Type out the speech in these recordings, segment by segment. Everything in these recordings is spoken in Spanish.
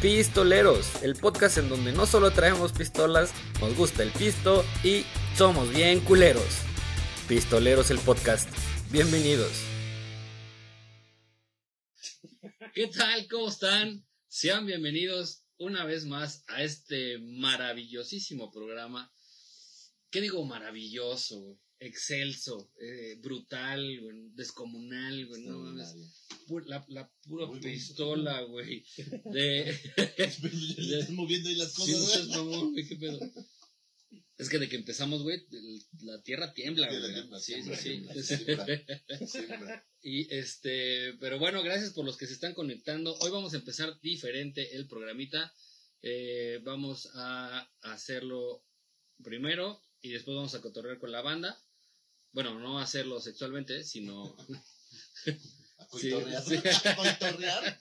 Pistoleros, el podcast en donde no solo traemos pistolas, nos gusta el pisto y somos bien culeros. Pistoleros el podcast. Bienvenidos. ¿Qué tal? ¿Cómo están? Sean bienvenidos una vez más a este maravillosísimo programa. ¿Qué digo maravilloso? Excelso, eh, brutal, descomunal, güey, no mames. La, la pura pistola, güey. De. Estás moviendo ahí las cosas, güey. ¿Qué pedo? Es que de que empezamos, güey, la tierra tiembla, güey. Sí, sí, sí. Y este, pero bueno, gracias por los que se están conectando. Hoy vamos a empezar diferente el programita. Eh, vamos a hacerlo primero y después vamos a cotorrear con la banda. Bueno, no hacerlo sexualmente, sino... a coitorrear.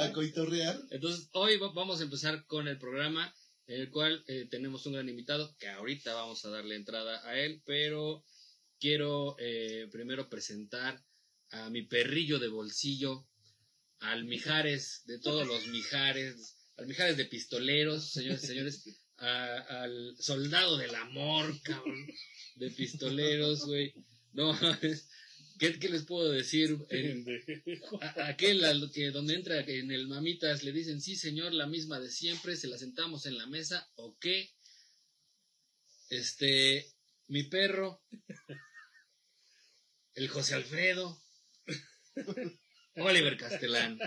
A coitorrear. Entonces, hoy vamos a empezar con el programa en el cual eh, tenemos un gran invitado que ahorita vamos a darle entrada a él, pero quiero eh, primero presentar a mi perrillo de bolsillo, al Mijares de todos los Mijares, al Mijares de pistoleros, señores y señores, al soldado del amor, cabrón, de pistoleros, güey. No, ¿qué, ¿qué, les puedo decir? aquel que donde entra en el mamitas le dicen, sí señor, la misma de siempre, se la sentamos en la mesa, ¿o qué? Este, mi perro, el José Alfredo, Oliver Castellán.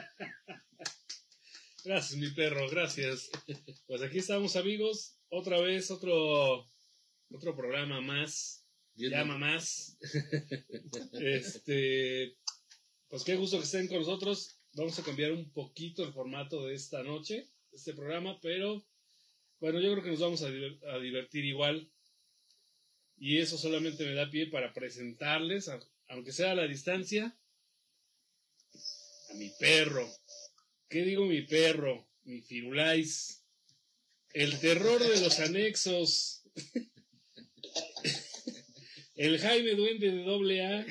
Gracias, mi perro, gracias. Pues aquí estamos, amigos. Otra vez, otro, otro programa más. Llama más. Este, pues qué gusto que estén con nosotros. Vamos a cambiar un poquito el formato de esta noche, este programa, pero bueno, yo creo que nos vamos a, a divertir igual. Y eso solamente me da pie para presentarles a aunque sea a la distancia, a mi perro. ¿Qué digo mi perro? Mi firulais. El terror de los anexos. El Jaime Duende de doble A.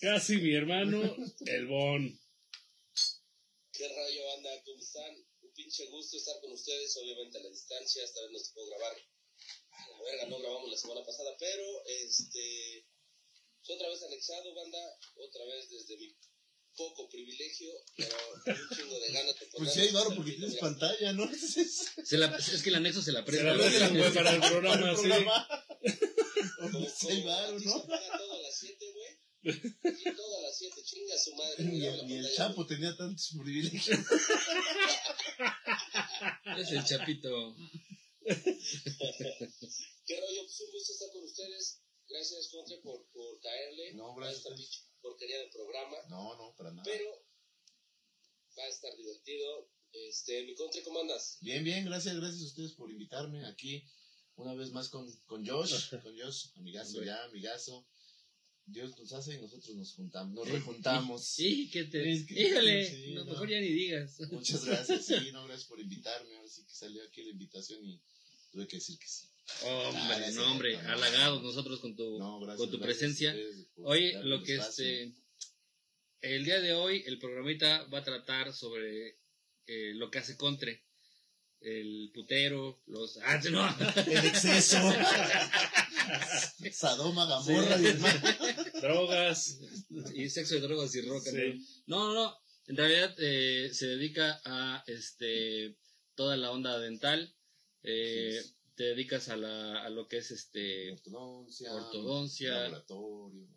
Casi mi hermano, el Bon. ¿Qué rayo anda? ¿Cómo están? Un pinche gusto estar con ustedes, obviamente a la distancia. Esta vez nos puedo grabar la verga, no grabamos la semana pasada, pero este. Otra vez anexado, banda, otra vez desde mi poco privilegio, pero un chingo de ganas Pues sí, hay varo porque tienes pantalla, ¿no? Se la, es que el anexo se la presta. Se la presta para el programa, sí. Como, sí hay varo, ¿no? todo a las 7, güey. Y todo a las 7, chinga su madre. Y, el, el Chapo tenía tantos privilegios. es el Chapito. ¿Qué rollo? Pues un gusto estar con ustedes. Gracias, Contre, por, por caerle. No, gracias. A porquería del programa. No, no, para nada. Pero va a estar divertido. Este, mi Contre, ¿cómo andas? Bien, bien, gracias, gracias a ustedes por invitarme aquí una vez más con, con Josh, con Josh, amigazo ya, amigazo. Dios nos hace y nosotros nos juntamos, nos rejuntamos. Sí, que te. Híjole, sí, no, mejor ya ni digas. Muchas gracias, sí, no, gracias por invitarme. Ahora sí que salió aquí la invitación y tuve que decir que sí. Hombre, no, hombre, halagados nosotros con tu, con tu presencia. Hoy, lo que este. El día de hoy, el programita va a tratar sobre eh, lo que hace Contre. El putero, los. ¡Ah, no! El exceso. Sadoma, Gamorra y Drogas. Y sexo y drogas y roca. No, no, no. En realidad eh, se dedica a este toda la onda dental. Eh, te dedicas a, la, a lo que es este ortodoncia, ortodoncia. laboratorio.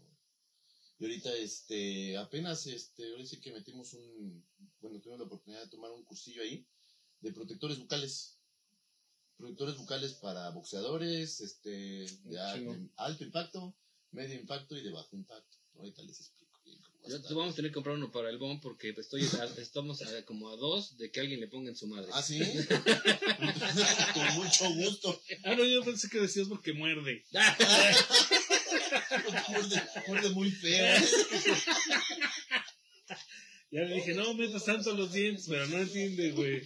Y ahorita este apenas este ahora sí que metimos un bueno, tuvimos la oportunidad de tomar un cursillo ahí de protectores bucales. Protectores bucales para boxeadores, este de alto impacto, medio impacto y de bajo impacto. Ahorita les explico. Vamos a tener que comprar uno para el BOM porque estoy estamos a, como a dos de que alguien le ponga en su madre. ¿Ah, sí? Con mucho gusto. Ah, no, yo pensé que decías porque muerde. muerde, muerde muy feo. Ya le dije, no metas tanto los dientes, pero no entiende, güey.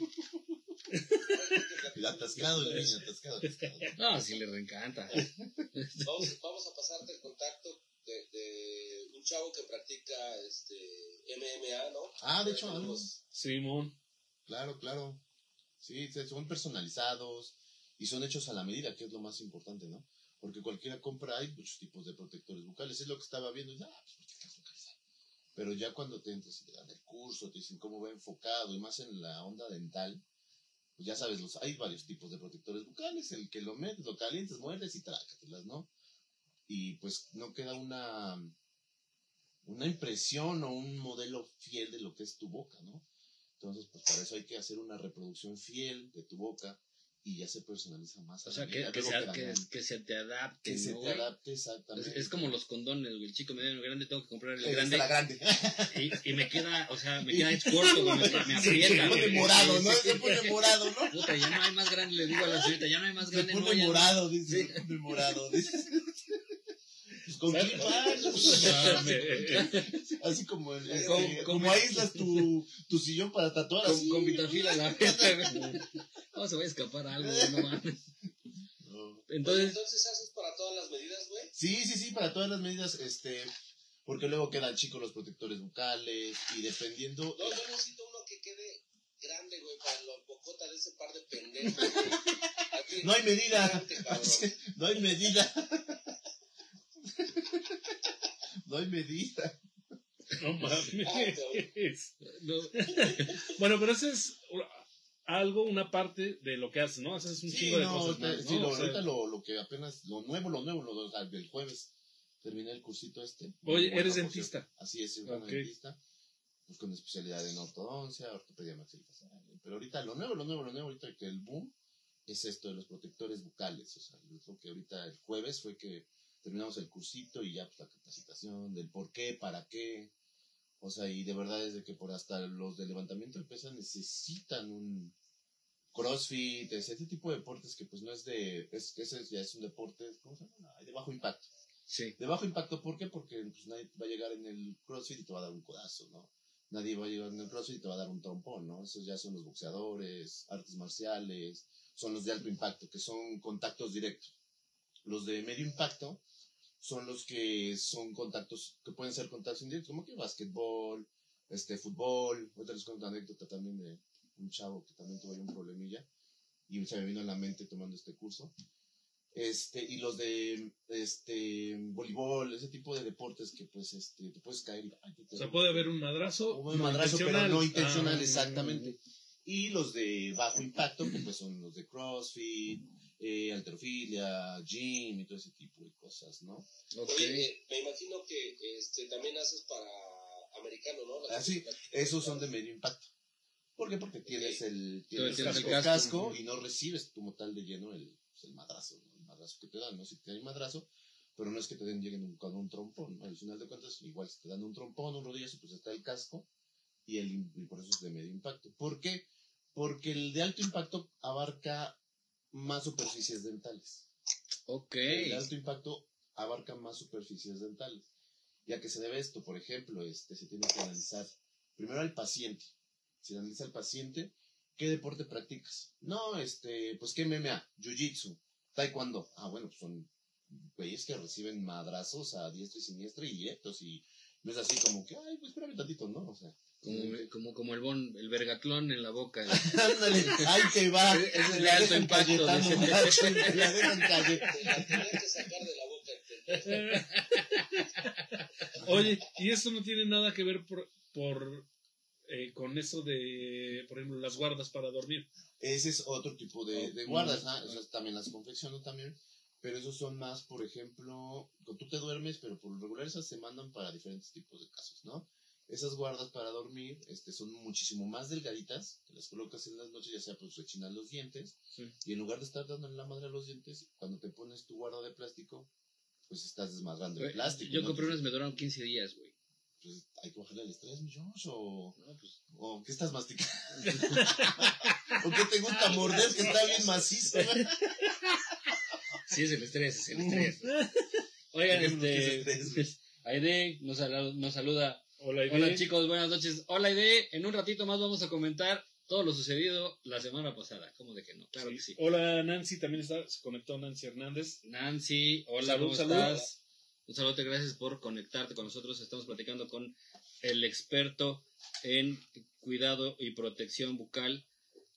Atascado el niño, atascado, atascado. No, sí le reencanta. Vamos, vamos a pasarte el contacto de, de un chavo que practica este MMA, ¿no? Ah, de hecho, algo. tenemos- Simón. Claro, claro. Sí, son personalizados y son hechos a la medida, que es lo más importante, ¿no? Porque cualquiera compra, hay muchos tipos de protectores bucales. Es lo que estaba viendo. y, ah, pues protectores bucales. Pero ya cuando te entras y te dan el curso, te dicen cómo va enfocado y más en la onda dental, pues ya sabes, los, hay varios tipos de protectores bucales. El que lo metes, lo calientes, muerdes y trácatelas, ¿no? Y pues no queda una, una impresión o un modelo fiel de lo que es tu boca, ¿no? Entonces, pues para eso hay que hacer una reproducción fiel de tu boca y ya se personaliza más. O sea, que, que, sea- que, que se te adapte. que se ¿no, te güey? adapte Es, exactamente. es como los condones, güey. El chico mediano grande, tengo que comprar el grande. la grande. Y, y me queda, o sea, me queda corto, güey. Me, me Se, aprieta. se pone morado, ¿no? Se pone morado, ¿no? Puta, ya no hay más grande, le digo a la señorita, ya no hay más Se grande. no, pone no. morado, dice. Sí. Se pone morado, dice. Con art, Mames. Así como, el, este, con- como aíslas tu, tu sillón para tatuar Con, así. con vitafila a la vez. No, se va a escapar algo, no mames. No. Oye, Entonces, entonces haces para todas las medidas, güey. Sí, sí, sí, para todas las medidas, este, porque luego quedan chicos los protectores bucales y dependiendo... No, yo necesito uno que quede grande, güey, para la bocota de ese par de pendejos, güey. No hay medida. cabrón. No hay medida. No hay medida. No mames. no, Bueno, pero eso es algo, una parte de lo que haces, ¿no? Haces un Sí, chingo de no, cosas ahorita- más, sí, ¿no? lo, ahorita lo, lo que apenas, lo nuevo, lo nuevo, lo, o sea, del jueves, terminé el cursito este. Oye, bueno, ¿eres dentista? Así es, soy un Ok. dentista, pues con especialidad en ortodoncia, ortopedia maxilofacial. Pero ahorita lo nuevo, lo nuevo, lo nuevo, ahorita que el boom es esto de los protectores bucales. O sea, creo que ahorita el jueves fue que terminamos el cursito y ya pues la capacitación del por qué, para qué. O sea, y de verdad es de que por hasta los de levantamiento de pesas necesitan un crossfit, ese tipo de deportes que pues no es de, es, ese ya es un deporte, ¿cómo se llama? De bajo impacto. sí. De bajo impacto, ¿por qué? Porque pues, nadie va a llegar en el CrossFit y te va a dar un codazo, ¿no? Nadie va a llegar en el CrossFit y te va a dar un trompón, ¿no? Esos ya son los boxeadores, artes marciales, son los de alto impacto, que son contactos directos. Los de medio impacto son los que son contactos, que pueden ser contactos indirectos, como que básquetbol, este, fútbol. Ahorita les cuento una anécdota también de un chavo que también tuvo ahí un problemilla y se me vino a la mente tomando este curso este y los de este voleibol ese tipo de deportes que pues este te puedes caer y ay, te- O sea, puede haber un madrazo. un no madrazo pero no intencional Ah, exactamente y los de bajo impacto que pues son los de CrossFit eh, alterofilia gym y todo ese tipo de cosas no Ok. Oye, me imagino que este, también haces para americano, ¿no? Las- Ah, sí, esos son de medio impacto ¿por qué? porque tienes el tienes tienes el el casco, y no recibes como tal de lleno el, pues, el madrazo ¿no? el madrazo que te dan no si te dan un madrazo pero no es que te den lleguen un- con un trompón, ¿no? Al final de cuentas, igual si te dan un trompón, un rodillazo, pues está el casco y, el, y por eso es de medio impacto. ¿Por qué? Porque el de alto impacto abarca más superficies dentales. Ok. El alto impacto abarca más superficies dentales. Ya que se debe esto, por ejemplo, este, se tiene que analizar primero al paciente. Se analiza al paciente, ¿qué deporte practicas? No, este, pues qué MMA, jiu-jitsu, taekwondo. Ah, bueno, pues son güeyes que reciben madrazos a diestra y siniestra y directos y no es así como que, ay, pues espérame tantito, ¿no? O sea, Como, como, como el bon, el vergatlón en la boca. ándale, ahí te va. Es- de alto dejan impacto, la dejan calle. La tenías que sacar de la boca. Oye, y esto no tiene nada que ver por, por eh, con eso de, por ejemplo, las guardas para dormir. Ese es otro tipo de, de Oh, guardas. ¿ah? Esas también las confecciono también, pero esos son más, por ejemplo, cuando tú te duermes, pero por lo regular esas se mandan para diferentes tipos de casos, ¿no? Esas guardas para dormir este, son muchísimo más delgaditas, te las colocas en las noches, ya sea pues rechinas los dientes, Sí. y en lugar de estar dando la madre a los dientes, cuando te pones tu guarda de plástico, pues estás desmadrando el plástico. Yo ¿no? compré unas, me duraron 15 días, güey. Pues, hay que bajarle al estrés, mi Josh, o, No, pues, o ¿qué estás masticando? ¿O qué te gusta morder que está bien macizo? sí, es el estrés, es el estrés. Oigan, este. Aide nos saluda. Hola, Ide. Hola chicos, buenas noches. Hola Aide, en un ratito más vamos a comentar todo lo sucedido la semana pasada. ¿Cómo de que no? Claro Sí. que sí. Hola, Nancy, también está, se conectó Nancy Hernández. Nancy, hola, Salud, ¿cómo salud. estás? Un saludo, gracias por conectarte con nosotros. Estamos platicando con el experto en cuidado y protección bucal,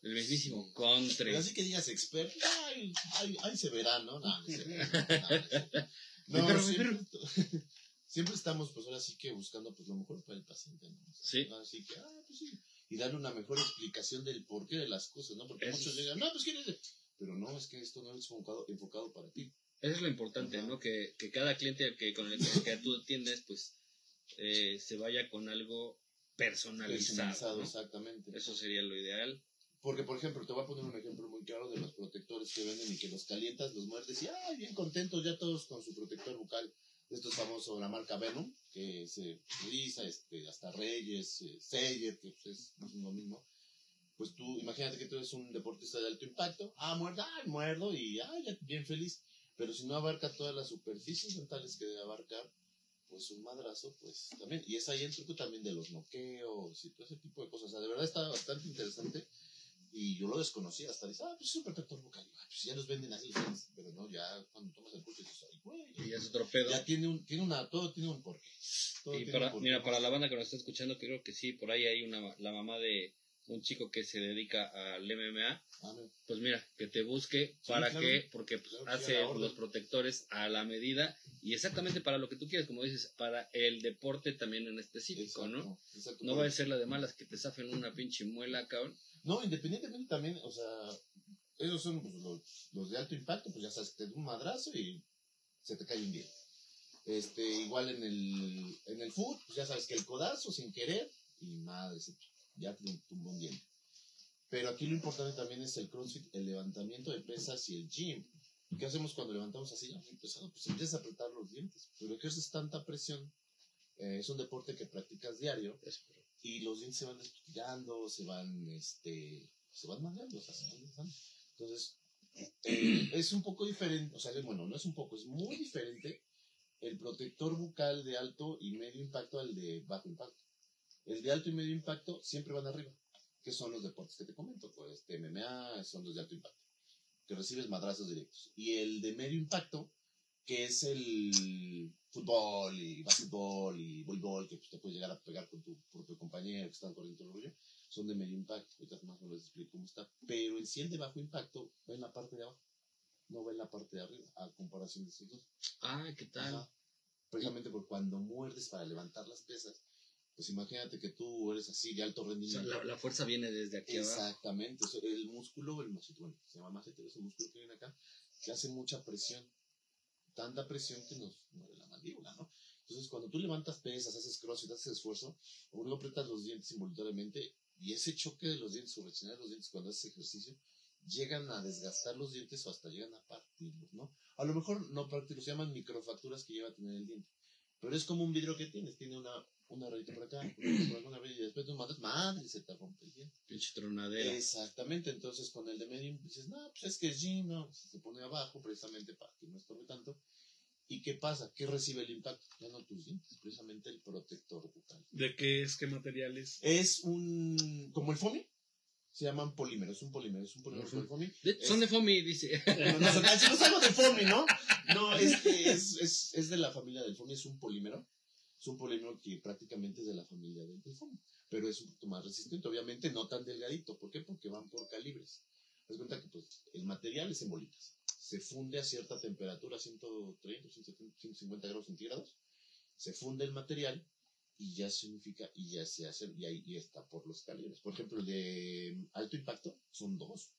el mismísimo. Contre. Así que digas experto, ay, ay, ay, se verá, ¿no? No, no, se verá. Mi No, perro, mi siempre, siempre estamos, pues ahora sí que buscando pues lo mejor para el paciente, ¿no? Sí. Así que, ah, pues sí. Y darle una mejor explicación del porqué de las cosas, ¿no? Porque muchos llegan, no, pues quieres. Pero no, es que esto no es enfocado, enfocado para ti. Eso es lo importante, Ajá. ¿no? Que, que cada cliente que, con el que tú atiendes, pues, eh, se vaya con algo personalizado. Personalizado, ¿no? exactamente. Eso sería lo ideal. Porque, por ejemplo, te voy a poner un ejemplo muy claro de los protectores que venden y que los calientas, los muerdes y, ay, bien contentos ya todos con su protector bucal. Esto es famoso, la marca Venom, que se utiliza, este, hasta Reyes, eh, Sayer, que pues, es lo mismo. Pues tú, imagínate que tú eres un deportista de alto impacto, ah, muerda, ay, muerdo y, ay, ya, bien feliz. Pero si no abarca todas las superficies dentales que debe abarcar, pues un madrazo, pues también. Y es ahí el truco también de los noqueos y todo ese tipo de cosas. O sea, de verdad está bastante interesante. Y yo lo desconocía hasta dices, ah, pues es un protector bucal. Ah, pues ya los venden así, pero no, ya cuando tomas el curso dices, ay, güey. Y ya es otro pedo. Ya tiene un, tiene una, todo tiene un porqué. Todo Y para, porqué. mira, para la banda que nos está escuchando, creo que sí, por ahí hay una, la mamá de un chico que se dedica al MMA. Ah, no. Pues mira, que te busque Sí, para claro. que, porque pues, Claro hace los protectores a la medida y exactamente para lo que tú quieres, como dices, para el deporte también en específico, ¿no? Exacto, exacto. No va a ser la de malas que te zafen una pinche muela, cabrón. No, independientemente también, o sea, esos son pues, los, de alto impacto, pues ya sabes, te da un madrazo y se te cae un diente. Este, igual en el, en el foot, pues ya sabes que el codazo sin querer y madre, ya te tumbó un diente. Pero aquí lo importante también es el crossfit, el levantamiento de pesas y el gym. ¿Qué hacemos cuando levantamos así pesado? Pues empiezas a apretar los dientes, pero ejerces tanta presión. eh, es un deporte que practicas diario y los dientes se van estirando, se van, este, se van madreando, o sea. Entonces, eh, es un poco diferente, o sea, bueno, no es un poco, es muy diferente el protector bucal de alto y medio impacto al de bajo impacto. El de alto y medio impacto siempre van arriba, que son los deportes que te comento, pues este, MMA son los de alto impacto, que recibes madrazos directos. Y el de medio impacto, que es el fútbol y básquetbol y voleibol, que te puedes llegar a pegar con tu propio compañero que está corriendo el rollo, son de medio impacto. Ahorita más no les explico cómo está. Pero el 100 de bajo impacto va en la parte de abajo, no va en la parte de arriba, a comparación de estos dos. Ah, ¿qué tal? Ajá. Precisamente porque cuando muerdes para levantar las pesas, pues imagínate que tú eres así de alto O sea, rendimiento. la, la fuerza viene desde aquí abajo. Exactamente, o sea, el músculo, el bueno, se llama masito, es el músculo que viene acá, que hace mucha presión, tanta presión que nos mueve la mandíbula, ¿no? Entonces, cuando tú levantas pesas, haces crossfit, haces esfuerzo, luego aprietas los dientes involuntariamente y ese choque de los dientes o rechinar los dientes cuando haces ejercicio, llegan a desgastar los dientes o hasta llegan a partirlos, ¿no? A lo mejor no partirlos, se llaman microfracturas que lleva a tener el diente. Pero es como un vidrio que tienes, tiene una, una rayita por acá, por alguna raya, y después tú mandas, madre, se te rompe el diente. Pinche tronadera. Exactamente, entonces con el de medio dices, no, pues es que es G, no, se pone abajo precisamente para que no estorbe tanto. ¿Y qué pasa? ¿Qué recibe el impacto? Ya no tus dientes, precisamente el protector bucal. ¿De qué es? ¿Qué materiales? Es un, como el FOMI, se llaman polímeros, es un polímero, es un polímero. De- son de FOMI, dice. No, no, no, no de FOMI, ¿no? No, este es, es, es de la familia del FOMI, es un polímero. Es un polímero que prácticamente es de la familia del, FOMI, pero es un poquito más resistente, obviamente no tan delgadito. ¿Por qué? Porque van por calibres. Haz cuenta que pues, el material es en bolitas. Se funde a cierta temperatura, 130, 170, 150 grados centígrados. Se funde el material y ya se unifica y ya se hace, y ahí está por los calibres. Por ejemplo, el de alto impacto son dos.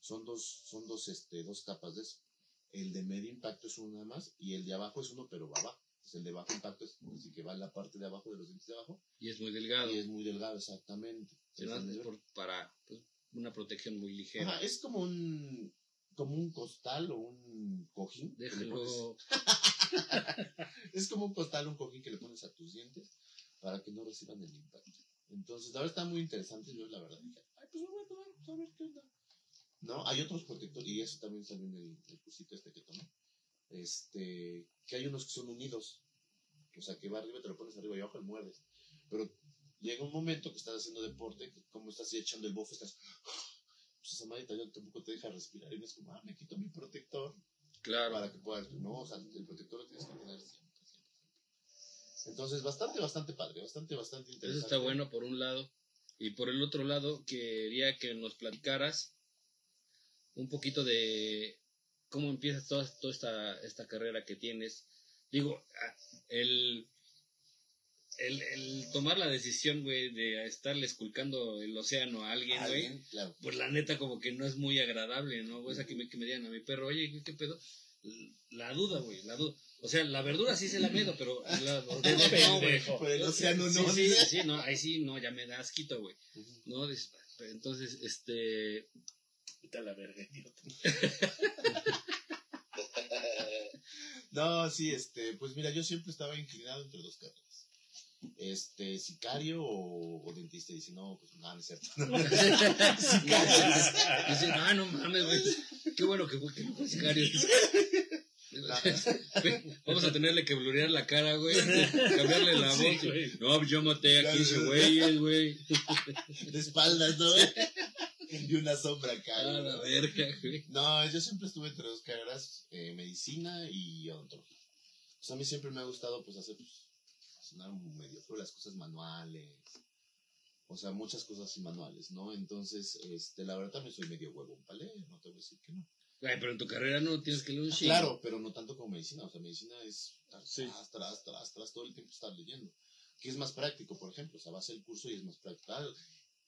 Son dos, son dos, este, dos capas de eso. El de medio impacto es nada más y el de abajo es uno, pero va abajo. Entonces, el de bajo impacto es así que va en la parte de abajo de los dientes de abajo Y es muy delgado. y es muy delgado, exactamente. Se por- para pues, una protección muy ligera. Ajá, es como un como un costal o un cojín. Déjalo. es como un costal o un cojín que le pones a tus dientes para que no reciban el impacto. Entonces, verdad está muy interesante. Yo, la verdad, dije, ay, pues me voy a tomar, pues, a ver qué onda. No, hay otros protectores, y eso también salió en el, el cursito este que tomé. Este, que hay unos que son unidos. O sea, que va arriba, te lo pones arriba y abajo y muerdes. Pero llega un momento que estás haciendo deporte, que como estás echando el bofe, estás. Pues esa madita ya tampoco te deja respirar. Y no es como, ah, me quito mi protector. Claro. para que puedas, ¿no? O sea, el protector lo tienes que tener siempre, siempre. Entonces, bastante, bastante padre, bastante, bastante Eso interesante. está bueno por un lado. Y por el otro lado, quería que nos platicaras un poquito de cómo empiezas toda, toda esta, esta carrera que tienes. Digo, ah, el, el, el tomar la decisión, güey, de estarle esculcando el océano a alguien, güey, claro. pues la neta como que no es muy agradable, ¿no? O sea, que me, que me digan a mi perro, oye, ¿qué, pedo? La duda, güey, la duda. O sea, la verdura sí se la medo, pero la, dedos no, güey. Pero el océano no. Sí, sí, sí, no, ahí sí, no, ya me da asquito, güey. No, entonces, este, Vete a la verga, idiota. No, sí, este, pues mira, yo siempre estaba inclinado entre dos carreras. Este, sicario o, o dentista. Y dice, no, pues no, no es cierto. dice, ah, no mames, güey, qué bueno que fue, que no fue sicario. Vamos a tenerle que blurear la cara, güey, cambiarle la voz. No, yo maté a 15 güeyes, güey. de espaldas, ¿no? y una sombra acá. A la ¿no? verga, güey. No, yo siempre estuve entre dos carreras, eh, medicina y odontología. Pues a mí siempre me ha gustado, pues, hacer, pues, sonar medio feo las cosas manuales. O sea, muchas cosas así manuales, ¿no? Entonces, este, la verdad también soy medio huevón leer, no te voy a decir que no. Güey, pero en tu carrera no tienes que leer un Ah. Claro, pero no tanto como medicina. O sea, medicina es tras, Sí. tras, tras, tras, tras, todo el tiempo estar leyendo. Que es más práctico, por ejemplo. O sea, vas al curso y es más práctico.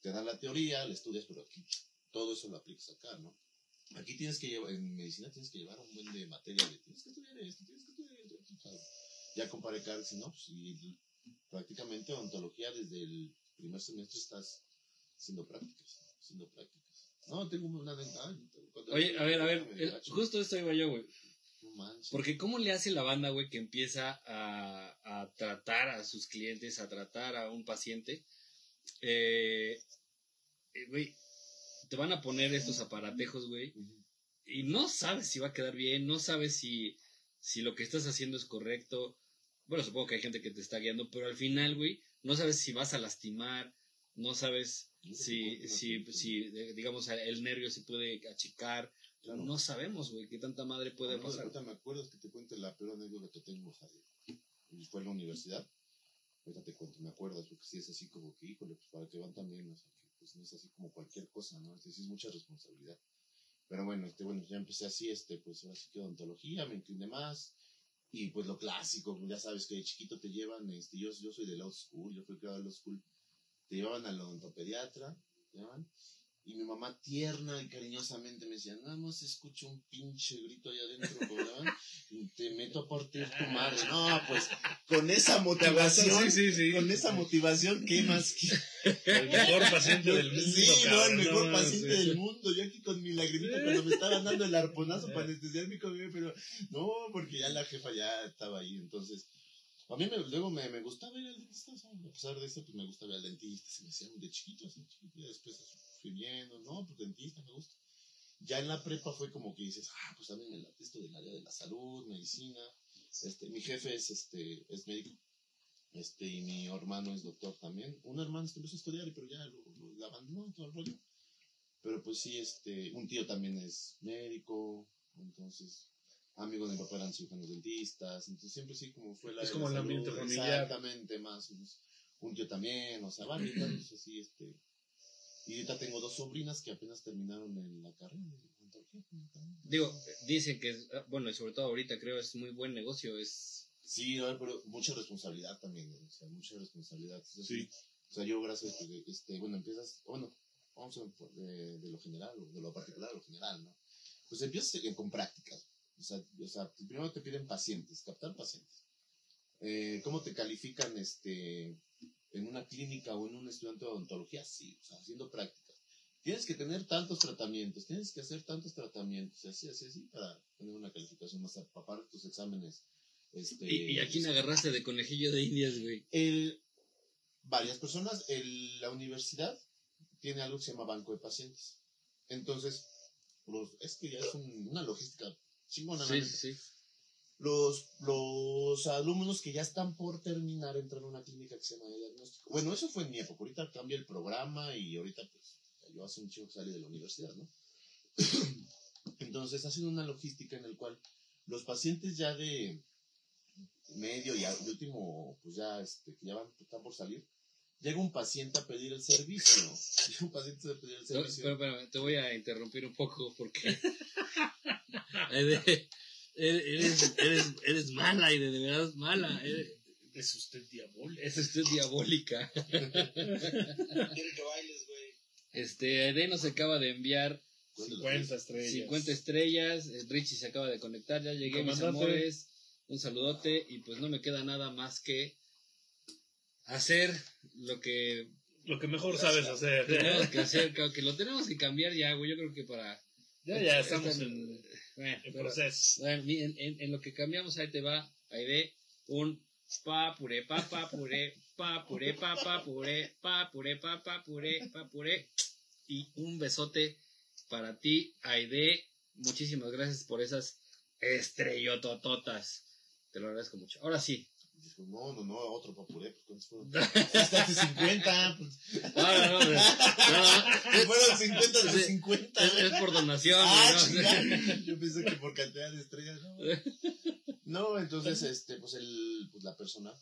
Te dan la teoría, la estudias, pero aquí todo eso lo aplicas acá, ¿no? Aquí tienes que llevar, en medicina tienes que llevar un buen de materia de tienes que estudiar esto, tienes que estudiar esto. ya comparé vez, ¿no? Pues, y prácticamente odontología desde el primer semestre estás haciendo prácticas, haciendo prácticas. No, tengo una dental. Oye, a ver, a ver, justo esto iba yo, güey. Porque ¿cómo le hace la banda, güey, que empieza a, a tratar a sus clientes, a tratar a un paciente? Eh, eh, güey, te van a poner estos aparatejos, güey, y no sabes si va a quedar bien, no sabes si, si lo que estás haciendo es correcto. Bueno, supongo que hay gente que te está guiando, pero al final, güey, no sabes si vas a lastimar, no sabes si, si, si eh, digamos, el nervio se puede achicar. Claro. No sabemos, güey, qué tanta madre puede pasar. Me acuerdo que te cuente la peor anécdota que tengo, y fue en la universidad. Ahorita te cuento, me acuerdo, porque sí es así como que, híjole, pues para que van también, o sea, que pues no es así como cualquier cosa, ¿no? Sí es mucha responsabilidad. Pero bueno, este, bueno, ya empecé así, este, pues ahora sí que odontología, me incliné más. Y pues lo clásico, ya sabes que de chiquito te llevan, este, yo, yo soy del old school, yo fui criado del old school, te llevaban al odontopediatra, te llevaban, y mi mamá tierna y cariñosamente me decía, nada más escucho un pinche grito allá adentro, ¿verdad? Y te meto a partir tu madre. No, pues, con esa motivación, Sí, sí, sí. con esa motivación, ¿qué más? El mejor paciente del mundo, Sí, no, el mejor no, paciente del mundo. Yo aquí con mi lagrimita cuando me estaban dando el arponazo para anestesiar mi comida, pero no, porque ya la jefa ya estaba ahí. Entonces, a mí me, luego me, me gustaba ir al dentista. a pesar de eso, pues me gustaba ir al dentista. Se me hacía de chiquito, así chiquito. Y después fui viendo, no, pues dentista me gusta. Ya en la prepa fue como que dices, ah, pues también me late esto del área de la salud, medicina. Este, mi jefe es, este, es médico. Este, y mi hermano es doctor también. Un hermano que empezó a estudiar, pero ya lo, lo- lo abandonó todo el rollo. Pero pues sí, este, un tío también es médico, entonces, amigos de mi papá eran cirujanos dentistas, entonces siempre sí como fue la Es como el ambiente familiar. Exactamente, más. Un tío también, o sea, varios, así, este. Y ahorita tengo dos sobrinas que apenas terminaron en la carrera. Digo, dicen que, es- bueno, y sobre todo ahorita creo es muy buen negocio, es... Sí, a ver, pero mucha responsabilidad también, o sea, mucha responsabilidad. Sí. O sea, yo gracias a que, este, bueno, empiezas, bueno, vamos a de, de lo general, o de lo particular a lo general, ¿no? Pues empiezas con prácticas. O sea, o sea, primero te piden pacientes, captar pacientes. Eh, ¿Cómo te califican este, en una clínica o en un estudiante de odontología? Sí, o sea, haciendo prácticas. Tienes que tener tantos tratamientos, tienes que hacer tantos tratamientos, así, así, así, para tener una calificación más aparte de tus exámenes. Este, ¿Y, a quién agarraste de conejillo de indias, güey? el, varias personas, el- la universidad tiene algo que se llama banco de pacientes. Entonces, los, es que ya es un- una logística chingona. Sí, sí. Los, los alumnos que ya están por terminar entran a una clínica que se llama de diagnóstico. Bueno, eso fue en mi época. Ahorita cambia el programa y ahorita, pues, yo hace un chico que salí de la universidad, ¿no? Entonces, hacen una logística en el cual Los pacientes ya de medio y último, pues ya, este, que ya van, están por salir, llega un paciente a pedir el servicio. Llega un paciente a pedir el No, servicio. pero, pero, te voy a interrumpir un poco porque eres, eres, eres mala y de verdad mala. Eres, Es usted diabólico. es usted diabólica. Quiero que bailes, güey. Este, Aide nos acaba de enviar 50 estrellas. 50 estrellas. eh, Richie se acaba de conectar. Ya llegué, mis amores. Un saludote. Y pues no me queda nada más que hacer lo que Lo que mejor sabes hacer. tenemos que hacer. creo que lo tenemos que cambiar ya, güey. Yo creo que para. Ya, ya estamos en, Bueno, en pero- proceso. bueno, en, en- en lo que cambiamos, ahí te va. Aide, un pa puré, pa pa puré, pa puré, pa pa puré, pa puré, pa pa puré, pa puré. Y un besote para ti, Aide. Muchísimas gracias por esas estrellotototas. Te lo agradezco mucho. Ahora sí. Dijo, no, no, no, otro papuré, pues ¿cuántos fueron? Hasta hace 50, pues. No, no, no, no, no, Fueron 50 de Sí. 50. es, es por donación. Ah. Yo pensé que por cantidad de estrellas, no. No, entonces, este, pues el, pues la persona,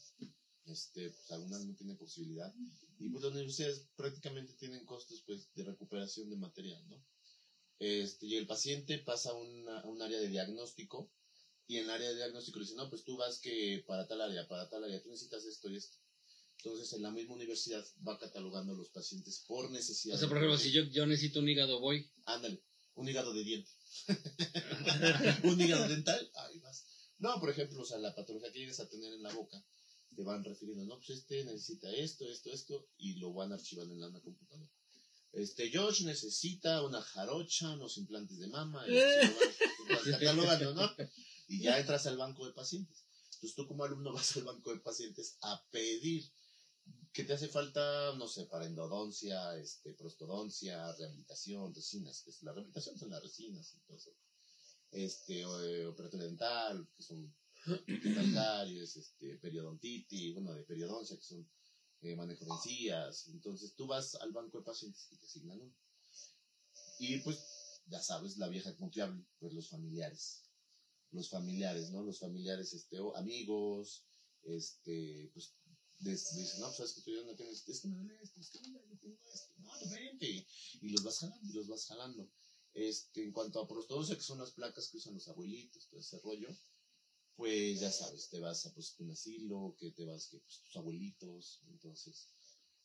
este, pues algunas no tiene posibilidad. Y pues las universidades prácticamente tienen costos, pues, de recuperación de material, ¿no? Este, y el paciente pasa a, una- a un área de diagnóstico, y en el área de diagnóstico le dicen, no, pues tú vas que para tal área, para tal área, tú necesitas esto y esto. Entonces, en la misma universidad va catalogando a los pacientes por necesidad. O sea, por ejemplo, si yo, yo necesito un hígado, voy. Ándale, un hígado de diente. un hígado dental, ahí vas. No, por ejemplo, o sea, la patología que llegues a tener en la boca, te van refiriendo, no, pues este necesita esto, esto, esto, y lo van archivando en la computadora. Este, Josh necesita una jarocha, unos implantes de mama, y así lo van catalogando, ¿no? Y ya entras al banco de pacientes. Entonces tú como alumno vas al banco de pacientes a pedir que te hace falta, no sé, para endodoncia, este, prostodoncia, rehabilitación, resinas, es la rehabilitación son las resinas eso. Este, eh, dental, que son calcáreos, este, periodontitis, bueno, de periodoncia, que son eh, manejo de encías. Entonces tú vas al banco de pacientes y te asignan uno. Y pues, ya sabes, la vieja confiable, pues los familiares. Los familiares, ¿no? Los familiares, este, o amigos, este, pues dicen, no, pues sabes que tú ya no tienes, es que me duele esto, es que mira, yo tengo esto, no, vente. Y los vas jalando, y los vas jalando. Este, en cuanto a prostodoncia, que son las placas que usan los abuelitos, todo ese rollo, pues ya sabes, te vas a pues, un asilo, que te vas, que pues, tus abuelitos, entonces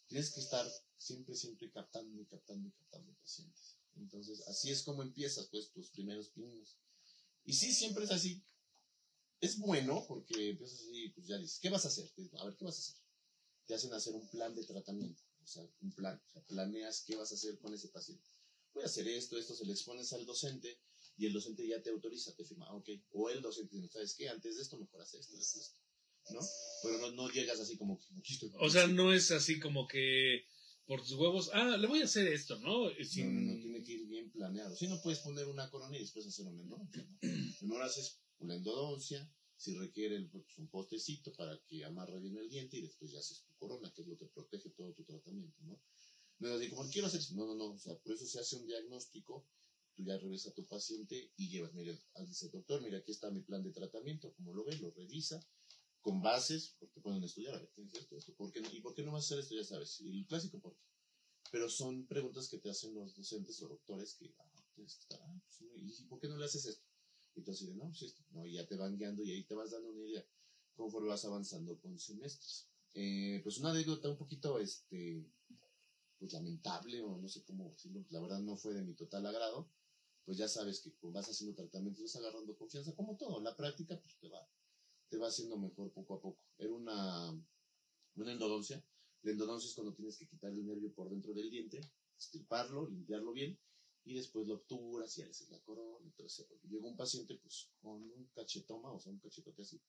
tienes que estar siempre, siempre captando y captando y captando pacientes. Entonces, así es como empiezas, pues, tus primeros pininos. Y sí, siempre es así. Es bueno porque empiezas así, pues ya dices, ¿qué vas a hacer? A ver, ¿qué vas a hacer? Te hacen hacer un plan de tratamiento, o sea, un plan, o sea, planeas qué vas a hacer con ese paciente. Voy a hacer esto, esto, se le expones al docente y el docente ya te autoriza, te firma, ah, ok. O el docente dice, ¿sabes qué? Antes de esto, mejor hacer esto, esto, esto. ¿No? Pero no, no llegas así como. O sea, no es así como que por tus huevos, ah, le voy a hacer esto, ¿no? No, Sin- no, no, tiene que ir bien planeado. Si no puedes poner una corona y después hacer una endodoncia. ¿no? Primero haces una endodoncia, si requiere pues, un postecito para que amarre bien el diente y después ya haces tu corona, que es lo que protege todo tu tratamiento, ¿no? No es así como quiero hacer, no, no, no, o sea, por eso se hace un diagnóstico, tú ya regresas a tu paciente y llevas, mire, dice doctor, mira, aquí está mi plan de tratamiento, como lo ves, lo revisa, con bases, porque pueden estudiar, a ver, tienes esto, esto, ¿por qué no? ¿y por qué no vas a hacer esto? Ya sabes, y el clásico, ¿por qué? Pero son preguntas que te hacen los docentes o doctores que, ah, estar, ah, pues, ¿y por qué no le haces esto? Y entonces, de, no, pues esto, no, y ya te van guiando y ahí te vas dando una idea conforme vas avanzando con semestres. Eh, pues una anécdota un poquito, este, pues lamentable, o no sé cómo decirlo, la verdad no fue de mi total agrado, pues ya sabes que vas haciendo tratamientos, vas agarrando confianza, como todo, la práctica pues te va, te va haciendo mejor poco a poco. Era una, una endodoncia, la endodoncia es cuando tienes que quitar el nervio por dentro del diente, estirparlo, limpiarlo bien, y después lo obturas y haces la corona rollo. Llegó un paciente pues con un cachetoma, o sea, un cachetote así,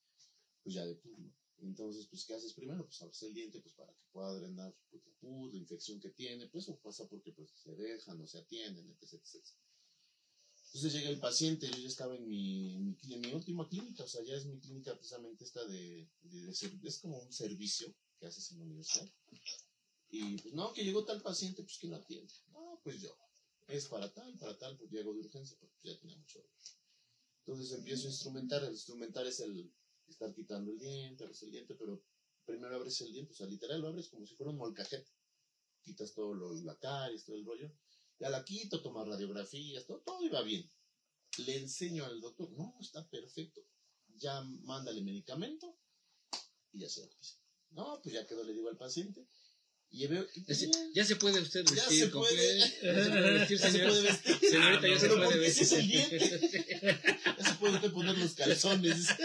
pues ya de pus, ¿no? Entonces, pues, ¿qué haces primero? Pues abres el diente pues para que pueda drenar pues, la pus, la infección que tiene, pues eso pasa porque pues se dejan, no se atienden, etc, etc. Entonces llega el paciente, yo ya estaba en mi, en mi, en mi última clínica, o sea, ya es mi clínica precisamente esta de, de, de es como un servicio que haces en la universidad. Y pues no, que llegó tal paciente, pues ¿quién lo atiende? No, pues yo. Es para tal, para tal, pues llego de urgencia, porque ya tenía mucho dolor. Entonces empiezo a instrumentar. El instrumentar es el estar quitando el diente, abres el diente, pero primero abres el diente, o sea, literal lo abres como si fuera un molcajete. Quitas todo lo, la caries, todo el rollo. Ya la quito, tomas radiografías, todo, todo iba bien. Le enseño al doctor, no, está perfecto. Ya mándale medicamento y ya se lo. No, pues ya quedó, le digo al paciente. Y veo, Es decir, ya se puede usted Ya vestir. se puede. Ya se puede vestir, Ya se señor. puede vestir. Señorita, ya se Pero puede ese es el vestir. Ya se puede usted poner los calzones.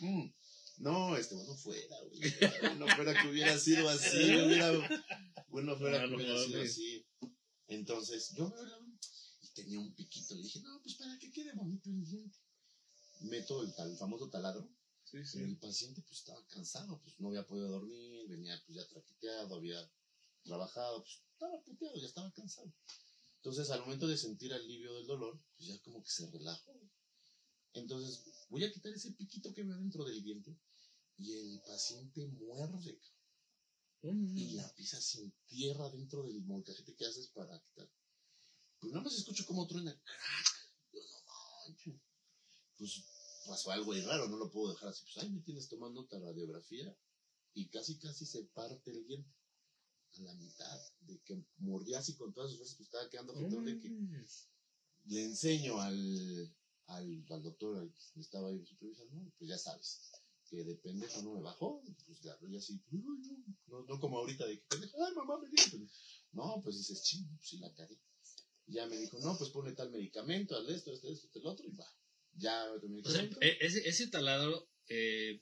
Mm. No, este, bueno fuera, güey. Bueno fuera que hubiera sido así, hubiera, bueno fuera Ah, que no hubiera sido mames. así. Entonces, yo me la- y tenía un piquito, le dije, no, pues para que quede bonito el diente. Meto el, tal, famoso taladro, Sí, el paciente pues estaba cansado, pues no había podido dormir, venía pues ya traqueteado, había trabajado, pues estaba puteado, ya estaba cansado. Entonces al momento de sentir alivio del dolor, pues ya como que se relajó. Entonces voy a quitar ese piquito que veo dentro del diente y el paciente muerde Mm. y la pisa sin tierra dentro del molcajete que haces para quitar. Pues nada más escucho como truena, crack. Yo no manches. Pues pasó algo ahí raro, no lo puedo dejar así. Pues ahí me tienes tomando otra radiografía y casi casi se parte el diente a la mitad de que mordía así con todas sus fuerzas, pues estaba quedando jetón de que Mm. le enseño al, al, al doctor al que me estaba ahí supervisando, "No, pues ya sabes, que depende cuando me bajó, pues ya, yo así, "Uy, no, no, no como ahorita de que pendejo, ay mamá me dio". No, pues dices, ching, pues sí la cagué. Y ya me dijo, no, pues ponle tal medicamento, hazle esto, esto, esto, el otro, y va. Ya otro O sea, medicamento. e- ese, ese taladro eh,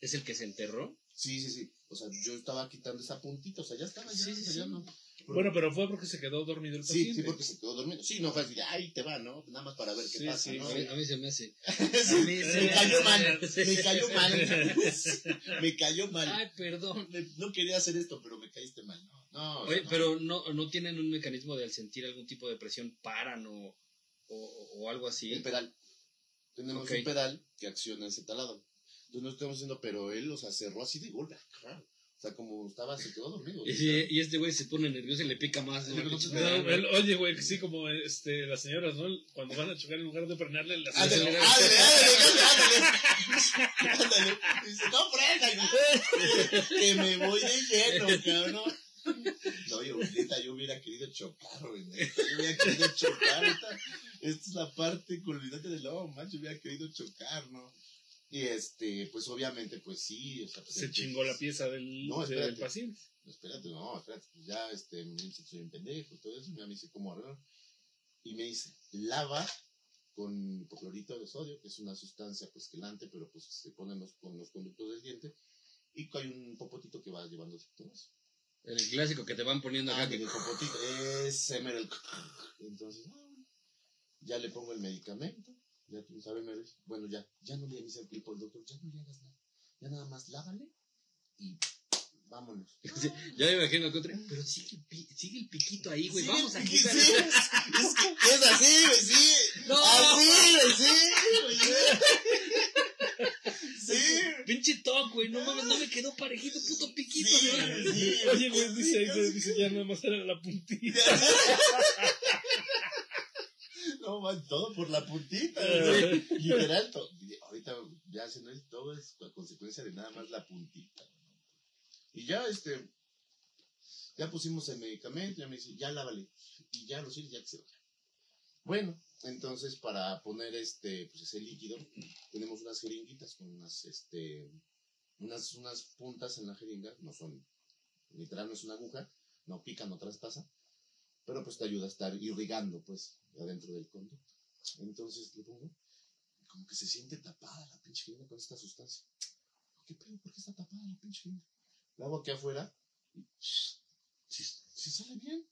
es el que se enterró. Sí, sí, sí. O sea, yo estaba quitando esa puntita, o sea, ya estaba, ya, Sí, sí, sí. no. Bueno, pero fue porque se quedó dormido el Sí, paciente. sí, porque se quedó dormido. Sí, no fue así, ahí te va, ¿no? Nada más para ver qué Sí, pasa, sí, ¿no? A mí, a mí se me hace. Sí, A mí se me cayó mal, Sí. me cayó mal. me cayó mal. Ay, perdón. Me- No quería hacer esto, pero me caíste mal. No, no. o sea, Oye, no. pero no, no tienen un mecanismo de al sentir algún tipo de presión paran o, o, o algo así. El pedal. Tenemos Ok. un pedal que acciona ese taladro. Entonces no estamos haciendo, pero él, o sea, cerró así de golpe. claro. O sea, como estaba, se quedó dormido. Y, si- y este güey se pone nervioso y le pica más. ¿no? No el- oye, güey, sí, como este, las señoras, ¿no? Cuando van a chocar en lugar de frenarle, las Ándale, Ándale, ándale, ándale, ándale. Ándale. Dice, no frena. Que me voy de lleno, cabrón. No, yo, neta, yo hubiera querido chocar, güey. Yo hubiera querido chocar. Esta, esta es la parte culminante del lobo, macho. Yo hubiera querido chocar, ¿no? Y este, pues obviamente, pues sí. O sea, pues, se chingó la pieza del, No, del espérate. paciente. espérate, no, espérate, pues ya este, me dice que soy un pendejo todo eso, me dice cómo arreglar. Y me dice, lava con hipoclorito de sodio, que es una sustancia pues quelante, pero pues se pone los, con los conductos del diente, y hay un popotito que va llevándose todo eso. El clásico que te van poniendo acá. Ah, que- ese mero el... Entonces, ah, bueno, ya le pongo el medicamento, ya tú sabes, me dice, bueno, ya, ya no le dice el tipo el doctor, ya no le hagas nada, ya nada más lávale y vámonos. Sí, ya me imagino que otro, pero sigue el, pi- sigue el piquito ahí, güey. Sí, Vamos a quitar. sí, es, que es así, güey, sí. No. Así, güey, sí, güey, sí. Sí. Pinche toque, güey. No mames, no me quedó parejito, puto piquito. Sí, güey. sí. Oye, güey, dice, Sí, dice, dice, ya nada más era la puntita. No, man, todo por la puntita, güey. Literal, to- ahorita ya se no es todo, es a consecuencia de nada más la puntita. Y ya, este, ya pusimos el medicamento, ya me dice, ya lávale. Y ya lo sirve, ya que se vaya. Bueno, entonces para poner este, pues ese líquido, tenemos unas jeringuitas con unas, este, unas, unas puntas en la jeringa, no son, literal no es una aguja, no pica, no traspasa, pero pues te ayuda a estar irrigando, pues, adentro del conducto. Entonces le pongo, como que se siente tapada la pinche jeringa con esta sustancia. ¿Qué pedo? ¿Por qué está tapada la pinche jeringa? La hago aquí afuera y si, si sale bien.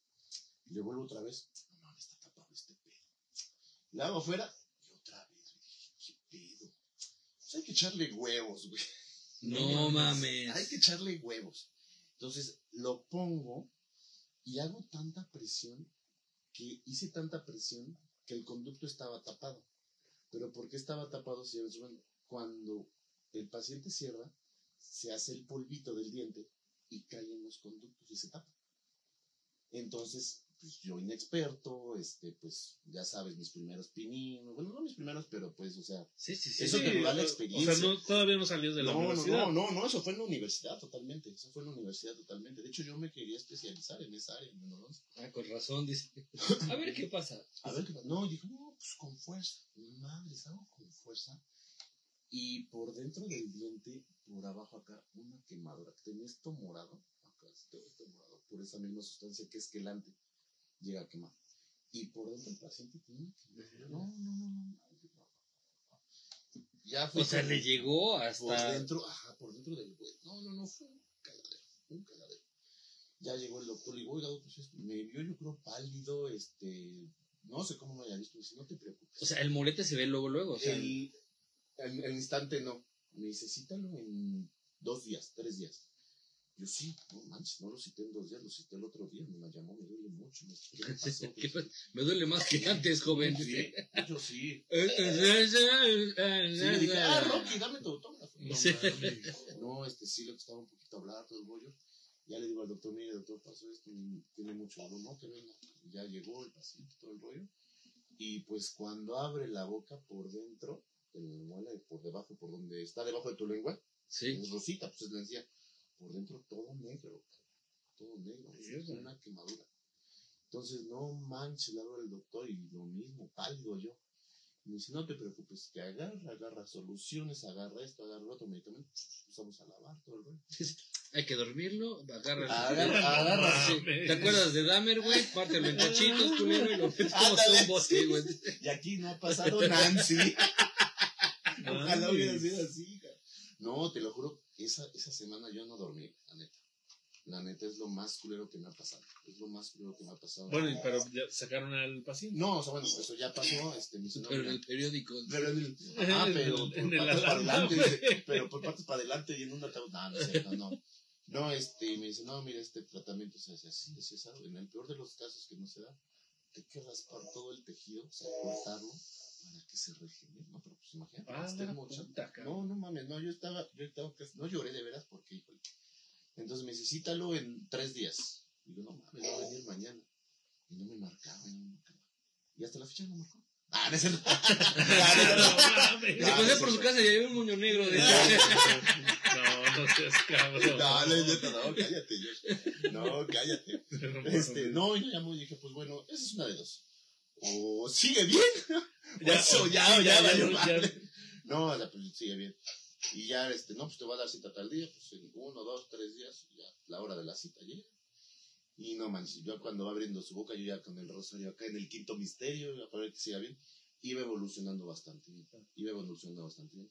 Y le vuelvo otra vez. No mames, está tapado este pedo. La hago afuera y otra vez. ¿Qué pedo? Pues hay que echarle huevos, güey. No mames. Hay que echarle huevos. Entonces lo pongo y hago tanta presión que hice tanta presión que el conducto estaba tapado. Pero ¿por qué estaba tapado? Si cuando el paciente cierra, se hace el polvito del diente y cae en los conductos y se tapa. Entonces pues yo inexperto, este, pues ya sabes, mis primeros pininos, bueno, no mis primeros, pero pues, o sea, Sí, sí, sí. Eso Sí, te da la experiencia. O sea, no, todavía no salió de la no, no, universidad. no, no, no, eso fue en la universidad totalmente, eso fue en la universidad totalmente. De hecho, yo me quería especializar en esa área. Ah, con razón, dice. A ver qué pasa. A ver qué pasa. No, y dije, no, pues con fuerza. Madres, hago con fuerza. Y por dentro del diente, por abajo acá, una quemadura. Tenía esto morado, acá, esto, esto morado, por esa misma sustancia que es quelante. Llega a quemar. Y por dentro el paciente tiene quemadura. No, no, no, no. Ya fue O sea, le llegó por hasta. dentro, ajá, por dentro del güey. No, no, no, fue un cagadero, un cagadero. Ya llegó el doctor y digo, oiga, pues me vio yo creo pálido, este, no sé cómo me haya visto, dice, no te preocupes. O sea, el morete se ve luego, luego. O sea, el, el, el instante no, cítalo en dos días, tres días. Yo sí, no manches, no lo cité en dos días, lo cité el otro día, me la llamó, me duele mucho, me ¿qué pasó? me duele más que antes, joven. Sí, yo sí. Sí, dije, ah, Rocky, dame tu autógrafo. No, Sí. no, este sí le costaba un poquito hablar todo el rollo. Ya le digo al doctor, mire, doctor, pasó esto, y tiene mucho dolor, no, que venga. Ya llegó el paciente, todo el rollo. Y pues cuando abre la boca por dentro, de la muela, y por debajo, por donde está debajo de tu lengua, Sí. es rosita, pues es la encía. Por dentro todo negro, todo negro, Mierda. una quemadura. Entonces, no manches, le hablo al doctor y lo mismo, pálido yo. Y me dice, no te preocupes, que agarra, agarra soluciones, agarra esto, agarra otro medicamento, usamos a lavar todo el rollo. Hay que dormirlo, agarra. Agarra, agarra, Sí. ¿Te acuerdas de Dahmer, güey? Pártelo en cachitos, culero, y lo un bote, güey. Y aquí no ha pasado Nancy. Ojalá hubiera sido así. No, te lo juro, esa, esa semana yo no dormí, la neta. La neta es lo más culero que me ha pasado. Es lo más culero que me ha pasado. Bueno, y- pero ya sacaron al paciente. No, o sea, bueno, eso ya pasó. Este, me dice, no, Pero en mira, el periódico. pero en el, ah, pero por en patas para adelante, pero por patas para adelante y en un ataúd. No, no, es cierto, no. No, este, me dice, no, mira, este tratamiento se hace así, así, así. En el peor de los casos que no se da, hay que raspar todo el tejido, o sea, cortarlo para que se regenere. No, pero pues imagínate, Ah, puta. No, no mames, no, yo estaba, yo estaba, casi- no lloré de veras porque, híjole. Entonces me dice, cítalo en tres días. Y yo, no mames, voy a venir mañana. Y no me marcaba, y no me marcaba. Y hasta la fecha no marcó. Ah, no es cierto. Ah, no, no, no. pasé por su casa y había un moño negro de. No, no seas cabrón. No, no es cierto, no, cállate, yo. No, cállate. Este, no, y yo llamó y dije, pues bueno, esa es una de dos. O sigue bien, Ya, eso ya, ya, ya. No, o sea, pues sigue bien. Y ya, este, no, pues te va a dar cita tal día, pues en uno, dos, tres días, ya la hora de la cita llega. Y no manches, yo cuando va abriendo su boca, yo ya con el rosario acá en el quinto misterio, ya para ver que siga bien, iba evolucionando bastante bien, iba evolucionando bastante bien.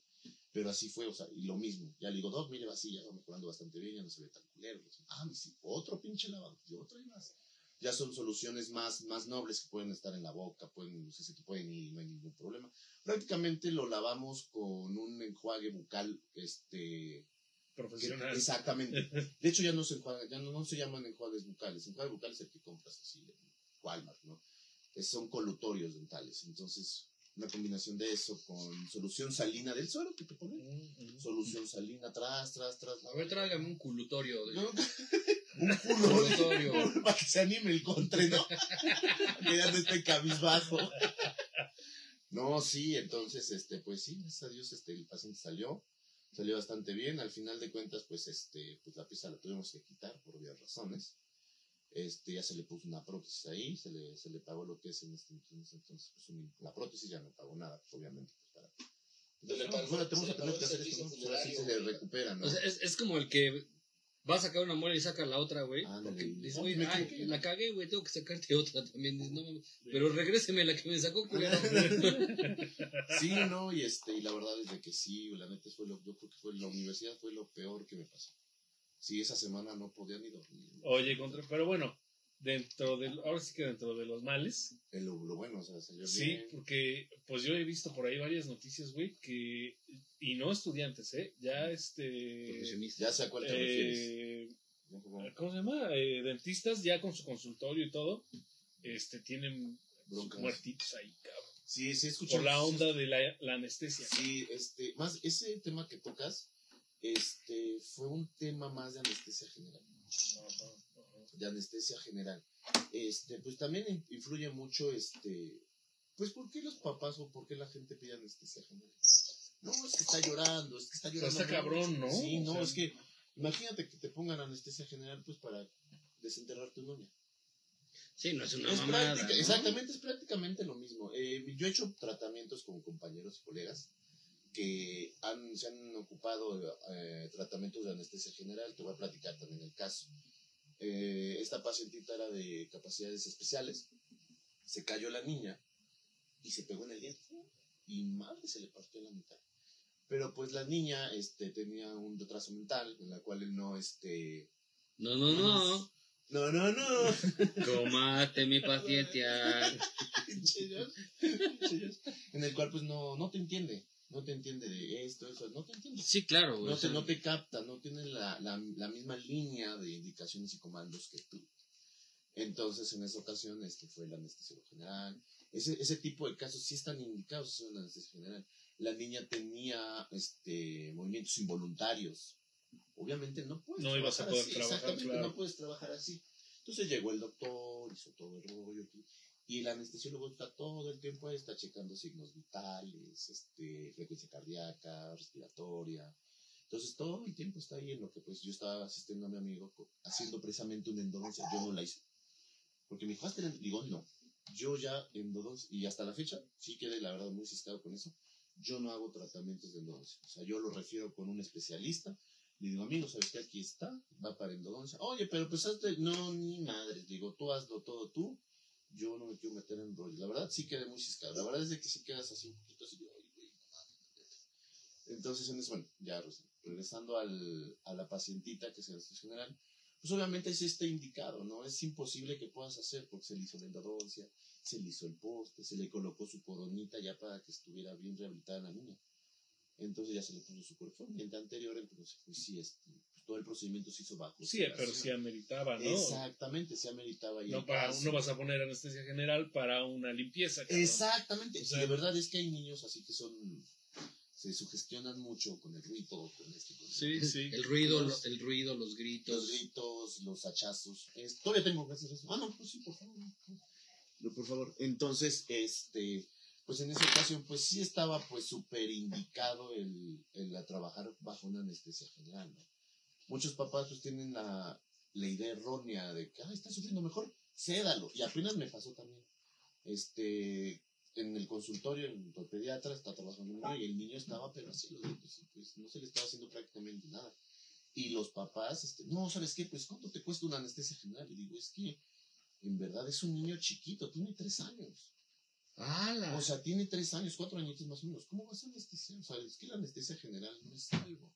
Pero así fue, o sea, y lo mismo. Ya le digo, Doc, mire, va así, ya va mejorando bastante bien, ya no se ve tan culero. Ah, sí, otro pinche lavado, y otro y más. Ya son soluciones más, más nobles que pueden estar en la boca, pueden, se pueden ir y no hay ningún problema. Prácticamente lo lavamos con un enjuague bucal, este, que- Profesional. exactamente. De hecho, ya no se enjuaga, ya no, no se llaman enjuagues bucales. Enjuague bucal es el que compras así en Walmart, ¿no? Es- son colutorios dentales. Entonces, una combinación de eso con solución salina del suero que te ponen. Mm, mm. Solución salina, tras, tras, tras. A ver, tráigame un culutorio. de- No, un culo. Colutorio. para que se anime el contre, ¿no? que ya no esté cabizbajo. No, sí, entonces, este, pues sí, gracias a Dios, este, el paciente salió, salió bastante bien. Al final de cuentas, pues, este, pues la pieza la tuvimos que quitar por obvias razones. Este, ya se le puso una prótesis ahí, se le, se le pagó lo que es en este entonces, entonces pues, un- la prótesis ya no pagó nada, obviamente, pues, para. No, bueno, tenemos se que le tener que hacer esto, ¿no? Pues, ahora sí se le recupera, ¿no? O sea, es, es como el que va a sacar una muela y saca la otra, güey. Ándale. Porque dice, No, güey, me ay, la cagué, güey, tengo que sacarte otra también. Dice, no, mames, pero regréseme la que me sacó, culero. Sí, no, y este, y la verdad es de que sí, la neta fue lo, yo creo que fue la universidad fue lo peor que me pasó. Sí, esa semana no podía ni dormir. Oye, contra, pero bueno, dentro del, ahora sí que dentro de los males, Eh, Lo, bueno, o sea, sí, bien. porque pues yo he visto por ahí varias noticias, güey, que, y no estudiantes, ¿eh? Ya este, Profesionista. Ya sé a cuál te refieres. eh. ¿cómo se llama? Eh, dentistas ya con su consultorio y todo, este, tienen Broncas. muertitos ahí, cabrón. Sí, sí, escuché. Por la onda de la, la anestesia. Sí, este, más ese tema que tocas, este, fue un tema más de anestesia general. Ajá, ajá. de anestesia general, este, pues también in- influye mucho, este, pues, ¿por qué los papás o por qué la gente pide anestesia general? No, es que está llorando, es que está sea, llorando. está cabrón, ¿no? Sí, O no, sea- es que, imagínate que te pongan anestesia general, pues, para desenterrar tu novia. Sí, no es una Es mamada. práctica- ¿no? Exactamente, es prácticamente lo mismo. Eh, yo he hecho tratamientos con compañeros y colegas que han, se han ocupado eh, tratamientos de anestesia general. Te voy a platicar también el caso. Eh, esta pacientita era de capacidades especiales. Se cayó la niña y se pegó en el diente. Y madre se le partió la mitad. Pero pues la niña este, tenía un retraso mental en la cual él no, este... No, no, no. No, no, no. Comate mi paciencia. en el cual pues no, no te entiende, no te entiende de esto, eso, no te entiende. Sí, claro. No o sea, te, no te capta, no tiene la, la, la misma línea de indicaciones y comandos que tú. Entonces, en esa ocasión, este fue el anestesiólogo general. Ese, ese tipo de casos sí están indicados en la anestesia general. La niña tenía este, movimientos involuntarios. Obviamente no puedes No ibas a poder trabajar, Exactamente, claro. no puedes trabajar así. Entonces llegó el doctor, hizo todo el rollo. Y el anestesiólogo está todo el tiempo ahí, está checando signos vitales, este, frecuencia cardíaca, respiratoria. Entonces todo el tiempo está ahí en lo que pues yo estaba asistiendo a mi amigo haciendo precisamente una endodoncia. Yo no la hice. Porque mi hijo hasta digo, no. Yo ya endodoncia, y hasta la fecha, sí quedé la verdad muy ciscado con eso. Yo no hago tratamientos de endodoncia. O sea, yo lo refiero con un especialista. Le digo, amigo, ¿sabes qué? Aquí está, va para endodoncia. Oye, pero pues hazte, no, ni madre. Digo, tú hazlo todo tú. Yo no me quiero meter en rollo. La verdad sí quedé muy ciscado. La verdad es de que sí quedas así un poquito así. ay, güey, no. Entonces, en eso, bueno, ya regresando al, a la pacientita que es el anestesio general, pues obviamente es este indicado, ¿no? Es imposible que puedas hacer porque se le hizo la endodoncia, se le hizo el poste, se le colocó su coronita ya para que estuviera bien rehabilitada la niña. Entonces ya se le puso su correspondiente anterior, entonces pues sí, este, pues, todo el procedimiento se hizo bajo. Sí, pero sí ameritaba, ¿no? Exactamente, se ameritaba. No, el para, no vas a poner anestesia general para una limpieza. cabrón. Exactamente. O sea- y de verdad es que hay niños así que son. Se sugestionan mucho con el ruido, con esto. y con Sí, sí. El ruido, Los- lo- el ruido, los gritos. Los gritos, los hachazos. Es- todavía tengo que hacer eso. Ah, no, pues sí, por favor. No, por favor. Entonces, este. Pues en esa ocasión, pues sí estaba pues súper indicado el, el a trabajar bajo una anestesia general, ¿no? Muchos papás pues tienen la, la idea errónea de que, ah, está sufriendo mejor, cédalo. Y apenas me pasó también. Este, en el consultorio, el pediatra está trabajando un niño y el niño estaba pero así los dientes, y, pues no se le estaba haciendo prácticamente nada. Y los papás, este, no, ¿sabes qué? Pues ¿cuánto te cuesta una anestesia general? Y digo, es que en verdad es un niño chiquito, tiene tres años. O sea, tiene tres años, cuatro añitos más o menos. ¿Cómo vas a anestesiar? O sea, es que la anestesia general no es algo.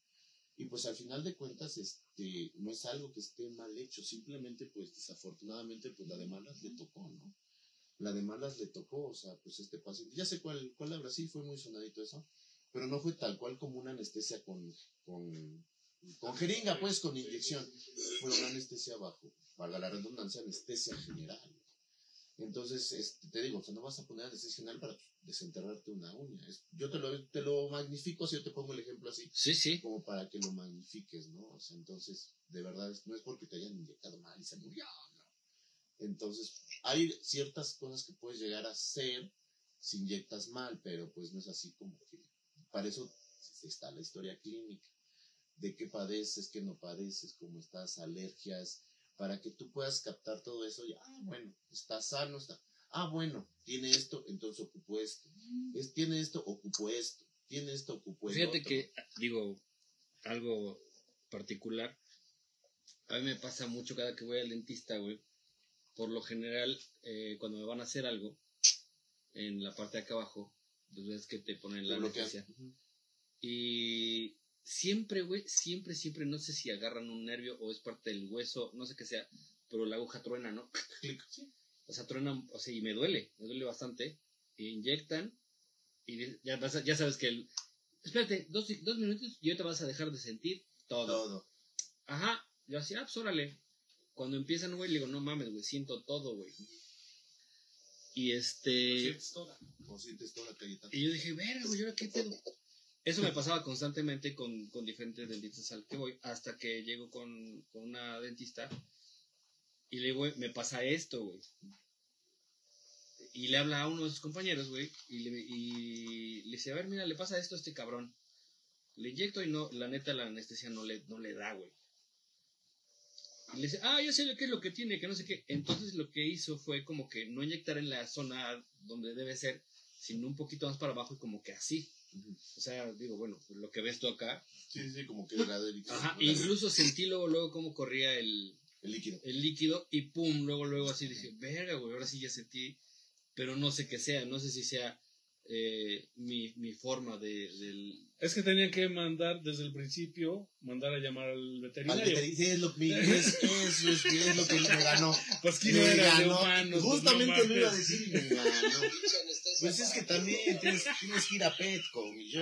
Y pues al final de cuentas, este, no es algo que esté mal hecho. Simplemente, pues desafortunadamente, pues la de malas le tocó, ¿no? La de malas le tocó, o sea, pues este paciente, ya sé cuál, cuál habla, sí, fue muy sonadito eso, pero no fue tal cual como una anestesia con, con, con jeringa, pues, con inyección. Fue una anestesia bajo, valga la redundancia, anestesia general. Entonces, este, te digo, o sea, no vas a poner anestesia general para desenterrarte una uña. Es- yo te lo, te lo magnifico si yo te pongo el ejemplo así, Sí, sí. como para que lo magnifiques, ¿no? O sea, entonces, de verdad, no es porque te hayan inyectado mal y se murió, ¿no? Entonces, hay ciertas cosas que puedes llegar a hacer si inyectas mal, pero pues no es así como que... Para eso está la historia clínica, de qué padeces, qué no padeces, cómo estás, alergias, para que tú puedas captar todo eso y, ah, bueno, está sano, está... Ah, bueno, tiene esto, entonces ocupo esto. Es, tiene esto, ocupo esto. Tiene esto, ocupo esto. Fíjate que, digo, algo particular. A mí me pasa mucho cada que voy al dentista, güey. Por lo general, eh, cuando me van a hacer algo, en la parte de acá abajo, pues ves que te ponen la Te bloquean. anestesia. Y siempre, güey, siempre, siempre, no sé si agarran un nervio o es parte del hueso, no sé qué sea, pero la aguja truena, ¿no? Clic, sí. O sea, truena, o sea, y me duele, me duele bastante. E inyectan y ya, vas a- ya sabes que el... Espérate, dos, dos minutos y ahorita vas a dejar de sentir todo. Todo. Ajá, yo así, ah, pues órale. Cuando empiezan, güey, le digo, no mames, güey, siento todo, güey. Y este... O sientes toda la Cayetana. Y yo dije, verga, güey, ¿ahora qué pedo? Eso me pasaba constantemente con, con diferentes dentistas al que voy, hasta que llego con, con una dentista Y le digo, me pasa esto, güey. Y le habla a uno de sus compañeros, güey, y le, y le dice, a ver, mira, le pasa esto a este cabrón. Le inyecto y no, la neta, la anestesia no le, no le da, güey. Y le dice, ah, yo sé qué es lo que tiene, que no sé qué. Entonces lo que hizo fue como que no inyectar en la zona donde debe ser, sino un poquito más para abajo y como que así. O sea, digo, bueno, lo que ves tú acá. Sí, sí, como que era delicado. Ajá, incluso sentí luego, luego cómo corría el, El líquido. el líquido y pum, luego, luego así dije, verga, güey, ahora sí ya sentí, pero no sé qué sea, no sé si sea eh, mi, mi forma de, del... Es que tenían que mandar desde el principio, mandar a llamar al Al veterinario. veterinario, sí, es lo, mi- es, eso es, es lo que me ganó. Pues que Me no era de ganó. humanos. pues, Justamente lo iba a decir y me ganó. Pues es que también tienes, tienes que ir a Petco, mi yo.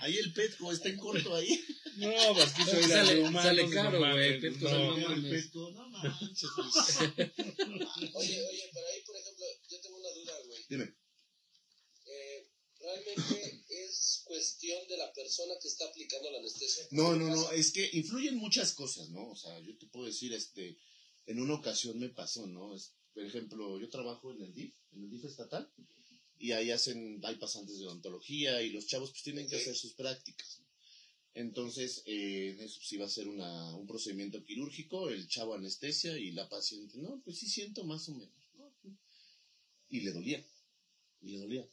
Ahí el Petco está en corto ahí. No, pues que soy Sale- de humanos. sale caro, güey, Petco no. sale No, mames. el Petco, no manches. pues. Oye, oye, pero ahí, por ejemplo, yo tengo una duda, güey. Dime. ¿Realmente es cuestión de la persona que está aplicando la anestesia? No, no, no, es que influyen muchas cosas, ¿no? O sea, yo te puedo decir, este, en una ocasión me pasó, ¿no? Es- por ejemplo, yo trabajo en el DIF, en el DIF estatal, y ahí hacen, hay pasantes de odontología y los chavos pues tienen que hacer sus prácticas. ¿no? Entonces, eh, eso pues iba a ser una, un procedimiento quirúrgico, el chavo anestesia y la paciente, no, pues sí siento más o menos, ¿no? Y le dolía, y le dolía.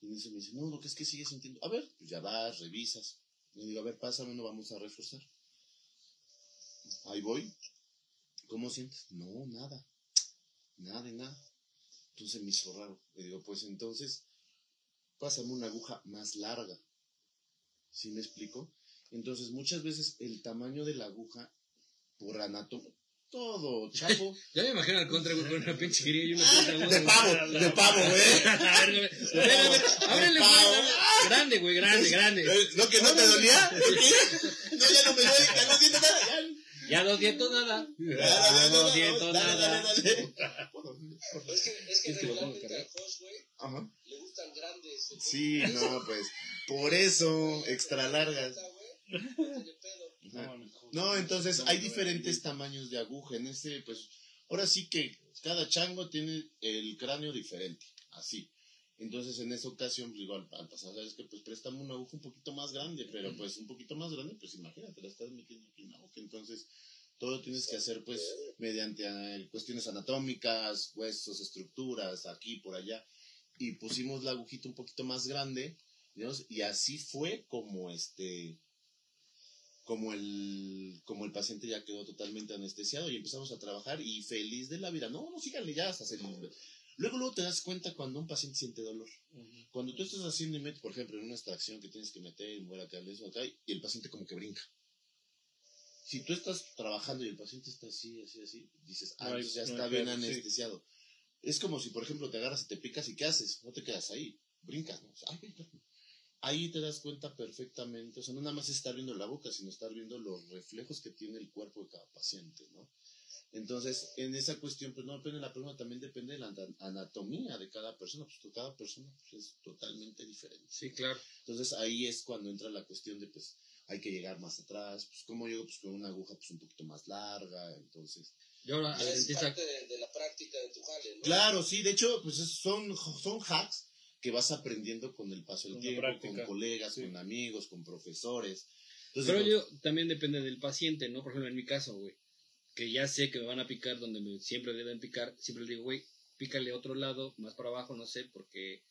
Y en eso me dice, no, lo que es que sigue sintiendo. A ver, pues ya vas, revisas. Le digo, a ver, pásame, no vamos a reforzar. Ahí voy. ¿Cómo sientes? No, nada. Nada nada. Entonces me hizo raro. Le digo, pues entonces, pásame una aguja más larga. ¿Sí me explico? Entonces, muchas veces el tamaño de la aguja, por anatomía, todo, chapo. Ya me imagino al contra, güey, con una pinche grilla y una puta aguja, de güey. pavo, de pavo, güey. Güey, ábrele, güey, pavo. Grande, güey, grande, grande. Eh, ¿No que no te dolía? No, ya no me duele, ya no siento nada. Ya, dos dientos nada. ya, no, dale, nada. Es que, es que regularmente al güey, Ajá. le gustan grandes. Sí, no, pues, por eso, extra largas. güey, no pedo. No, entonces hay diferentes tamaños de aguja. En este, pues, ahora sí que cada chango tiene el cráneo diferente, así. Entonces, en esa ocasión, pues, igual, al pasar, sabes que, pues, préstame una aguja un poquito más grande, pero, pues, un poquito más grande, pues, imagínate, la estás metiendo aquí en la boca. Entonces, todo tienes que hacer, pues, mediante eh, cuestiones anatómicas, huesos, estructuras, aquí, por allá. Y pusimos la agujita un poquito más grande, digamos, y así fue como, este, como el, como el paciente ya quedó totalmente anestesiado y empezamos a trabajar y feliz de la vida. No, no, síganle ya hasta hacer... Luego, luego te das cuenta cuando un paciente siente dolor. Cuando tú estás haciendo, y metes, por ejemplo, en una extracción que tienes que meter y mover acá, eso acá, y el paciente como que brinca. Si tú estás trabajando y el paciente está así, así, así, dices, ah, No hay- ya no está bien sí. anestesiado. Es como si, por ejemplo, te agarras y te picas y ¿qué haces? No te quedas ahí, brincas, ¿no? O sea, ay, brinca. Ahí te das cuenta perfectamente, o sea, no nada más es estar viendo la boca, sino estar viendo los reflejos que tiene el cuerpo de cada paciente, ¿no? Entonces, en esa cuestión, pues no depende de la persona, también depende de la ana- anatomía de cada persona, pues cada persona pues, es totalmente diferente. Sí, claro. Entonces ahí es cuando entra la cuestión de, pues, hay que llegar más atrás, pues, ¿cómo llego? Pues con una aguja, pues, un poquito más larga, entonces... Y ahora, es parte de, de la práctica de tu jale, ¿no? Claro, sí, de hecho, pues es- son, son hacks que vas aprendiendo con el paso del tiempo, práctica. con colegas, Sí. con amigos, con profesores. Entonces, pero yo también depende del paciente, ¿no? Por ejemplo, en mi caso, güey, que ya sé que me van a picar donde me siempre deben picar, siempre le digo, güey, pícale a otro lado, más para abajo, no sé, porque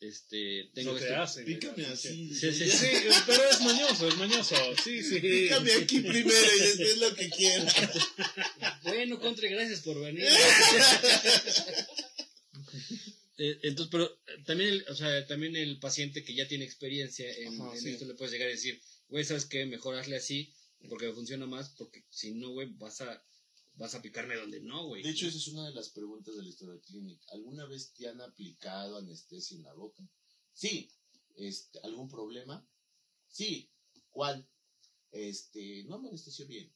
este tengo te este- Pícame así que- Sí, sí, Sí, pero es mañoso, es mañoso. Sí, sí. Pícame aquí primero y después lo que quieras. Bueno, Contre, gracias por venir. Eh, Entonces, pero eh, también el, o sea, también el paciente que ya tiene experiencia en, Ajá, en sí. esto le puedes llegar a decir, güey, ¿sabes qué? Mejor hazle así porque me funciona más, porque si no, güey, vas a, vas a picarme donde no, güey. De hecho, esa es una de las preguntas de la historia clínica. ¿Alguna vez te han aplicado anestesia en la boca? Sí. Este, ¿Algún problema? Sí. ¿Cuál? Este, no me anestesió bien.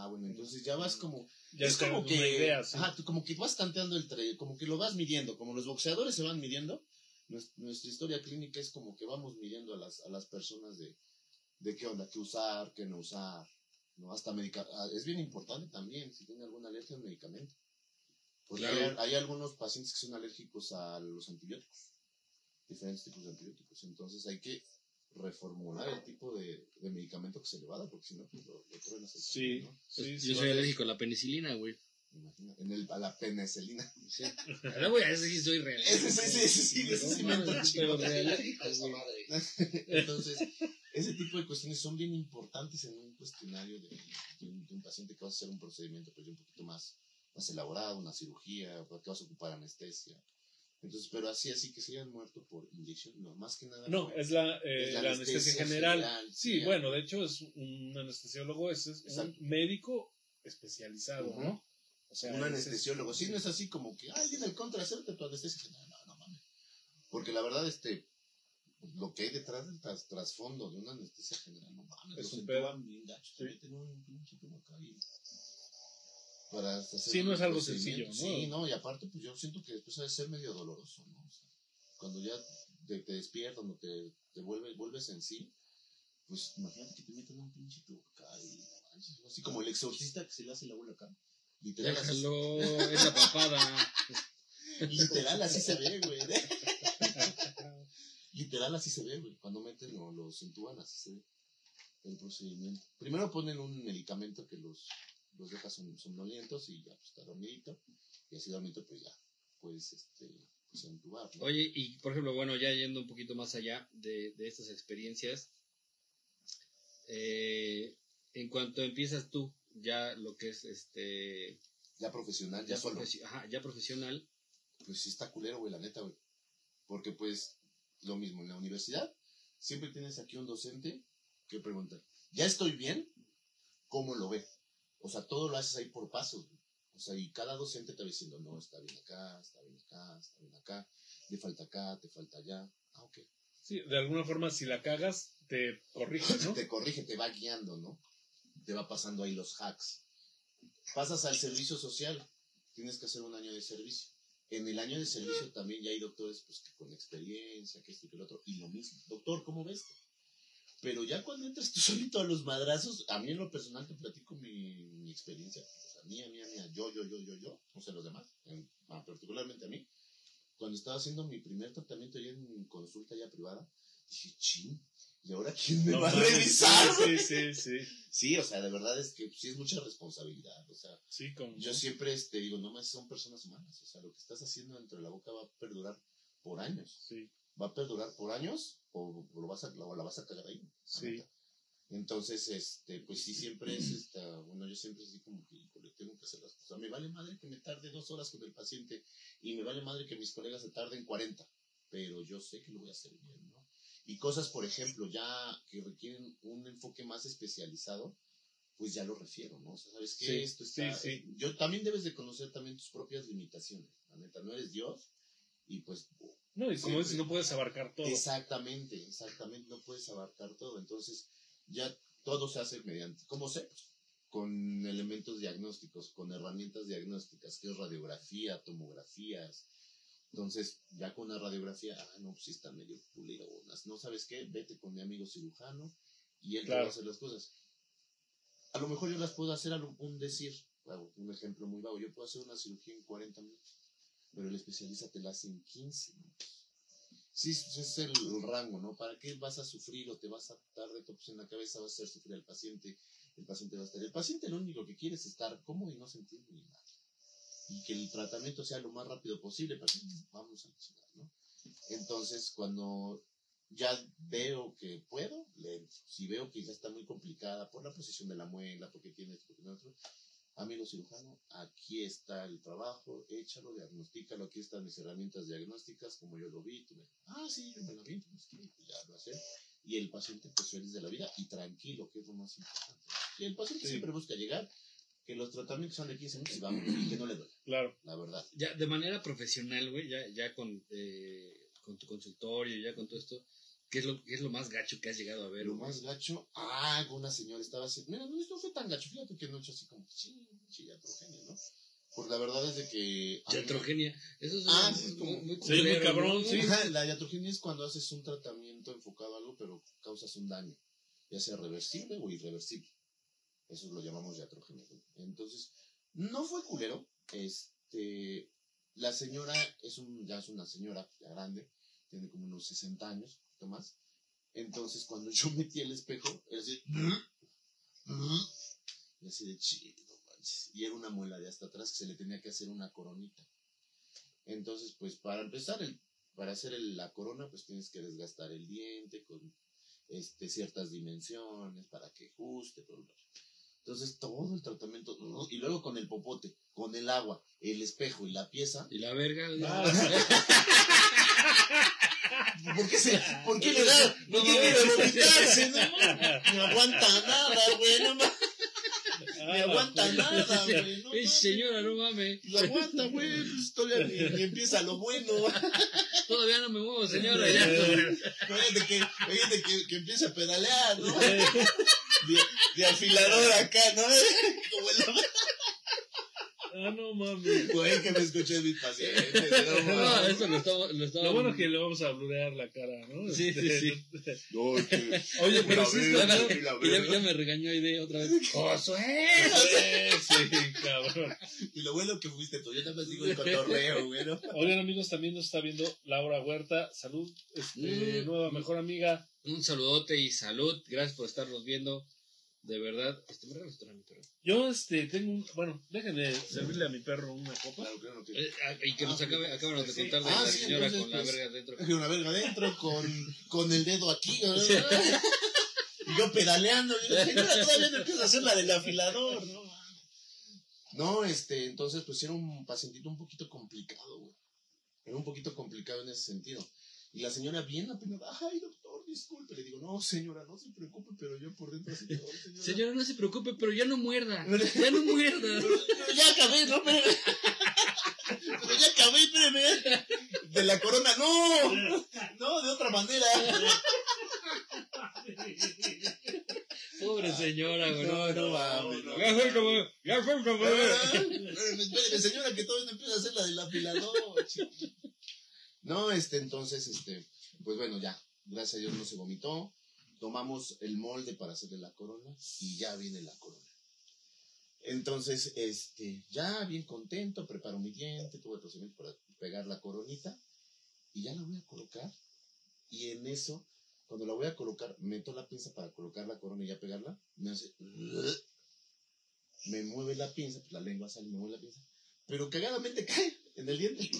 Ah, bueno, entonces ya vas como... Ya es como que... idea, sí. Ajá, tú como que vas tanteando el tren, como que lo vas midiendo, como los boxeadores se van midiendo. nues- Nuestra historia clínica es como que vamos midiendo a las, a las personas de, de qué onda, qué usar, qué no usar, ¿no? Hasta medica ah, es bien importante también si tiene alguna alergia al medicamento. Porque Claro. hay, hay algunos pacientes que son alérgicos a los antibióticos, diferentes tipos de antibióticos. Entonces hay que reformular el tipo de, de medicamento que se le va a dar, porque si no, pues lo, lo corren a hacer Sí, ¿no? sí, sí. Yo soy alérgico a la penicilina, güey. Imagina, en el, a la penicilina. Sí. Ahora, güey, a ese sí soy real. Ese sí, sí, ese sí, ese sí me entra chido. pero real. A esa madre. Entonces, ese tipo de cuestiones son bien importantes en un cuestionario de, de un, de un paciente que vas a hacer un procedimiento pues, un poquito más, más elaborado, una cirugía, o que vas a ocupar anestesia. Entonces, pero así, así que se hayan muerto por inyección, no, más que nada. No, es la, eh, Es la la anestesia, anestesia general. general, Sí, bueno, de hecho es un anestesiólogo, es, es un médico especializado, Ujú. ¿no? O sea, un anestesiólogo. Sí, no es así como que, ay, viene el contra, hacerte tu anestesia. No, no, no mames. Porque la verdad, este, lo que hay detrás del tras- trasfondo de una anestesia general, no mames. Es un entuban bien gacho, te Sí. meten un pinche y- Para hacer Sí, no es algo sencillo, ¿no? Sí, no, y aparte, pues yo siento que después de ser medio doloroso, ¿no? O sea, cuando ya te, te despiertas, cuando te, te vuelves, vuelves en sí, pues imagínate que te meten un pinche tubo acá y así como el exorcista que se le hace la bola acá. Literal, así- Déjalo, esa papada. Literal, así se ve, güey. Literal, así se ve, güey. Cuando meten o los entuban, así se ve el procedimiento. Primero ponen un medicamento que los, los deja som- somnolientos y ya, pues está dormidito. Y así dormidito, pues ya, puedes, este, pues entubar, ¿no? Oye, y por ejemplo, bueno, ya yendo un poquito más allá de, de estas experiencias, eh, en cuanto empiezas tú, ya lo que es este, Ya profesional, ya, ya, solo. ajá, ya profesional, Pues sí está culero, güey, la neta, güey. Porque pues, lo mismo, en la universidad, siempre tienes aquí un docente que pregunta, ¿ya estoy bien? ¿Cómo lo ve? O sea, todo lo haces ahí por pasos, güey. O sea, y cada docente te va diciendo, no, está bien acá, está bien acá, está bien acá, le falta acá, te falta allá. Ah, ok. Sí, de alguna forma, si la cagas, te corriges, ¿no? Te corrige, te va guiando, ¿no? Te va pasando ahí los hacks. Pasas al servicio social, tienes que hacer un año de servicio. En el año de servicio también ya hay doctores pues, que con experiencia, que esto y que lo otro, y lo mismo. Doctor, ¿cómo ves? Pero ya cuando entras tú solito a los madrazos, a mí en lo personal te platico mi, mi experiencia. O sea, mía, mía, mía, yo, yo, yo, yo, yo, no sé los demás, en- particularmente a mí. Cuando estaba haciendo mi primer tratamiento ya en consulta ya privada, dije, ching, ¿y ahora quién me No va a revisar? Sí, sí, sí. Sí, o sea, de verdad es que sí es mucha responsabilidad. O sea, Sí, como... yo siempre este, digo, no más son personas humanas. O sea, lo que estás haciendo dentro de la boca va a perdurar por años. Sí, Va a perdurar por años o, o lo vas a, o la vas a cagar ahí. Sí. Entonces, este, pues sí, siempre es, esta, bueno, yo siempre así como que, tengo que hacer las cosas. Me vale madre que me tarde dos horas con el paciente y me vale madre que mis colegas se tarden 40, pero yo sé que lo voy a hacer bien, ¿no? Y cosas, por ejemplo, ya que requieren un enfoque más especializado, pues ya lo refiero, ¿no? O sea, ¿sabes qué? Sí, Esto está... sí, sí. Yo también debes de conocer también tus propias limitaciones, la neta, no eres Dios y pues No, y como dices, no puedes abarcar todo. Exactamente, exactamente, no puedes abarcar todo. Entonces, ya todo se hace mediante, ¿cómo sé? Pues, con elementos diagnósticos, con herramientas diagnósticas, que es radiografía, tomografías. Entonces, ya con una radiografía, ah, no, pues sí están medio pulidonas. ¿No sabes qué? Vete con mi amigo cirujano y él te va a hacer las cosas. A lo mejor yo las puedo hacer a un decir, un ejemplo muy vago. Yo puedo hacer una cirugía en 40 minutos, pero el especialista te la hace en 15 minutos. Sí, ese es el, rango, ¿no? ¿Para qué vas a sufrir o te vas a dar de topos en la cabeza, vas a hacer sufrir al paciente? El paciente va a estar. El paciente lo único que quiere es estar cómodo y no sentir ni nada. Y que el tratamiento sea lo más rápido posible, para que vamos a chingar, ¿no? Entonces, cuando ya veo que puedo, le. Si veo que ya está muy complicada por la posición de la muela, porque tiene porque otro, amigo cirujano, aquí está el trabajo, échalo, diagnostícalo, aquí están mis herramientas diagnósticas, como yo lo vi, tú me, ah, sí, yo me lo vi, pues, pues, ya lo hace. Y el paciente pues feliz de la vida y tranquilo, que es lo más importante. Y el paciente Sí. siempre busca llegar, que los tratamientos son de 15 minutos y vamos, y que no le duele, Claro. la verdad. ya de manera profesional, güey, ya, ya con, eh, con tu consultorio, ya con todo esto, ¿qué es, lo, ¿qué es lo más gacho que has llegado a ver? Lo güey? más gacho, ah, una señora estaba así, mira, no, esto no fue tan gacho, fíjate que no he hecho así como, sí, sí, iatrogenia, ¿no? Porque la verdad es de que... a mí me- Iatrogenia. Eso es Ah, es como- muy, muy Sí, muy cabrón, ¿no? sí. La iatrogenia es cuando haces un tratamiento enfocado a algo, pero causas un daño, ya sea reversible o irreversible. Eso lo llamamos iatrogenia. güey. Entonces, no fue culero. Este, la señora es un, ya es una señora ya grande, tiene como unos 60 años, más. Entonces, cuando yo metí el espejo, era así, y así de chido, no manches. Y era una muela de hasta atrás que se le tenía que hacer una coronita. Entonces, pues para empezar, el, para hacer el- la corona, pues tienes que desgastar el diente con este, ciertas dimensiones para que ajuste. bla. Entonces, todo el tratamiento, y luego con el popote, con el agua, el espejo y la pieza. Y la verga. güey. ¿Por qué, se, ¿por qué le da? No tiene que vomitarse, no No aguanta nada, güey, no ma- Ah, aguanta nada, güey. No, mames. señora, no mames. La aguanta, güey, pues todavía ni, ni empieza lo bueno. Todavía no me muevo, señora. Fíjate que, fíjate que, que empieza a pedalear, ¿no? De, de afilador acá, ¿no? Como el Ah, no mames. güey que me escuché mis pacientes. No, No, eso lo estaba. Lo estaba Lo bueno es que le vamos a blurear la cara, ¿no? Sí, sí, Este, sí. No, es que- Oye, pero sí La está verga, y la Y ya, ya me regañó Aide otra vez. ¡Josué! Sí, cabrón. Y lo bueno que fuiste tú, yo nada más digo el cotorreo, güey, ¿no? Oigan, amigos, también nos está viendo Laura Huerta. Salud, este, Mm. nueva mejor amiga. Un saludote y salud. Gracias por estarnos viendo. De verdad. Este, me regalas otra, mi perro. Yo, este, tengo un. Bueno, déjenme servirle a mi perro una copa. Claro, claro Eh, ah, y que nos Ah, acabe, acaban de contar de Ah, la sí, señora entonces, con la pues, verga dentro. Dejé una verga adentro con, con el dedo aquí, ¿no? Y yo pedaleando, y yo, señora, todavía no empieza a hacer la del afilador, ¿no? No, este, entonces, pues era un pacientito un poquito complicado, güey. Era un poquito complicado en ese sentido. Y la señora bien apenas, ay, doctor, disculpe. Le digo, no, señora, no se preocupe, pero yo por dentro así, "Ay, señora. Señora, no se preocupe, pero ya no muerda. Ya no muerda. Pero ya acabé, no, pero... Pero ya acabé, espérame. De la corona, no. No, de otra manera. Pobre señora, güey. No, no, mames, no. Ya fue como. Ya fue como. Espérame, señora, que todavía no empieza a hacer la del afilador. No, este, entonces, este, pues bueno, ya. Gracias a Dios no se vomitó. Tomamos el molde para hacerle la corona y ya viene la corona. Entonces, este, ya bien contento, preparo mi diente, tuve el procedimiento para pegar la coronita y ya la voy a colocar. Y en eso, cuando la voy a colocar, meto la pinza para colocar la corona y ya pegarla, me hace me mueve la pinza, pues la lengua sale me mueve la pinza, pero cagadamente cae en el diente.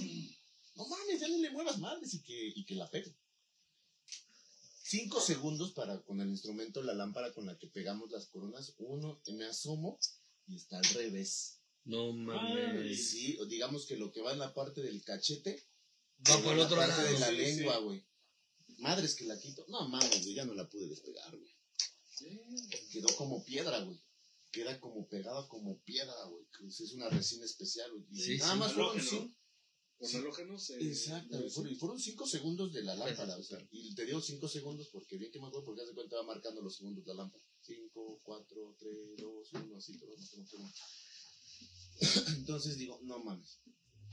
No mames, ya no le muevas madres y que, y que la pegue. Cinco segundos para con el instrumento, la lámpara con la que pegamos las coronas. Uno, me asomo y está al revés. No mames. sí, o digamos que lo que va en la parte del cachete Va por el otro parte lado. de la sí, lengua, güey. Madres que la quito. No mames, güey, ya no la pude despegar, güey. Quedó como piedra, güey. Queda como pegada como piedra, güey. Es una resina especial, güey. Nada sí. más fueron. Con Sí. halógeno se. Exacto, y fueron cinco segundos de la lámpara, o sea, y te digo cinco segundos porque bien que me acuerdo porque hace cuenta va marcando los segundos la lámpara. Cinco, cuatro, tres, dos, uno, así, todo, todo, todo. Entonces digo, no mames,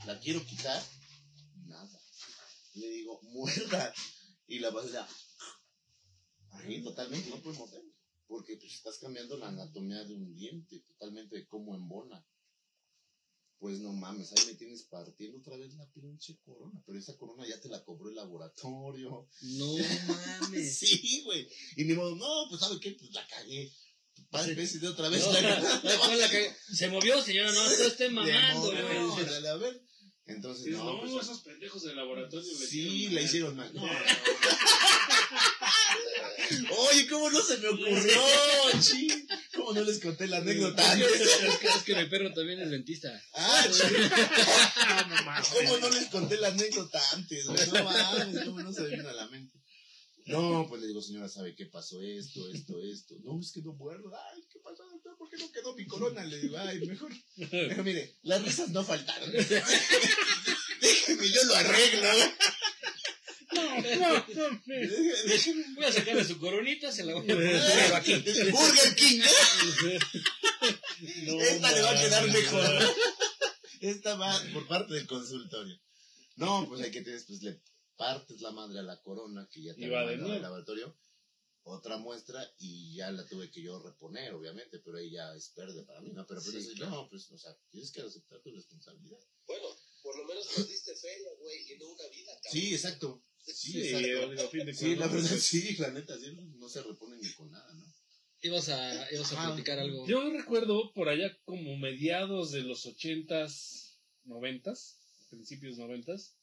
la quiero quitar, nada. Le digo, muerda, y la vas a ahí totalmente no puedes mover, porque pues estás cambiando la anatomía de un diente, totalmente de cómo embona. Pues no mames, ahí me tienes partiendo otra vez la pinche corona. Pero esa corona ya te la cobró el laboratorio. No mames. Sí, güey. Y ni modo, no, pues ¿sabe qué? Pues la cagué. Padre, veces de otra vez No, la no, no, la que- Se movió, señora, no, no esté mamando, güey. órale, a ver. Entonces, no, no, pues, esos pendejos del laboratorio sí, le hicieron mal. No. Oye, ¿cómo no se me ocurrió? ¿Cómo no les conté la anécdota? Es que, es que mi perro también es dentista. Ah. No, no mames. ¿Cómo no les conté la anécdota antes? güey? No mames, ¿cómo no se me vino a la mente? No, pues le digo, señora, ¿sabe qué pasó? Esto, esto, esto. No, es que no muerdo. Ay, ¿qué pasó, doctor? ¿Por qué no quedó mi corona? Le digo, ay, mejor. Pero mire, las risas no faltaron. Déjeme, yo lo arreglo. Voy a sacarle su coronita, se la voy a poner aquí. Burger King, ¿eh? No Esta le va a quedar mejor. Esta va por parte del consultorio. No, pues hay que tener, pues le partes la madre a la corona que ya te va al nuevo. laboratorio. otra muestra y ya la tuve que yo reponer, obviamente, pero ahí ya es verde para mí, ¿no? Pero, pero Sí, claro. no, pues, o sea, tienes que aceptar tu responsabilidad. Bueno, por lo menos perdiste feria, güey, y no una vida, cabrón. Sí, exacto. Sí, Sí, exacto. digo, a fin de Sí, la verdad, sí, la neta, sí, no se repone ni con nada, ¿no? Ibas a, ibas a platicar algo. Yo recuerdo por allá como mediados de los ochentas, noventas, principios noventas,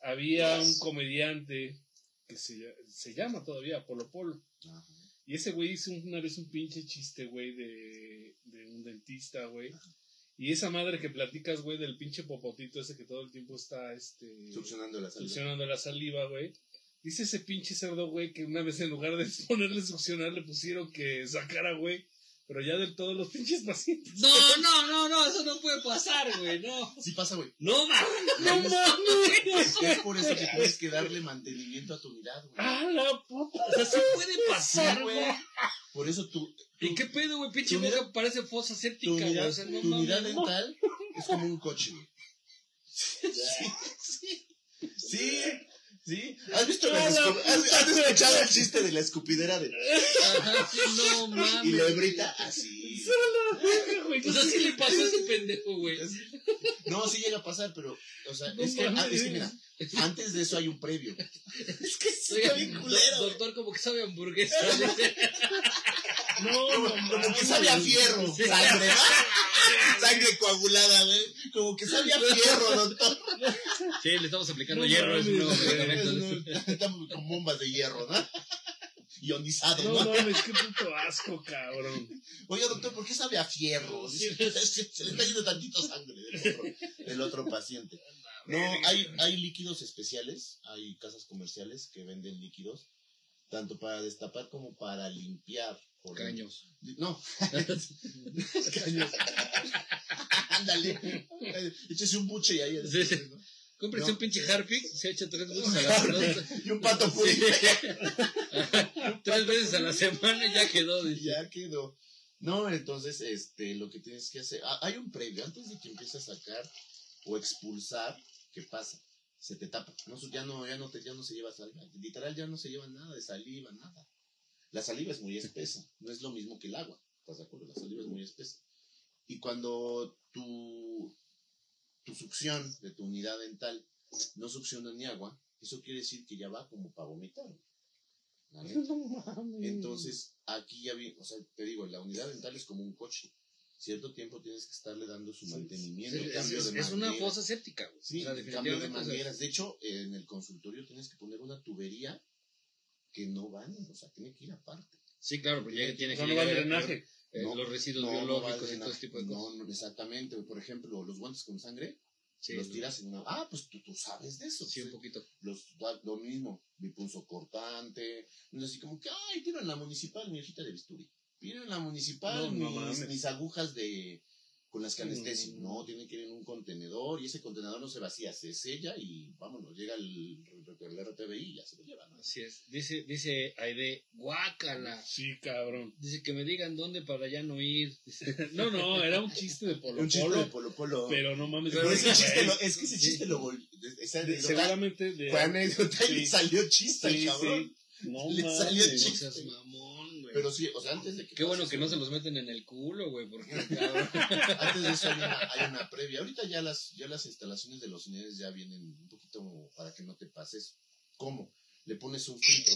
había un comediante que se, se llama todavía Polo Polo. Ajá. Y ese güey hizo una vez un pinche chiste, güey, de, de un dentista, güey. Y esa madre que platicas, güey, del pinche popotito ese que todo el tiempo está, este... Succionando la salida. succionando la saliva, güey. Dice ese pinche cerdo, güey, que una vez en lugar de ponerle succionar le pusieron que sacara, güey. Pero ya del todo los pinches pacientes. No, no, no, no, eso no puede pasar, güey, no. Sí pasa, güey. No, mames. ¡No mames! Es por eso que tienes que darle mantenimiento a tu unidad, güey. ¡A la puta! O sea, sí puede pasar, Sí, güey. Por eso tu, ¿Y qué pedo, güey? Pinche tu boca parece fosa tu séptica, güey. unidad, O sea, no tu unidad mames. dental es como un coche, güey. Sí, sí. Sí, sí. ¿Has visto la A la escu- ¿Has, has escuchado el chiste de la escupidera de Ajá, sí, no mames. y la hebrita así? güey! O sea, sí le pasó a ese pendejo, güey. No, sí llega a pasar, pero, o sea, No es, que, ah, es que mira, antes de eso hay un previo. Es que sí está bien culero. do- doctor, como que sabe a hamburguesa. No, Como, no como que sabe a fierro, sangre, sangre coagulada, güey. Como que sabe a fierro, doctor. Sí, le estamos aplicando No hierro, es un nuevo. Estamos con bombas de hierro, ¿no? Ionizado, No ¿no? mames, qué puto asco, cabrón. Oiga, doctor, ¿por qué sabe a fierro? Se le está yendo tantito sangre del otro, del otro paciente. No, hay, hay líquidos especiales, hay casas comerciales que venden líquidos, tanto para destapar como para limpiar. por. Caños. No. Caños. Ándale. Échese un buche y ahí. Sí. Cómprese No. un pinche Harpic, se echa tres veces a la semana. y un pato Sí. Tres veces a la semana y ya quedó. Dice. ya quedó. No, entonces, este, lo que tienes que hacer, ah, hay un previo, antes de que empieces a sacar o expulsar, ¿qué pasa? Se te tapa, no, ya no, ya no te, ya no se lleva saliva, literal ya no se lleva nada de saliva, nada. La saliva es muy espesa, no es lo mismo que el agua, ¿estás de acuerdo? La saliva es muy espesa. Y cuando tu, tu succión de tu unidad dental no succiona ni agua, eso quiere decir que ya va como para vomitar. Entonces, aquí ya vi, o sea, te digo, la unidad dental es como un coche. Cierto tiempo tienes que estarle dando su Sí. mantenimiento, Es, cambio es- es una fosa séptica, güey. Sí, o sea, cambio de mangueras. De hecho, en el consultorio tienes que poner una tubería que no van, o sea, tiene que ir aparte. Sí, claro, porque ya tiene O que sea, no va drenaje. eh, No, los residuos No, biológicos y todo ese tipo de cosas. No, exactamente. Por ejemplo, los guantes con sangre, Sí, los tiras en una... Ah, pues tú, tú sabes de eso. Sí, un sí. poquito. Los, lo mismo, mi punzo cortante. Así como que, ay, tiro en la municipal mi hojita de bisturí. Tiro en la municipal No, no mis, agujas de con las que anestesio. Mm. No, tiene que ir en un contenedor y ese contenedor no se vacía, se sella y vámonos, llega el, el RTBI y ya se lo lleva, ¿no? Así es. Dice, dice Aide, guácala. Sí, cabrón. Dice que me digan dónde para ya no ir. Dice, No, no, era un chiste de Polo un chiste Polo. de Polo Polo. Pero no mames. Pero ese chiste lo- es que ese Sí. chiste lo volvió. Seguramente de. fue anécdota y Sí. le salió chiste, Sí, cabrón. No Le mames. salió chiste. mamón. Pero sí, o sea, antes de que. Qué bueno que eso, no se los meten en el culo, güey, porque. Antes de eso hay una, hay una previa. Ahorita ya las, ya las instalaciones de los cines ya vienen un poquito para que no te pases. ¿Cómo? Le pones un filtro.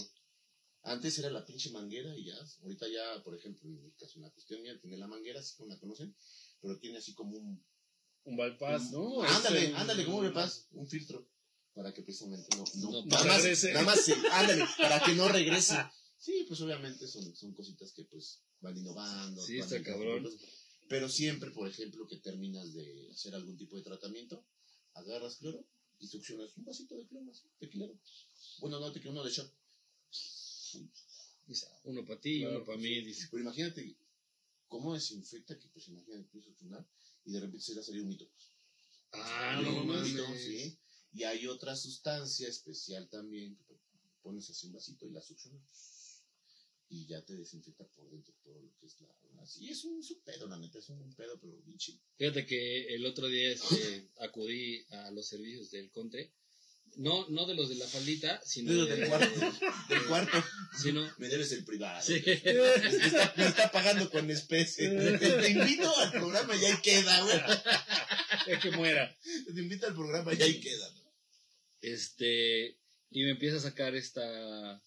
Antes era la pinche manguera y ya. Ahorita ya, por ejemplo, en mi caso, en la cuestión mía, tiene la manguera, así como la conocen, pero tiene así como un. Un bypass, ¿no? ándale, Este, ándale, ¿cómo me pasa? Un filtro. Para que precisamente no. no, No nada, más, regrese. nada más, sí, ándale, para que no regrese. Sí, pues obviamente son, son cositas que pues van innovando. Sí, van está cabrón. Pero siempre, por ejemplo, que terminas de hacer algún tipo de tratamiento, agarras cloro y succionas un vasito de cloro, así, de cloro. Bueno, no, te uno de shot. Uno para ti, Claro, uno para pues mí. Dice, Pero imagínate cómo desinfecta que, pues imagínate, a succionar y de repente se le va a salir un mito. ah, no mito, ¿sí? Y hay otra sustancia especial también que pones así un vasito y la succionas. Y ya te desinfecta por dentro todo lo que es la... Sí, es un, es un pedo, la neta, es un pedo, pero bien chido. Fíjate que el otro día este, acudí a los servicios del Conte No, no de los de la faldita, sino de- del cuarto. Del cuarto. sino Me debes el privado. sí. Me, está, me está pagando con especie. Te invito al programa y ahí queda, güey. Es que muera. Te invito al programa y ahí queda. este y me empieza a sacar esta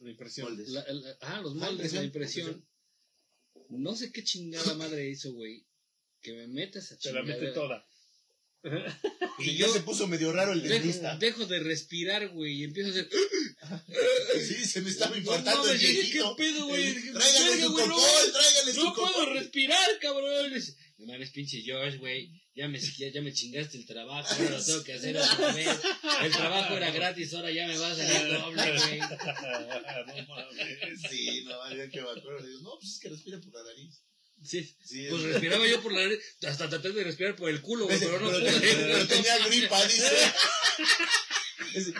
La impresión. La- la- ah, los moldes, la impresión, impresión. No sé qué chingada madre hizo, güey, que me mete esa Se la chingada. mete toda. Y Y ya yo- se puso medio raro el Dejo, dentista. dejo de respirar, güey, y empiezo a hacer. Sí, se me estaba No infartando mames, el viejito. ¿qué pedo, güey? Tráigale "Verga, su no cocol, tráigale su No puedo respirar, cabrón. No mames, pinche George, güey. Ya me, ya, ya me chingaste el trabajo, ahora lo tengo que hacer otra vez. El trabajo era gratis, ahora ya me va a salir doble, güey. no mames. Sí, no, ya que me acuerdo. Le digo, no, pues es que respira por la nariz. Sí, Sí, pues es- respiraba yo por la nariz, hasta traté de respirar por el culo, güey, pero no pero, pude. pero tenía gripa, dice.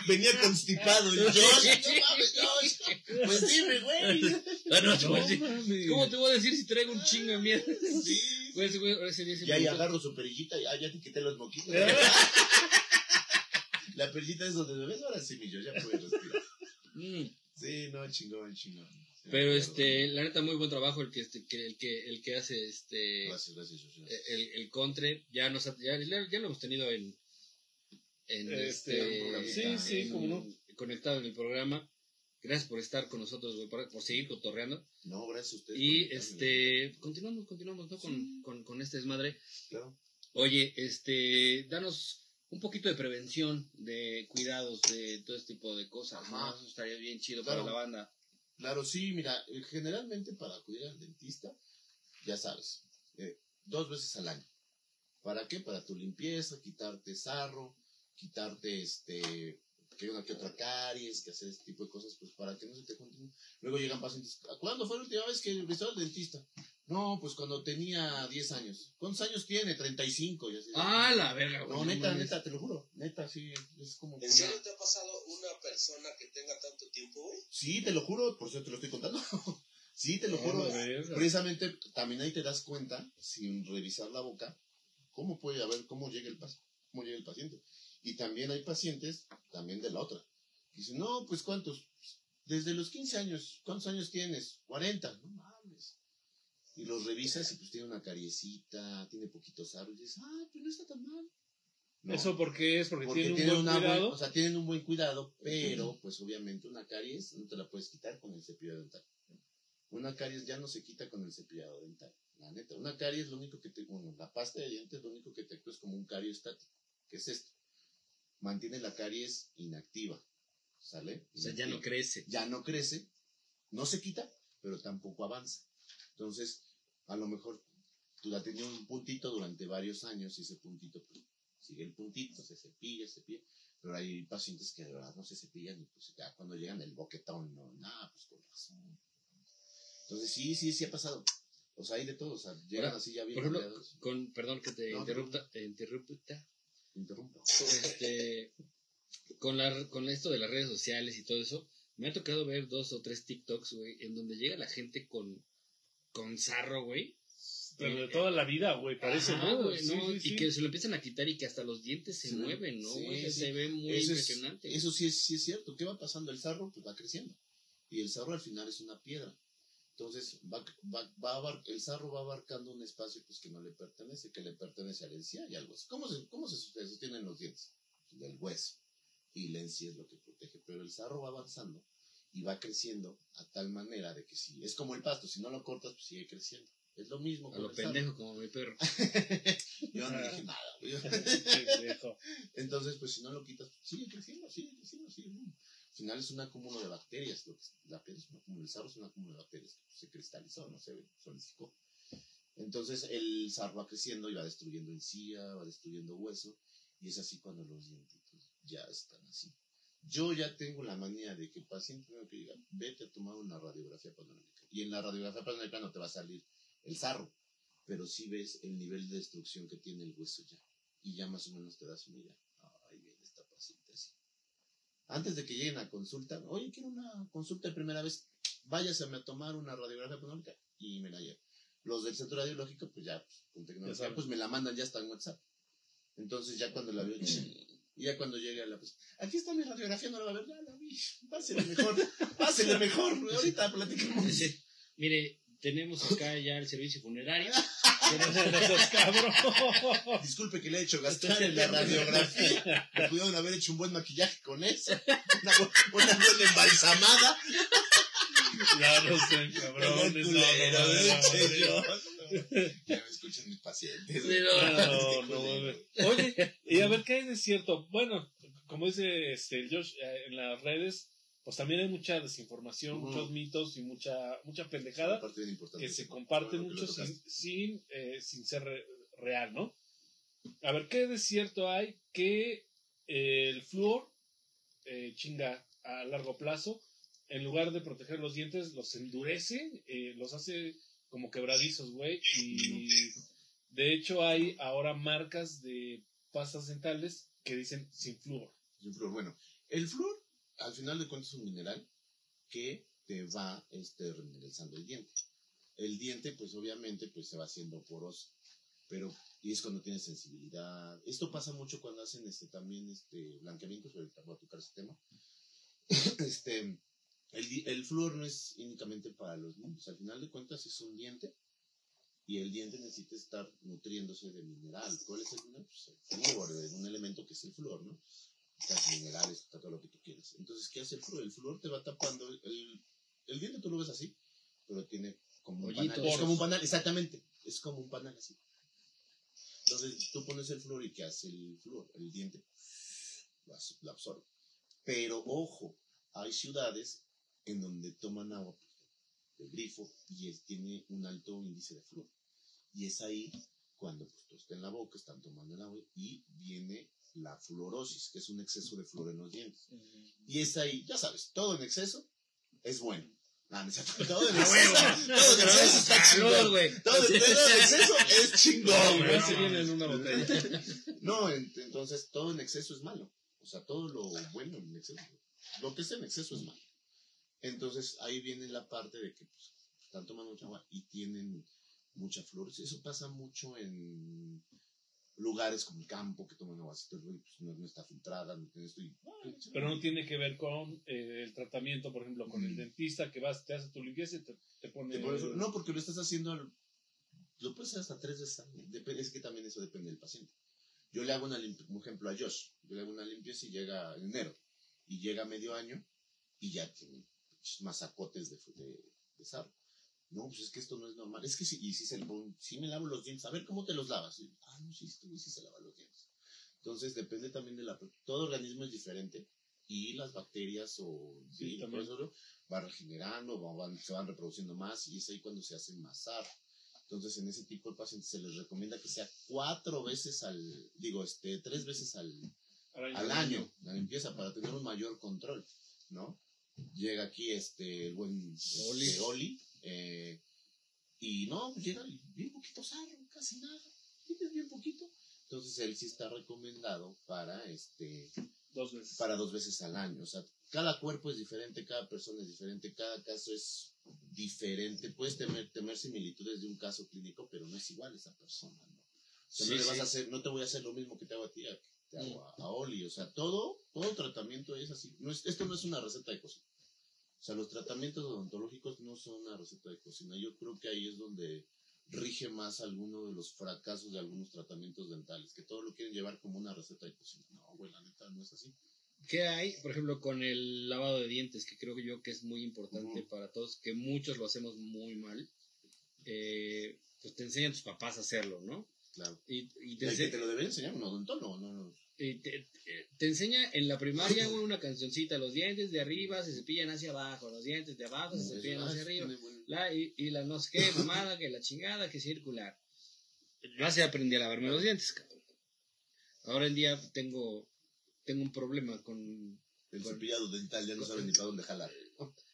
Venía constipado. Josh, no mames, Josh. Pues dime, güey. Ah, no, pues. ¿Cómo te voy a decir si traigo un chingo de mierda? Sí. Güey, ese güey, ese día se Y ahí me agarro su perillita y ah, ya te quité los moquitos. La perillita es donde bebés, ahora sí, mi yo, ya puedes respirar. Mm. Sí, no, chingón, chingón. Sí, Pero me este, la neta, muy buen trabajo el que, este, que, el que, el que hace este, Gracias, gracias, gracias. el, el contre, ya nos ha- ya, ya, ya lo hemos tenido en, en Este, este, sí, sí, en- cómo no. conectado en el programa. Gracias por estar con nosotros, güey, por, por seguir cotorreando. No, gracias a ustedes. Y este, continuamos, continuamos, ¿no? Con, Sí. con, con este desmadre. Claro. Oye, este, danos un poquito de prevención, de cuidados, de todo este tipo de cosas, ¿no? Ajá. Eso estaría bien chido Claro. para la banda. Claro, sí, mira, eh, generalmente para acudir al dentista, ya sabes, eh, dos veces al año. ¿Para qué? Para tu limpieza, quitarte sarro, quitarte este que una que otra caries, que hacer este tipo de cosas, pues para que no se te junten. Luego llegan pacientes, ¿cuándo fue la última vez que visitó al dentista? No, pues cuando tenía 10 años. ¿Cuántos años tiene? 35. Y así, Ah, la verga, no, neta, neta, te lo juro. Neta, sí, es como... ¿En serio te ha pasado una persona que tenga tanto tiempo, güey? Sí, te lo juro, por eso te lo estoy contando. sí, te lo juro. Precisamente también ahí te das cuenta, sin revisar la boca, cómo puede haber, cómo llega el, cómo llega el paciente. Y también hay pacientes, también de la otra, que dicen, no, pues cuántos, desde los 15 años, ¿cuántos años tienes? 40, no mames. Y los revisas y pues tiene una cariecita, tiene poquitos árboles, y dices, ah, pues no está tan mal. No, ¿Eso por qué es? Porque, porque tiene un tienen buen una buen- cuidado. o sea, tienen un buen cuidado, pero pues obviamente una caries no te la puedes quitar con el cepillo dental. Una caries ya no se quita con el cepillado dental. La neta, una caries lo único que te, bueno, la pasta de dientes lo único que te actúa es como un cario estático. ¿Qué es esto? Mantiene la caries inactiva. ¿Sale? O sea, ya no crece. Ya no crece, no se quita, pero tampoco avanza. Entonces, a lo mejor tú la tenías un puntito durante varios años y ese puntito pues, sigue el puntito, se cepilla, se cepilla. Pero hay pacientes que de verdad no se cepillan y pues ya cuando llegan el boquetón, no, nada, pues con razón. Entonces sí, sí, sí ha pasado. O sea, hay de todo, o sea, llegan Ahora, así ya bien Por ejemplo, con, perdón que te No, interrupta, te interrupta, Interrumpo. este, con, la, con esto de las redes sociales y todo eso, me ha tocado ver dos o tres TikToks, güey, en donde llega la gente con, con sarro, güey. Pero de toda la vida, güey, parece, Ajá, ¿no? güey, Sí, ¿no? sí, y sí. que se lo empiezan a quitar y que hasta los dientes se Sí, mueven, ¿no? Se ve muy Eso, es- impresionante. eso sí es, sí es cierto. ¿Qué va pasando? El sarro pues va creciendo. Y el sarro al final es una piedra. Entonces, va, va, va abar- el sarro va abarcando un espacio pues, que no le pertenece, que le pertenece a la encía y al hueso. ¿Cómo se, cómo se sostienen los dientes? Del hueso. Y la encía es lo que protege. Pero el sarro va avanzando y va creciendo a tal manera de que si es como el pasto, si no lo cortas, pues sigue creciendo. Es lo mismo a lo pendejo como mi perro. Yo no dije nada. Entonces, pues si no lo quitas, sigue creciendo, sigue creciendo, sigue. Al final es un acúmulo de bacterias. Lo que, la piel es un acúmulo, el sarro es un acúmulo de bacterias que se cristalizó, no se solidificó. Entonces el sarro va creciendo y va destruyendo encía, va destruyendo hueso, y es así cuando los dientitos ya están así. Yo ya tengo la manía de que el paciente tenga que vete a tomar una radiografía panorámica. Y en la radiografía panorámica no te va a salir el sarro, pero sí ves el nivel de destrucción que tiene el hueso ya. Y ya más o menos te das una idea. Ahí viene esta paciente así. Antes de que lleguen a consulta, oye, quiero una consulta de primera vez, váyase a tomar una radiografía panorámica y me la llevo. Los del centro radiológico, pues ya, pues, con tecnología, pues me la mandan ya hasta en WhatsApp. Entonces ya cuando la veo, "Chin, Y ya cuando llegue a la pues, aquí está mi radiografía, no la va a ver, ya la vi, pásele mejor, pásele mejor, ahorita platicamos. Mire, tenemos acá ya el servicio funerario. Disculpe que le he hecho gastar en la radiografía. Me pudieron haber hecho un buen maquillaje con eso. Una, bu- una buena embalsamada. Ya no sé, cabrones. No, no, no, no. Ya me escuchan mis pacientes. No, no, mames. Oye, y a ver qué de cierto. Bueno, como dice este Josh, eh, en las redes, pues también hay mucha desinformación, muchos mitos y mucha mucha pendejada que se comparte Bueno, que mucho sin, sin, eh, sin ser re- real, ¿no? A ver, ¿qué de cierto hay? Que eh, el flúor eh, chinga a largo plazo, en lugar de proteger los dientes, los endurece, los hace como quebradizos, güey. Y de hecho hay ahora marcas de pastas dentales que dicen sin flúor. El flúor, bueno, el flúor, al final de cuentas, es un mineral que te va este, remineralizando el diente. El diente, pues obviamente, pues se va haciendo poroso, pero y es cuando tienes sensibilidad. Esto pasa mucho cuando hacen este también este blanqueamientos, ahorita voy a tocar ese tema. este, el, el flúor no es únicamente para los niños, al final de cuentas es un diente y el diente necesita estar nutriéndose de mineral. ¿Cuál es el mineral? Pues el flúor, un elemento que es el flúor, ¿no? Las minerales, está todo lo que tú quieras. Entonces, ¿qué hace el flúor? El flúor te va tapando, el, el, diente tú lo ves así, pero tiene como un panal. Es como un panal, exactamente, es como un panal así. Entonces, tú pones el flúor y ¿qué hace el flúor? El diente lo abs- lo absorbe. Pero, ojo, hay ciudades en donde toman agua del grifo y es- tiene un alto índice de flúor. Y es ahí cuando pues, tú estás en la boca, están tomando el agua y viene la fluorosis, que es un exceso de flúor en los dientes. Y es ahí, ya sabes, todo en exceso es bueno. No, todo en exceso, todo en exceso está chingón. güey. Todo, todo en exceso es chingón. No, güey. se viene en una botella. No, en- entonces todo en exceso es malo. O sea, todo lo bueno en exceso. Lo que es en exceso es malo. Entonces ahí viene la parte de que pues, están tomando mucha agua y tienen mucha flor. Eso pasa mucho en lugares como el campo que toman aguacito, pues, no, no está filtrada, no tiene esto y... Pero no tiene que ver con eh, el tratamiento, por ejemplo, con el Mm. dentista que vas, te hace tu limpieza y te, te pone. Pones- no, porque lo estás haciendo, al- lo puedes hacer hasta tres veces Es que también eso depende del paciente. Yo le hago una limpieza, por ejemplo, a Josh, yo le hago una limpieza y llega en enero, y llega medio año y ya tiene pinches masacotes de, de, de sarro. No, pues es que esto no es normal. Es que sí, y si, se, si me lavo los dientes, a ver cómo te los lavas. Y, ah, no, sí, sí, sí se lava los dientes. Entonces depende también de la... Todo organismo es diferente y las bacterias o Sí, sí, también. todo eso va regenerando, van- se van reproduciendo más y es ahí cuando se hacen más sarro. Entonces, en ese tipo de pacientes se les recomienda que sea cuatro veces al, digo, este, tres veces al, al año la limpieza para tener un mayor control, ¿no? Llega aquí este, el buen este, Oli. Oli, eh, y no, pues llega bien poquito sarro, casi nada, tienes bien poquito. Entonces, él sí está recomendado para, este, Dos veces. para dos veces al año. O sea, cada cuerpo es diferente, cada persona es diferente, cada caso es diferente. Puedes tener, tener similitudes de un caso clínico, pero no es igual esa persona, ¿no? O sea, Sí, no le vas sí. a hacer, no te voy a hacer lo mismo que te hago a ti, te hago a, a Oli. O sea, todo, todo tratamiento es así. No es, esto no es una receta de cocina. O sea, los tratamientos odontológicos no son una receta de cocina. Yo creo que ahí es donde rige más alguno de los fracasos de algunos tratamientos dentales, que todo lo quieren llevar como una receta de cocina. No, güey, la neta no es así. ¿Qué hay, por ejemplo, con el lavado de dientes? Que creo yo que es muy importante para todos, que muchos lo hacemos muy mal. Eh, pues te enseñan tus papás a hacerlo, ¿no? Claro. Y, y te, te lo debe enseñar un odontólogo, no, no. y te- te- te enseña en la primaria una cancioncita, los dientes de arriba se cepillan hacia abajo, los dientes de abajo se cepillan Ah, hacia arriba. La, y, y la no sé qué, mamada, que la chingada, que circular. Yo así aprendí a lavarme los dientes, cabrón. Ahora en día tengo, tengo un problema con... El con- cepillado dental ya no sabe ni para dónde jalar.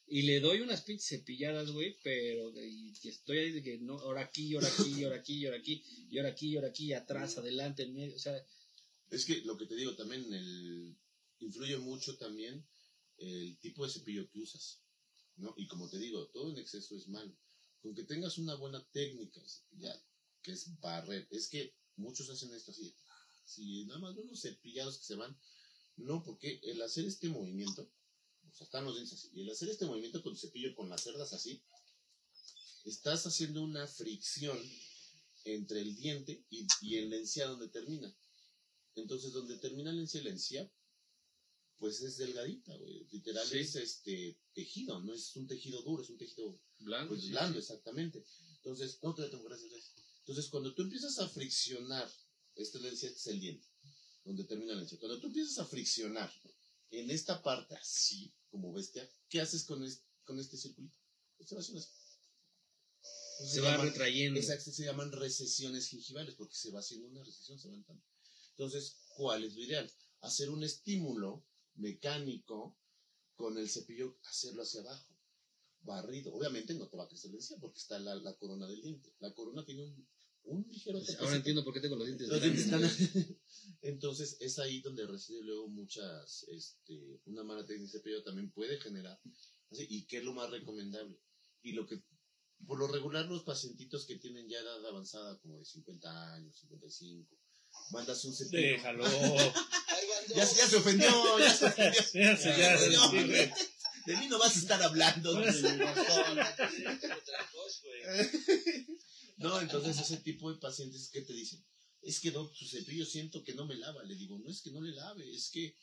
y le doy unas pinches cepilladas, güey, pero y, y estoy ahí de que no, ahora aquí, ahora aquí, ahora aquí, ahora aquí, y ahora aquí, ahora aquí, atrás, adelante, en medio, o sea, Es que lo que te digo también, el, influye mucho también el tipo de cepillo que usas. ¿no? Y como te digo, todo en exceso es malo. Con que tengas una buena técnica, ya, que es barrer. Es que muchos hacen esto así. si nada más unos cepillados que se van. No, porque el hacer este movimiento, o sea, están los dientes así, y el hacer este movimiento con el cepillo con las cerdas así, estás haciendo una fricción entre el diente y, y el encía donde termina. Entonces, donde termina el encía, pues es delgadita, güey. Literal Sí. es este tejido, no es un tejido duro, es un tejido Blanco. pues blando, sí. exactamente. Entonces, no te tengo gracias. gracias. Entonces, cuando tú empiezas a friccionar, esta es la encía, este es el diente, donde termina la encía. Cuando tú empiezas a friccionar en esta parte así, como bestia, ¿qué haces con, es- con este circulito? Pues se va. Entonces, Se va llaman- retrayendo. Exacto, se llaman recesiones gingivales porque se va haciendo una recesión, se van dando. Entonces, ¿cuál es lo ideal? Hacer un estímulo mecánico con el cepillo, hacerlo hacia abajo, barrido. Obviamente no te va a crecer la encía porque está la, la corona del diente. La corona tiene un, un ligero Pues ahora entiendo por qué tengo los dientes Los dientes están- Entonces, es ahí donde reside luego muchas, este, una mala técnica de cepillo también puede generar, así, y qué es lo más recomendable. Y lo que, por lo regular, los pacientitos que tienen ya edad avanzada, como de 50 años, 55, mandas un cepillo. Déjalo. Ya, ya se ofendió, ya se ofendió. Ya, se- ya, no, güey. De mí no vas a estar hablando. No, entonces ese tipo de pacientes, ¿qué te dicen? Es que doc, su cepillo siento que no me lava. Le digo, no es que no le lave, es que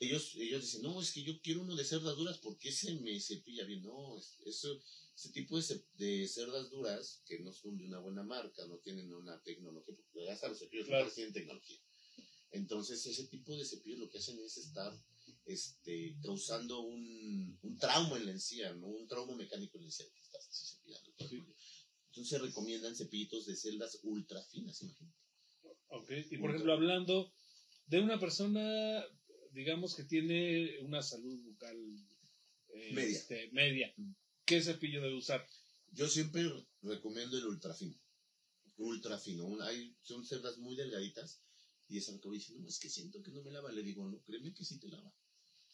ellos, ellos dicen, no, es que yo quiero uno de cerdas duras porque ese me cepilla bien. No, es- eso, ese tipo de, de cerdas duras que no son de una buena marca, no tienen una tecnología, porque ya los cepillos Claro. duros tienen tecnología. Entonces ese tipo de cepillos lo que hacen es estar este, causando un, un trauma en la encía, ¿no? Un trauma mecánico en la encía. que Estás así cepillando día. Entonces se recomiendan cepillitos de celdas ultra finas, imagínate. Ok, Y por ejemplo, hablando de una persona, digamos que tiene una salud bucal eh, Media. este, media. ¿Qué cepillo debe usar? Yo siempre recomiendo el ultra fino. Ultra fino. Un- Hay, son cerdas muy delgaditas y es algo que dice, no, es que siento que no me lava. Le digo, no, créeme que sí te lava.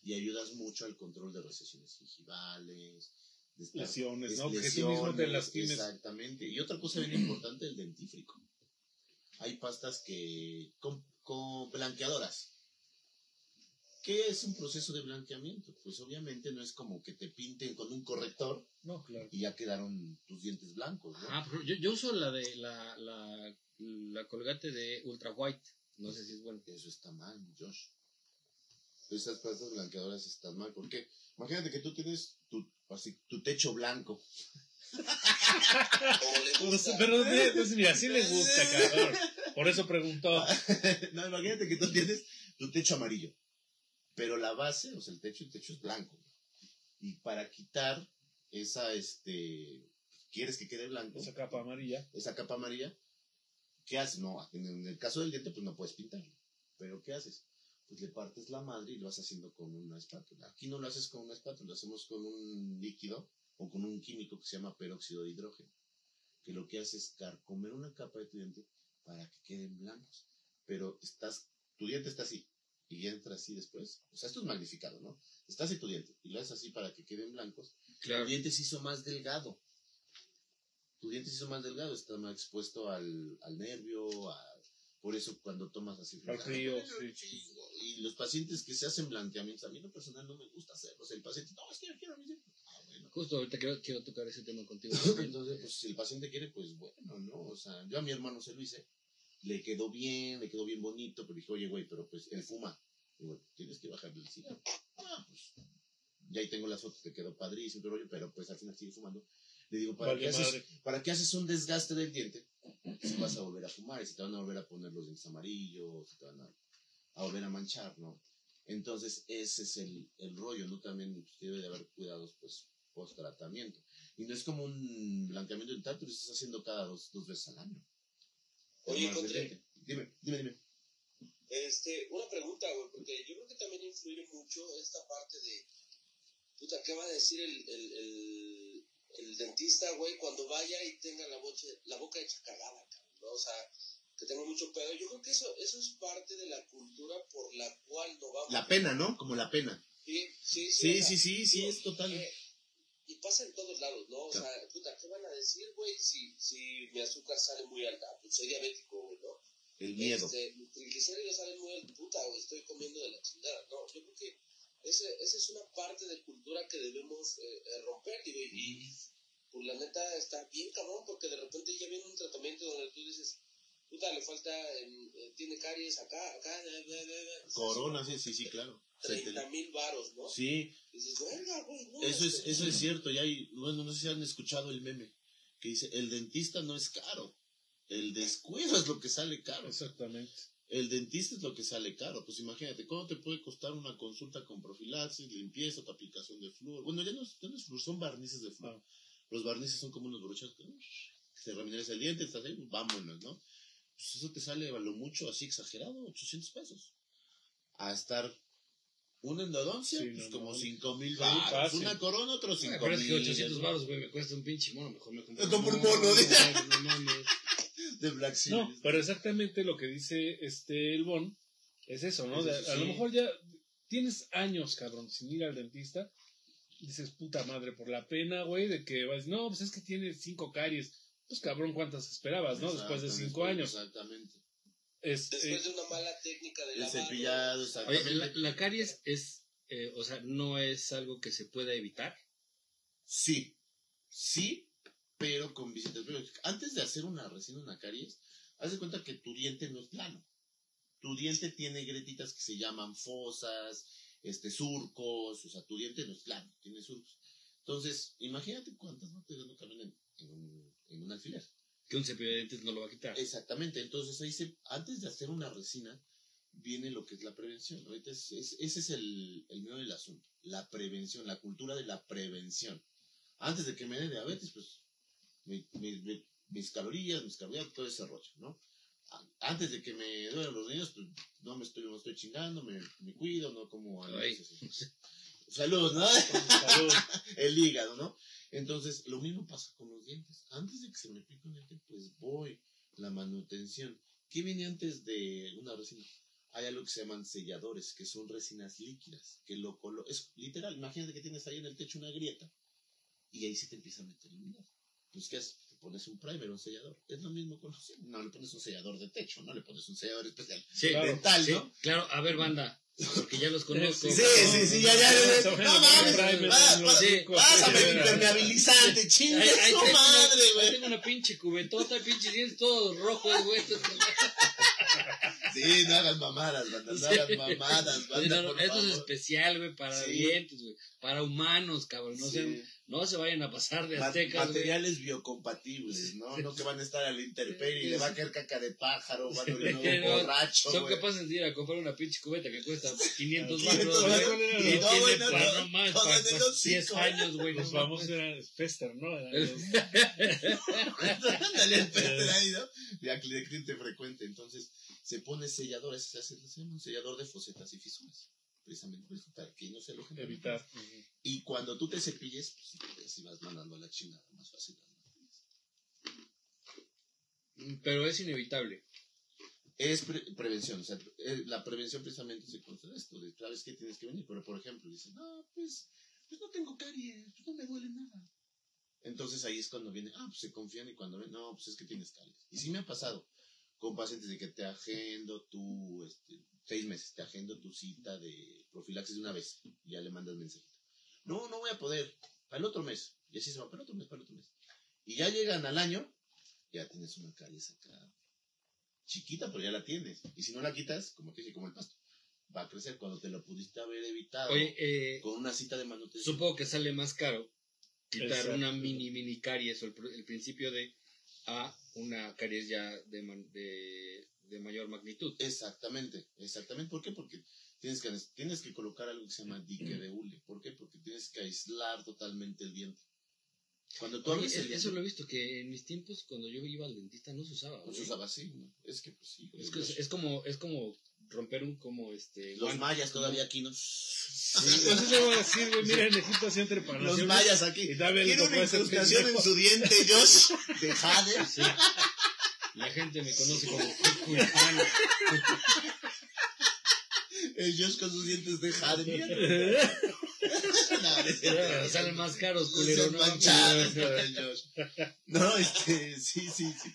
Y ayudas mucho al control de recesiones gingivales, de estar- Lesiones, es ¿no? Que tú mismo te lesiones, lastimes. Exactamente. Y otra cosa bien importante, el dentífrico. Hay pastas que, con, con blanqueadoras. ¿Qué es un proceso de blanqueamiento? Pues obviamente no es como que te pinten con un corrector No, claro. y ya quedaron tus dientes blancos, ¿no? Ah, pero yo, yo uso la de la, la, la colgate de Ultra White. No sé si es bueno. Eso está mal, Josh. Esas pastas blanqueadoras están mal. ¿Por qué? Imagínate que tú tienes tu, así, tu techo blanco. Pues, gusta. pero pues mira, sí le gusta, cabrón. Por eso preguntó. no, imagínate que tú tienes tu techo amarillo. Pero la base, o sea, el techo, el techo es blanco. Y para quitar esa, este, quieres que quede blanco, Esa capa amarilla. esa capa amarilla, ¿qué haces? No, en, el caso del diente, pues no puedes pintarlo. Pero ¿qué haces? Pues le partes la madre y lo vas haciendo con una espátula. Aquí no lo haces con una espátula, lo hacemos con un líquido o con un químico que se llama peróxido de hidrógeno. Que lo que hace es carcomer una capa de tu diente para que queden blancos. Pero estás, tu diente está así y entra así después. O sea, esto es magnificado, ¿no? Está así tu diente y lo haces así para que queden blancos Claro. tu diente se hizo más delgado. Tu diente se hizo más delgado, está más expuesto al, al nervio, a- por eso cuando tomas así. Al frío. Y los pacientes que se hacen blanqueamientos, a mí en lo personal no me gusta hacerlos. El paciente, no, es que yo quiero mis dientes. Ah, bueno. Justo ahorita quiero, quiero tocar ese tema contigo. Entonces, pues si el paciente quiere, pues bueno, ¿no? O sea, yo a mi hermano se lo hice, le quedó bien, le quedó bien bonito, pero dije, oye, güey, pero pues él fuma. Digo, tienes que bajarle el cigarro. Ah, pues ya ahí tengo las fotos, te quedó padrísimo, rollo, pero pues al final sigue fumando. Le digo, ¿para, Vale qué haces. ¿para qué haces un desgaste del diente si vas a volver a fumar y si te van a volver a poner los dientes amarillos, si te van a, a volver a manchar, ¿no? Entonces, ese es el, el rollo, ¿no? También debe de haber cuidados, pues, post tratamiento. Y no es como un blanqueamiento dental, tú lo estás haciendo cada dos, dos veces al año. Oye, diente. Dime, dime, dime. Este, una pregunta, güey, porque yo creo que también influye mucho esta parte de, puta, ¿qué va a decir el, el, el, el dentista, güey, cuando vaya y tenga la, boche, la boca hecha cagada, cabrón, ¿no? O sea, que tenga mucho pedo. Yo creo que eso, eso es parte de la cultura por la cual no vamos. La pena, ¿no? Como la pena. Sí, sí, sí. Sí, sí, sí, es total. eh, y pasa en todos lados, ¿no? O sea, puta, ¿qué van a decir, güey, si, si mi azúcar sale muy alta? Pues soy diabético, güey, ¿no? El miedo. Este, mis triglicéridos salen muy al puta, güey, estoy comiendo de la chingada. No, yo creo que ese, esa es una parte de cultura que debemos eh, eh, romper, digo, y, y, pues la neta está bien cabrón, porque de repente ya viene un tratamiento donde tú dices, puta, le falta, em, eh, tiene caries acá, acá. Corona, sí, sí, sí, claro. Se te- 30 mil varos, ¿no? Sí, Y dices, verga, güey, no. eso es, este, eso es cierto. Ya hay, bueno, no sé si han escuchado el meme que dice, el dentista no es caro. El descuido es lo que sale caro. Exactamente. El dentista es lo que sale caro. Pues imagínate, ¿cuánto te puede costar una consulta con profilaxis, limpieza, tu aplicación de flúor? Bueno, ya no, es- ya no es flúor, son barnices de flúor. Los barnices son como unos brochas que que te remineras el diente, estás ahí, pues vámonos, ¿no? Pues eso te sale a lo mucho, así exagerado, 800 pesos. A estar una endodoncia, Sí, pues no, como no. 5 mil Sí, baros. Una corona, otros Ay, 5 pero es que mil. 800 ¿no? baros, güey, me cuesta un pinche mono. Mejor me compro un mono. No, no mames. De Black No, Series. pero exactamente lo que dice este el Bon es eso, ¿no? Es De- eso, a lo sí. mejor ya tienes años, cabrón, sin ir al dentista. Dices, puta madre, por la pena, güey, de que vas, no, pues es que tiene cinco caries. Pues cabrón, ¿cuántas esperabas, no? Después de Exactamente, cinco años. Exactamente. Este, Después de una mala técnica de El lavado. cepillado, Oye, exactamente. la, la caries es, eh, o sea, no es algo que se pueda evitar. Sí, sí, pero con visitas. Pero antes de hacer una resina, una caries, haz de cuenta que tu diente no es plano. Tu diente tiene gretitas que se llaman fosas, este, surcos, o sea, tu diente no es plano, tiene surcos. Entonces, imagínate cuántas bacterias no caben en, en un, en un alfiler. Que un cepillo de dientes no lo va a quitar. Exactamente, entonces ahí se, antes de hacer una resina, viene lo que es la prevención. Ahorita es- es- ese es el, el medio del asunto, la prevención, la cultura de la prevención. Antes de que me dé diabetes, pues mi- mi- mi- mis calorías, mis carbohidratos, todo ese rollo, ¿no? Antes de que me duelen los niños, pues no me estoy, no estoy chingando, me, me cuido, no como... Ay. Salud, ¿no? salud. el hígado, ¿no? Entonces, lo mismo pasa con los dientes. Antes de que se me pique un diente, pues voy, la manutención. ¿Qué viene antes de una resina? Hay algo que se llaman selladores, que son resinas líquidas, que lo colo es literal, imagínate que tienes ahí en el techo una grieta, y ahí se te empieza a meter el mineral. Pues, ¿qué haces? Te pones un primer, un sellador. Es lo mismo con los No le pones un sellador de techo, no le pones un sellador especial. Sí. Dental, sí, ¿no? claro. A ver, banda, porque ya los conozco. Sí, Sí, sí, sí, ya, ya, ya, ya. No mames, Pásame el impermeabilizante, chingue su tengo madre, güey. tengo una pinche cubetota, pinches dientes todos rojos, güey. Sí, no hagas mamadas, banda, no hagas mamadas, banda, no, por esto es favor. especial, güey, para Sí. dientes, güey. Para humanos, cabrón. No, Sí. sean- no se vayan a pasar de aztecas, güey. materiales biocompatibles, ¿no? No que van a estar a la intemperie y le va a caer caca de pájaro, van a No, un borracho, Son güey. capaces de ir a comprar una pinche cubeta que cuesta 500 500 baros, güey. Y y tiene todo en el- para no más, para para hocico, 10 ¿eh? años, güey. Los no famosos mames. eran Fester, ¿no? Ándale, el Peter ahí, ¿no? Ya cliente frecuente. Entonces, se pone sellador, ese se hace se un sellador de fosetas y fisuras. Precisamente pues, para que no se alojen. evitar. Y cuando tú te cepilles, pues así vas mandando a la chingada más fácil. Pero es inevitable. Es pre- prevención, o sea, eh, la prevención precisamente se considera esto, de sabes que tienes que venir, pero por ejemplo, dices, no, pues, pues no tengo caries, pues no me duele nada. Entonces ahí es cuando viene, ah, pues se confían y cuando ven, no, pues es que tienes caries. Y sí me ha pasado con pacientes de que te agendo tu, este, seis meses, te agendo tu cita de profilaxis de una vez, y ya le mandas mensajito. No, no voy a poder, para el otro mes, y así se va, para el otro mes, para el otro mes. Y ya llegan al año, ya tienes una caries acá chiquita, pero ya la tienes. Y si no la quitas, como te dije, como el pasto, va a crecer cuando te lo pudiste haber evitado Oye, eh, con una cita de manutención. supongo que sale más caro quitar Exacto. una mini, mini caries o el, el principio de a una caries ya de, de, de mayor magnitud. Exactamente, exactamente. ¿Por qué? Porque tienes que, tienes que colocar algo que se llama dique de hule. ¿Por qué? Porque tienes que aislar totalmente el diente. Cuando tú Oye, abres el es- diente, eso lo he visto, que en mis tiempos, cuando yo iba al dentista, no se usaba. pues güey. usaba así, ¿no? Es que, pues sí. Es, que es como, es como romper un, como este... Los guan- mayas todavía aquí, ¿no? Pues eso voy a decir, güey. Mira, en Egipto hacían Los mayas aquí. Y Tiene le una incrustación en su diente, Josh, de jade. Sí. La gente me conoce como. El Josh con sus dientes de jade. mira. No. Salen más caros, culero, ¿no? No, este, sí, sí, sí.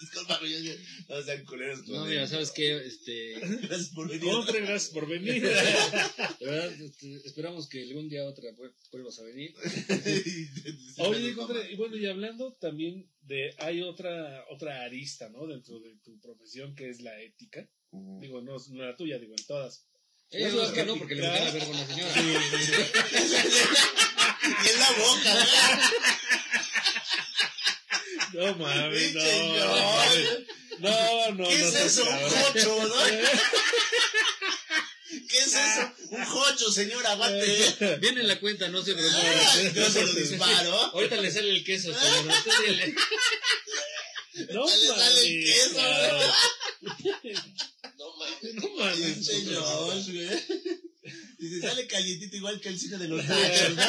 Disculpa, güey, ya- no sean culeros. No, mira, ¿sabes qué? Este, Gracias por venir. Compre, gracias por venir. de verdad, este, esperamos que algún día otra vuel- vuelvas a venir. Oye, y bueno, y hablando también de, hay otra, otra arista, ¿no? Dentro de tu profesión que es la ética. Ujú. Digo, no, no la tuya, digo, en todas. Ella Eso no, es que no, porque le metí la verga a una señora. Y en la boca, No mames, no. No, mames. no, no. ¿Qué no es eso? Un jocho, ¿no? ¿Qué es eso? Un jocho, señor, aguante. Viene en la cuenta, no se Ah, preocupe. Yo se lo disparo. Ahorita le sale el queso, señor. No Le sale el mames, queso. No mames. No mames. Pinche Josh, güey. Dice, sale calientito igual que el cine de los nachos, ¿no?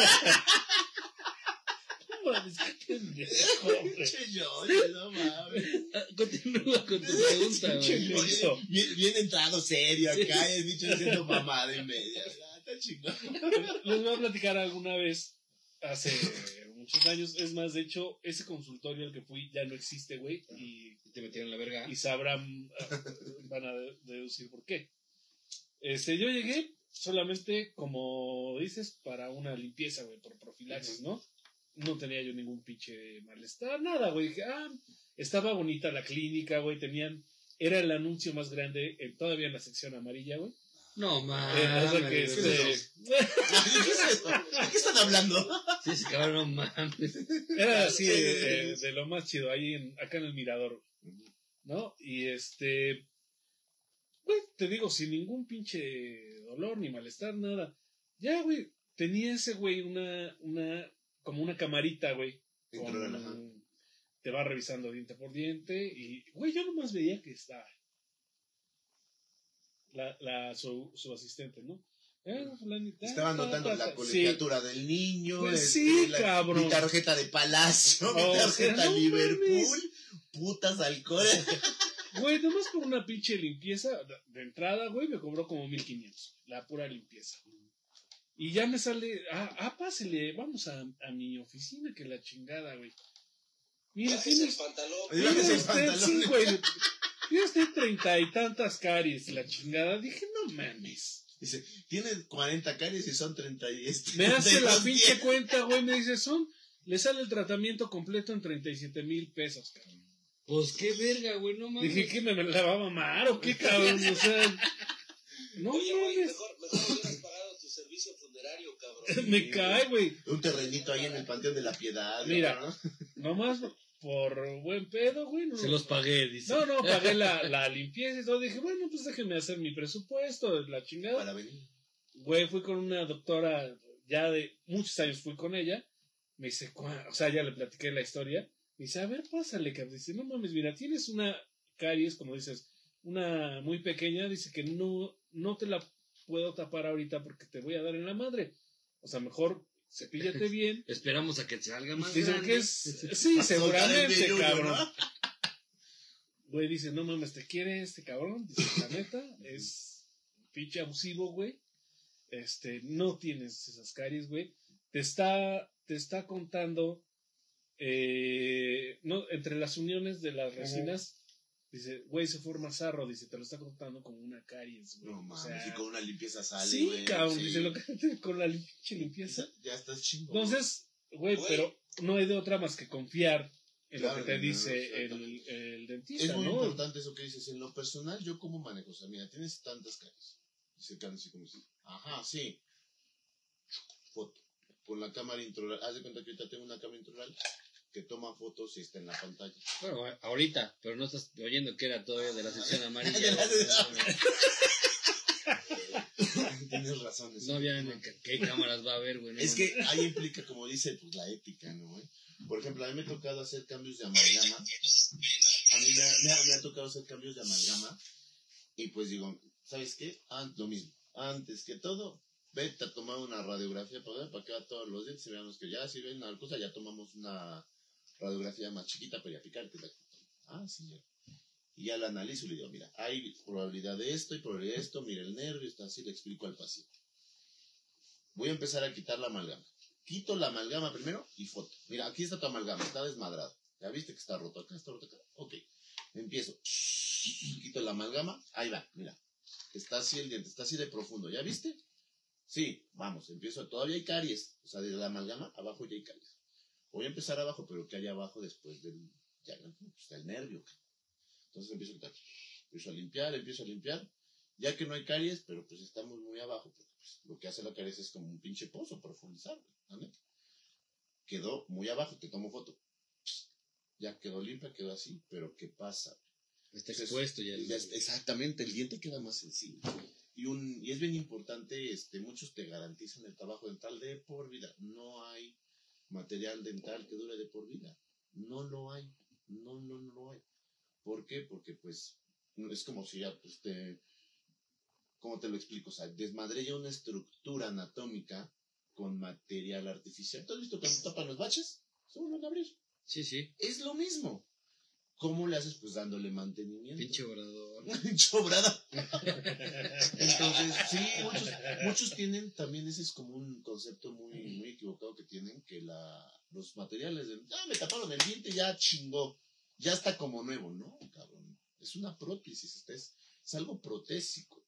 Mames, pendejo, no mames. Continúa con tu pregunta, güey. Bien, bien entrado serio acá, y el bicho haciendo mamada y media. Está chingón. Les voy a platicar alguna vez, hace muchos años. Es más, de hecho, ese consultorio al que fui ya no existe, güey. Y, Te metieron la verga. y sabrán, van a de- deducir por qué. Este, yo llegué solamente, como dices, para una limpieza, güey, por profilaxis, ¿no? No tenía yo ningún pinche malestar, nada, güey. Dije, ah, estaba bonita la clínica, güey. Tenían, era el anuncio más grande, eh, todavía en la sección amarilla, güey. No, Eh, mames. sea que, ¿qué es este? ¿Qué qué están hablando? Sí, ese cabrón, no mames. Era así Sí, de, sí, de- sí. de lo más chido, ahí en, acá en el mirador, ¿no? Y este, güey, te digo, sin ningún pinche dolor ni malestar, nada. Ya, güey, tenía ese güey una, una, como una camarita, güey. con- te va revisando diente por diente y, güey, yo nomás veía que estaba la, la, su, su asistente, ¿no? Eh, fulanita, Estaban ta, notando ta, la. Sí. colegiatura del niño. Pues este, sí, la- cabrón. Mi tarjeta de Palacio, mi tarjeta no Liverpool. mames. Putas alcohol. Güey, nomás por una pinche limpieza de- entrada, güey, me cobró como 1500. La pura limpieza. Y ya me sale, ah, ah pásele, vamos a, a mi oficina, que la chingada, güey. Mira, el pantalón. Tiene el usted, pantalón. sí, güey. Tiene usted treinta y tantas caries, la chingada. Dije, no mames. Dice, tiene 40 caries y son 30 y este. Me hace la 32 pinche cuenta, güey, me dice, son, le sale el tratamiento completo en 37 mil pesos, cabrón. Pues qué verga, güey, no mames. Dije, ¿qué me, me la va a mamar o qué, cabrón? O sea, no Oye, güey, mejor, mejor hubieras pagado tu servicio funerario, cabrón. Me cae, güey. Un terrenito ahí en el Panteón de la Piedad. Mira. ¿no? Nomás por buen pedo, güey. No, Se los pagué, dice. no, no, pagué la, la limpieza y todo. Dije, bueno, pues déjenme hacer mi presupuesto, la chingada. Para venir. Güey, fui con una doctora, ya de muchos años fui con ella. Me dice, o sea, ya le platiqué la historia. Me dice, a ver, pásale, cabrón. Dice, no mames, mira, tienes una caries, como dices, una muy pequeña. Dice que no, no te la puedo tapar ahorita porque te voy a dar en la madre. O sea, mejor cepíllate bien. Esperamos a que te salga más Dicen grande. que es. Sí, seguramente, cabrón. Güey, dice, no mames, te quiere este cabrón. Dice, la neta, es pinche abusivo, güey. Este, no tienes esas caries, güey. Te está, te está contando, eh, no, entre las uniones de las resinas, dice, güey, se forma sarro, dice, te lo está contando como una caries, güey. No O mames, sea, y con una limpieza sale, sí, güey. cabrón, sí. dice, lo que con la pinche limpieza. Ya estás chingo. Entonces, güey, Güey. pero no hay de otra más que confiar en Claro, lo que te no, dice el, el Es dentista, muy ¿no? importante eso que dices. En lo personal, yo como manejo. O sea, mira, tienes tantas caries. Dice Carlos así como dice, ajá, sí. Foto. Con la cámara intraoral. Haz de cuenta que ahorita tengo una cámara intraoral que toma fotos y está en la pantalla. Bueno, ahorita, pero no estás oyendo que era todavía de la sección amarilla. Tienes razón. No había ni qué, cámaras va a haber, güey. Es que ahí implica, como dice, pues la ética, ¿no? güey? Por ejemplo, a mí me ha tocado hacer cambios de amalgama. A mí me ha, me ha- me ha tocado hacer cambios de amalgama. Y pues digo, ¿sabes qué? An- lo mismo. Antes que todo, vete a tomar una radiografía para, ver, para que todos los dientes y veamos que ya, si ven una cosa, ya tomamos una radiografía más chiquita, pero ya picarte. la- Ah, ya. Y ya la analizo y le digo, mira, hay probabilidad de esto y probabilidad de esto, mira el nervio, está así, le explico al paciente. Voy a empezar a quitar la amalgama. Quito la amalgama primero y foto. Mira, aquí está tu amalgama, está desmadrado. Ya viste que está roto acá, está roto acá. Ok. Empiezo, quito la amalgama, ahí va, mira. Está así el diente, está así de profundo, ¿ya viste? Sí, vamos, empiezo, todavía hay caries, o sea, de la amalgama abajo ya hay caries. Voy a empezar abajo, pero ¿qué hay abajo después del, ya, no, pues, del nervio? Entonces empiezo a quitar, empiezo a limpiar, empiezo a limpiar, ya que no hay caries, pero pues estamos muy abajo, porque pues, lo que hace la caries es como un pinche pozo, profundizar, la neta. Quedó muy abajo, te tomo foto. Ya quedó limpia, quedó así, pero ¿qué pasa? Está expuesto ya. el- exactamente, el diente queda más. Y, un, y es bien importante, este, muchos te garantizan el trabajo dental de por vida. No hay material dental que dure de por vida. No lo hay. No, no, no lo hay. ¿Por qué? Porque pues es como si ya pues, te... ¿Cómo te lo explico? O sea, desmadré ya una estructura anatómica con material artificial. ¿Tú has visto cuando tapan los baches? Se vuelven a abrir. Sí, sí. Es lo mismo. ¿Cómo le haces? Pues dándole mantenimiento. Pinche obrador. Chobrada. Entonces, sí, muchos, muchos tienen, también ese es como un concepto muy, muy equivocado que tienen, que la, los materiales, de, ah, me taparon el diente, ya chingó, ya está como nuevo, ¿no? Cabrón, es una prótesis, este es, es algo protésico.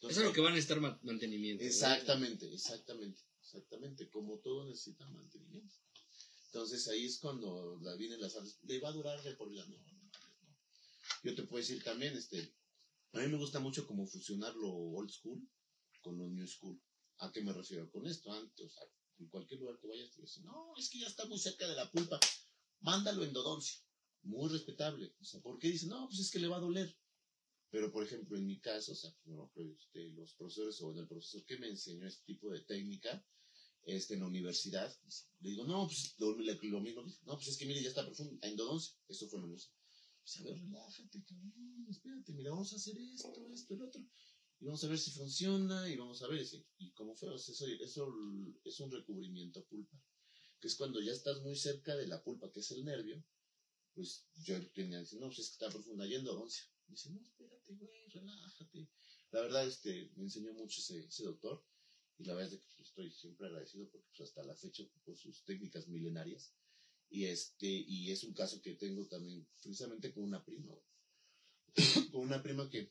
Eso es lo que van a estar ma- mantenimiento. Exactamente, exactamente, exactamente, como todo necesita mantenimiento. Entonces ahí es cuando la vienen las alas, le va a durar de por vida, no, no, no. Yo te puedo decir también, este, a mí me gusta mucho como fusionar lo old school con lo new school. ¿A qué me refiero con esto? Antes, o sea, en cualquier lugar que vayas te dicen, no, es que ya está muy cerca de la pulpa, mándalo endodoncia. Muy respetable. O sea, ¿por qué dicen, no, pues es que le va a doler? Pero, por ejemplo, en mi caso, o sea, pues, este, los profesores o el profesor que me enseñó este tipo de técnica, este, en la universidad, le digo, no, pues lo, lo- mismo, no, pues es que mire, ya está profundo, endodoncia, eso fue lo mismo. Pues a ver, relájate, cabrón, espérate, mira, vamos a hacer esto, esto, el otro, y vamos a ver si funciona, y vamos a ver, si- y cómo fue, o sea, eso, eso es un recubrimiento pulpa, que es cuando ya estás muy cerca de la pulpa, que es el nervio, pues yo tenía, dice, no, pues es que está profunda, y endodoncia. Me dice, no, espérate, güey, relájate. La verdad, este, me enseñó mucho ese, ese doctor, y la verdad es que pues, estoy siempre agradecido porque pues, hasta la fecha por sus técnicas milenarias. Y este, y es un caso que tengo también, precisamente con una prima, con una prima que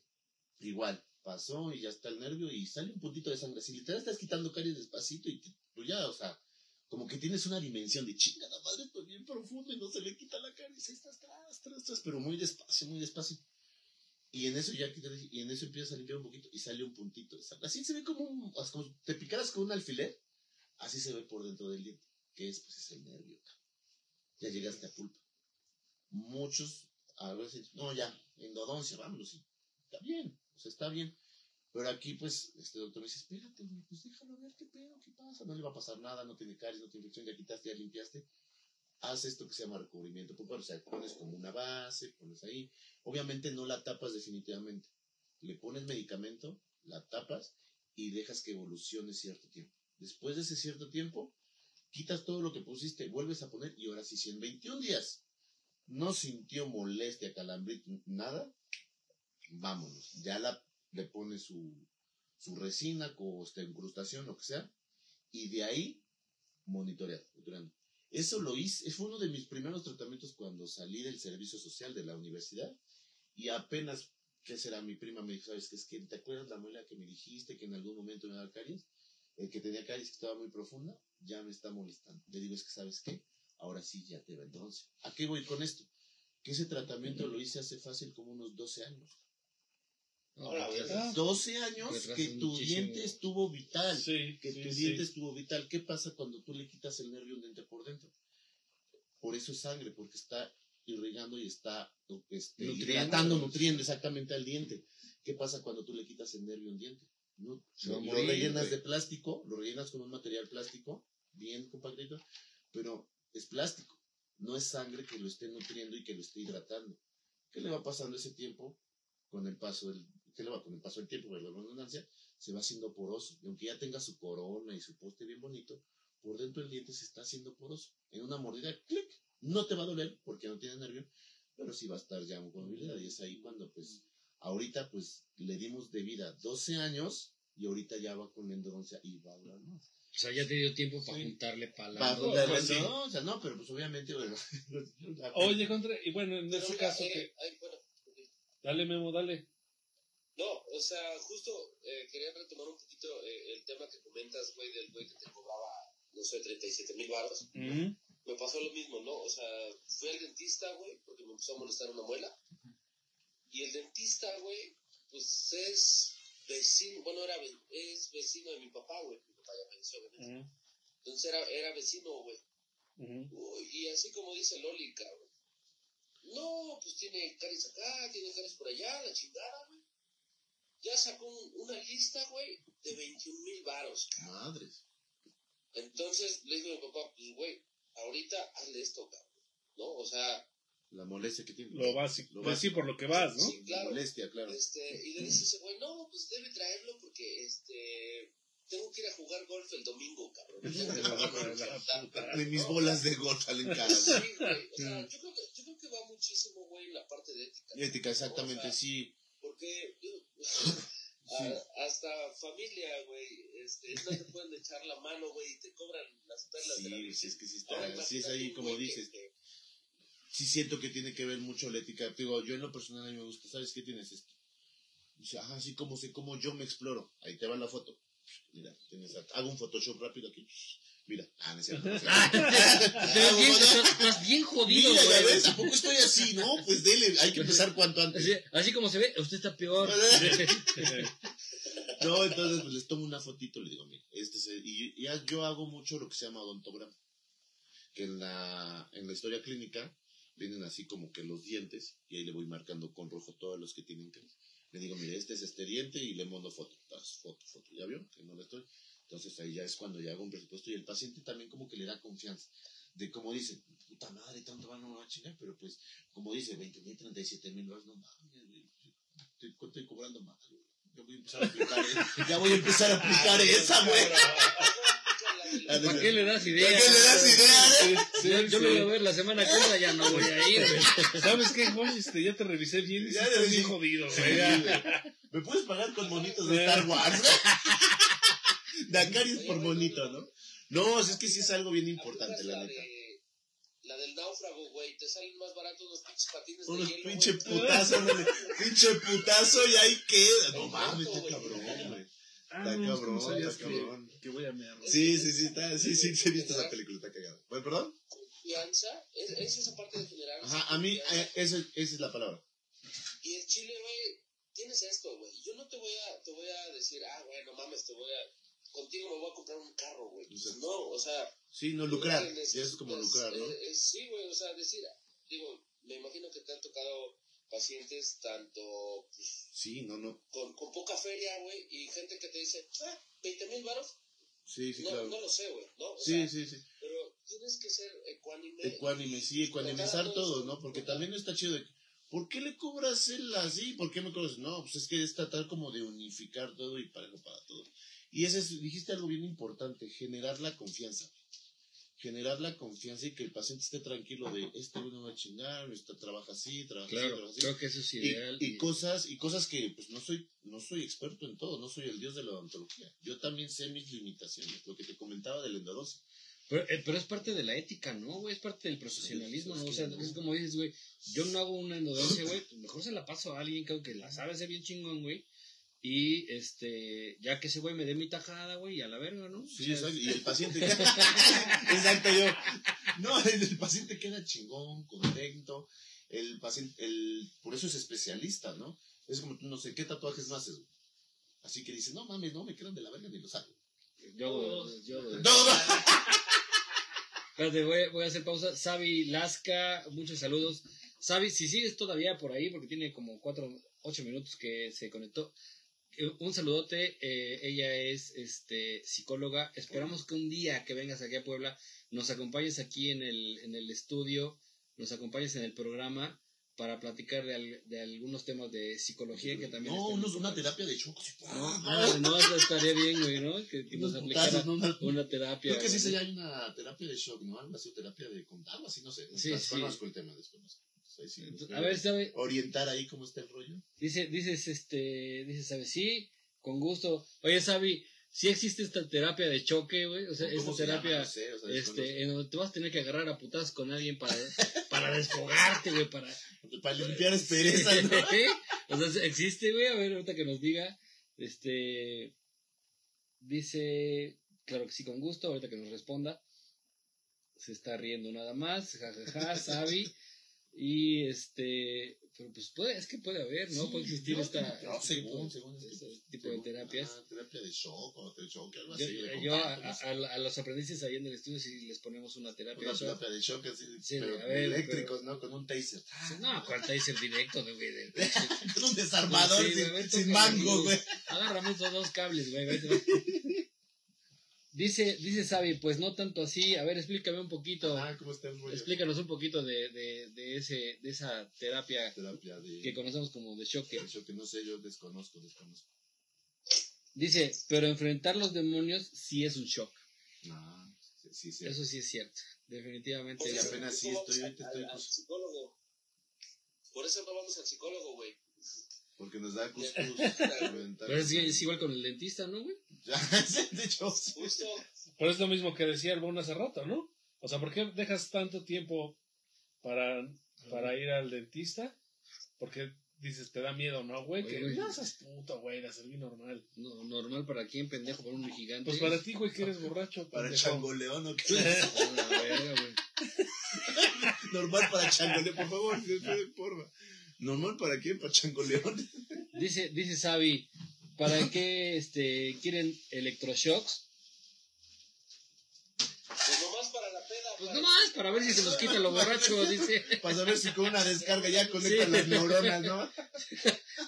igual pasó y ya está el nervio y sale un puntito de sangre. Si literal estás quitando caries despacito y tú ya, o sea, como que tienes una dimensión de chinga la madre, estoy bien profundo y no se le quita la caries, estás tras, pero muy despacio, muy despacio. Y en eso ya y en eso empiezas a limpiar un poquito y sale un puntito. Así se ve como, te picaras con un alfiler, así se ve por dentro del diente, que es pues es el nervio. Ya llegaste a pulpa. Muchos a veces, no, ya, endodoncia, vámonos, sí. Está bien, o sea, está bien. Pero aquí, pues, este doctor me dice, espérate, pues déjalo ver qué pedo, qué pasa. No le va a pasar nada, no tiene caries, no tiene infección, ya quitaste, ya limpiaste. Haz esto que se llama recubrimiento pulpar, o sea, pones como una base, pones ahí. Obviamente no la tapas definitivamente. Le pones medicamento, la tapas y dejas que evolucione cierto tiempo. Después de ese cierto tiempo, quitas todo lo que pusiste, vuelves a poner y ahora sí, si en 21 días no sintió molestia, calambrito, nada, vámonos. Ya le pone su, su resina o esta incrustación, lo que sea, y de ahí monitorear, monitoreando. Eso lo hice, fue uno de mis primeros tratamientos cuando salí del servicio social de la universidad y apenas, ¿qué será? Mi prima me dijo, ¿sabes qué? Es que te acuerdas la muela que me dijiste que en algún momento me daba caries, el que tenía caries que estaba muy profunda, ya me está molestando. Le digo, es que, ¿sabes qué? Ahora sí ya te va entonces. ¿A qué voy con esto? Que ese tratamiento lo hice hace fácil como unos 12 años. No, Ahora, ¿verdad? 12 años que tu muchísimo. diente estuvo vital. Sí, que sí, tu sí. diente estuvo vital. ¿Qué pasa cuando tú le quitas el nervio un diente por dentro? Por eso es sangre, porque está irrigando y está este, Nutriendo. hidratando, nutriendo exactamente al diente. ¿Qué pasa cuando tú le quitas el nervio un diente? No, lo morir, rellenas güey. de plástico, lo rellenas con un material plástico, bien compactito, pero es plástico. No es sangre que lo esté nutriendo y que lo esté hidratando. ¿Qué le va pasando ese tiempo con el paso del, ¿qué le va? Con el paso del tiempo, ¿verdad? La redundancia, se va haciendo poroso. Y aunque ya tenga su corona y su poste bien bonito, por dentro el diente se está haciendo poroso. En una mordida, clic, no te va a doler porque no tiene nervio, pero sí va a estar ya con movilidad. Y es ahí cuando, pues, ahorita, pues, le dimos de vida 12 años y ahorita ya va con la endodoncia y va a durar más. O sea, ya te dio tiempo para Sí. juntarle Para palabras. juntarle, pues. No, o sea, no, pero pues obviamente, bueno. Oye, contra, y bueno, en Pero ese mira, caso, eh, que ay, bueno, ok. dale, Memo, dale. No, o sea, justo eh, quería retomar un poquito eh, el tema que comentas, güey, del güey que te cobraba, no sé, 37 mil baros. Ujú. Me pasó lo mismo, ¿no? O sea, fui al dentista, güey, porque me empezó a molestar una muela. Y el dentista, güey, pues es vecino, bueno, era es vecino de mi papá, güey. Mi papá ya falleció, obviamente. Ujú. Entonces era, era vecino, güey. Ujú. Uy, Y así como dice Loli, cabrón. No, pues tiene caries acá, tiene caries por allá, la chingada, güey. Ya sacó un- una lista, güey, de 21 mil varos. Madres. Entonces le digo a mi papá, pues, güey, ahorita hazle esto, cabrón. ¿No? O sea, La molestia que tiene. Lo básico. Lo Pues sí, por lo que vas, ¿no? sí, claro. Molestia, claro. Este, y le dice ese güey, no, pues debe traerlo porque, este, tengo que ir a jugar golf el domingo, cabrón. De mis bolas de golf salen caras. Sí, güey. O sea, yo creo, que, yo creo que va muchísimo, güey, en la parte de ética. Ética, exactamente, O sea, sí. Porque Sí. hasta familia, güey, este, no te pueden echar la mano, güey, y te cobran las perlas de la Sí, sí, es que sí Ahora, está, sí es ahí como dices. que- Sí siento que tiene que ver mucho la ética. Digo, yo en lo personal a mí me gusta, ¿sabes qué tienes esto? Dice, ajá, así como sé cómo yo me exploro. Ahí te va la foto. Mira, tienes, hago un Photoshop rápido aquí. Mira, ah, no es cierto. no es cierto. Estás bien, estás- bien jodido, Mira, güey. ves, tampoco estoy así, ¿no? Pues dele, hay que empezar cuanto antes. Así, así como se ve, usted está peor. No, entonces pues les tomo una fotito, le digo, mira, este es el- y ya yo hago mucho lo que se llama odontograma, que en la, en la historia clínica vienen así como que los dientes, y ahí le voy marcando con rojo todos los que tienen que Le digo, mire, este es este diente y le mando foto, foto, foto, ¿ya vio? Que no le estoy. Entonces ahí ya es cuando ya hago un presupuesto y el paciente también como que le da confianza. De como dice, puta madre, tanto van a chingar, pero pues, como dice, 20 mil, 37 mil, no mames, estoy, estoy cobrando más, güey. Yo voy a empezar a aplicar, ya voy a empezar a aplicar esa, güey. ¿Para qué le das idea? ¿Para qué le das idea? Sí, Yo, sí, yo sí. iba a ver la semana que viene, ya no voy a ir, güey. ¿Sabes qué, Juan? Este, ya te revisé bien y Ya estás bien di- jodido, güey. ¿Me puedes pagar con monitos de Star Wars? Dakar es por monito, ¿no? No, es que sí es algo bien importante, la la neta. de- La del náufrago, güey, te salen más baratos los pinches patines Unos de hielo, pinche güey. putazo, ándale. pinche putazo y ahí queda. No mames, está cabrón, güey. Ah, Está no, cabrón, no sabías está que, cabrón. que voy a mear. Sí, sí, sí, está, sí, sí, sí, he visto esa película, está cagada. Bueno, ¿Perdón? Confianza, es, es esa parte de generar. Ajá, a mí, eh, esa, esa es la palabra. Y el chile, güey, tienes esto, güey. Yo no te voy a, te voy a decir, ah, güey, no mames, te voy a, contigo me voy a comprar un carro, güey. No, o sea. Sí, no lucrar, ya es como lucrar, ¿no? eh, eh, sí, güey, o sea, decir, digo, me imagino que te han tocado pacientes tanto pues, Sí, no, no. con, con poca feria, güey, y gente que te dice, ah, 20 mil baros. Sí, sí, no, claro. no lo sé, güey, ¿no? O Sí, sea, sí, sí. Pero tienes que ser ecuánime. Ecuánime, sí, ecuanimizar todo, ¿no? Porque también no está chido de, ¿por qué le cobras él así? ¿Por qué me cobras? No, pues es que es tratar como de unificar todo y parejo para todo. Y ese es, dijiste algo bien importante, generar la confianza. Generar la confianza y que el paciente esté tranquilo de, este no va a chingar, está, trabaja así, trabaja así, Claro, trabaja así. creo que eso es ideal. y y- cosas y cosas que pues no soy no soy experto en todo no soy el dios de la odontología yo también sé mis limitaciones lo que te comentaba del endodosis Pero, eh, pero es parte de la ética, ¿no, güey? Es parte del profesionalismo, ¿no? O sea, es como dices, güey, yo no hago una endodoncia, güey, mejor se la paso a alguien que la sabe hacer bien chingón, güey. Y, este, ya que ese güey me dé mi tajada, güey, y a la verga, ¿no? sí O sea, exacto, y el paciente exacto yo no el, paciente queda chingón contento el paciente el por eso es especialista no es como tú no sé qué tatuajes no haces así que dices no mames no me quedan de la verga ni los hago Yo, yo, no, no. Espérate, voy, voy a hacer pausa. Sabi Lasca, muchos saludos. Sabi, si sigues todavía por ahí, porque tiene como cuatro, ocho minutos que se conectó. Eh, Un saludote, eh, ella es este, psicóloga. Esperamos que un día que vengas aquí a Puebla nos acompañes aquí en el, en el estudio, nos acompañes en el programa para platicar de, al- de algunos temas de psicología que también... no unos- una terapia de choco sí. No, no, no, estaría bien, güey, ¿no? Que, que nos aplicara ¿no? Una- terapia. Creo que sí se hay una terapia de shock, ¿no? Algo así, terapia de algo así, no sé. Sí, sí. el tema, desconozco. Sí, A ver, ¿sabe? Orientar ahí cómo está el rollo. Dice, dices, este, dice, ¿sabes? Sí, con gusto. Oye, Sabi, sí existe esta terapia de choque, güey. O sea, esta terapia No sé, o sea, este, en donde te vas a tener que agarrar a putazos con alguien para, para desfogarte, güey, para... Para limpiar asperezas, ¿no? o sea, existe, güey, a ver, ahorita que nos diga, este, dice, claro que sí, con gusto, ahorita que nos responda, se está riendo nada más, jajaja, Sabi, y este, pero pues puede, es que puede haber, ¿no? Sí, puede existir esta, no, este según, tipo, según, este tipo de terapias. Ah, terapia de shock o de shock, algo Yo, así. yo a, a- a los aprendices ahí en el estudio si les ponemos una terapia Una de shock. terapia de shock así, Sí, pero ver, eléctricos, ¿no? Con un taser. Sí, No, cuál taser directo, de, güey. de- Con un desarmador Sí, sin, sin mango, güey. Agárrame esos dos cables, güey. Dice, dice Sabi, pues no tanto así. A ver, explícame un poquito. Ah, ¿cómo está el rollo? Explícanos un poquito de, de, de, ese, de esa terapia Terapia de... que conocemos como de shock. de shock, que no sé, yo desconozco, desconozco. Dice, pero enfrentar los demonios sí es un shock. Ah, sí, sí, sí. Eso sí es cierto. Definitivamente. Sí, eso- apenas sí estoy, al- estoy, al pues- psicólogo. Por eso no vamos al psicólogo, güey. Porque nos da cuscús. Pero es, es igual con el dentista, ¿no, güey? Ya, de hecho. Justo. Pero es lo mismo que decía el Bon hace rato, ¿no? O sea, ¿por qué dejas tanto tiempo para, para ir al dentista? Porque dices, te da miedo, ¿no, güey? Que no seas puto, güey, la serví normal. No, normal para quién, pendejo, para un gigante. Pues para ti, güey, que eres borracho. Para pendejo. changoleón, ¿o qué? Normal para changoleón, por favor, porfa. Normal para quién, para changoleón. Dice, dice Sabi, ¿para qué este, quieren electroshocks? Pues nomás para la peda. Pues para- nomás, para ver si se nos quita lo borracho, dice. Para saber si con una descarga ya conectan Sí. las neuronas, ¿no?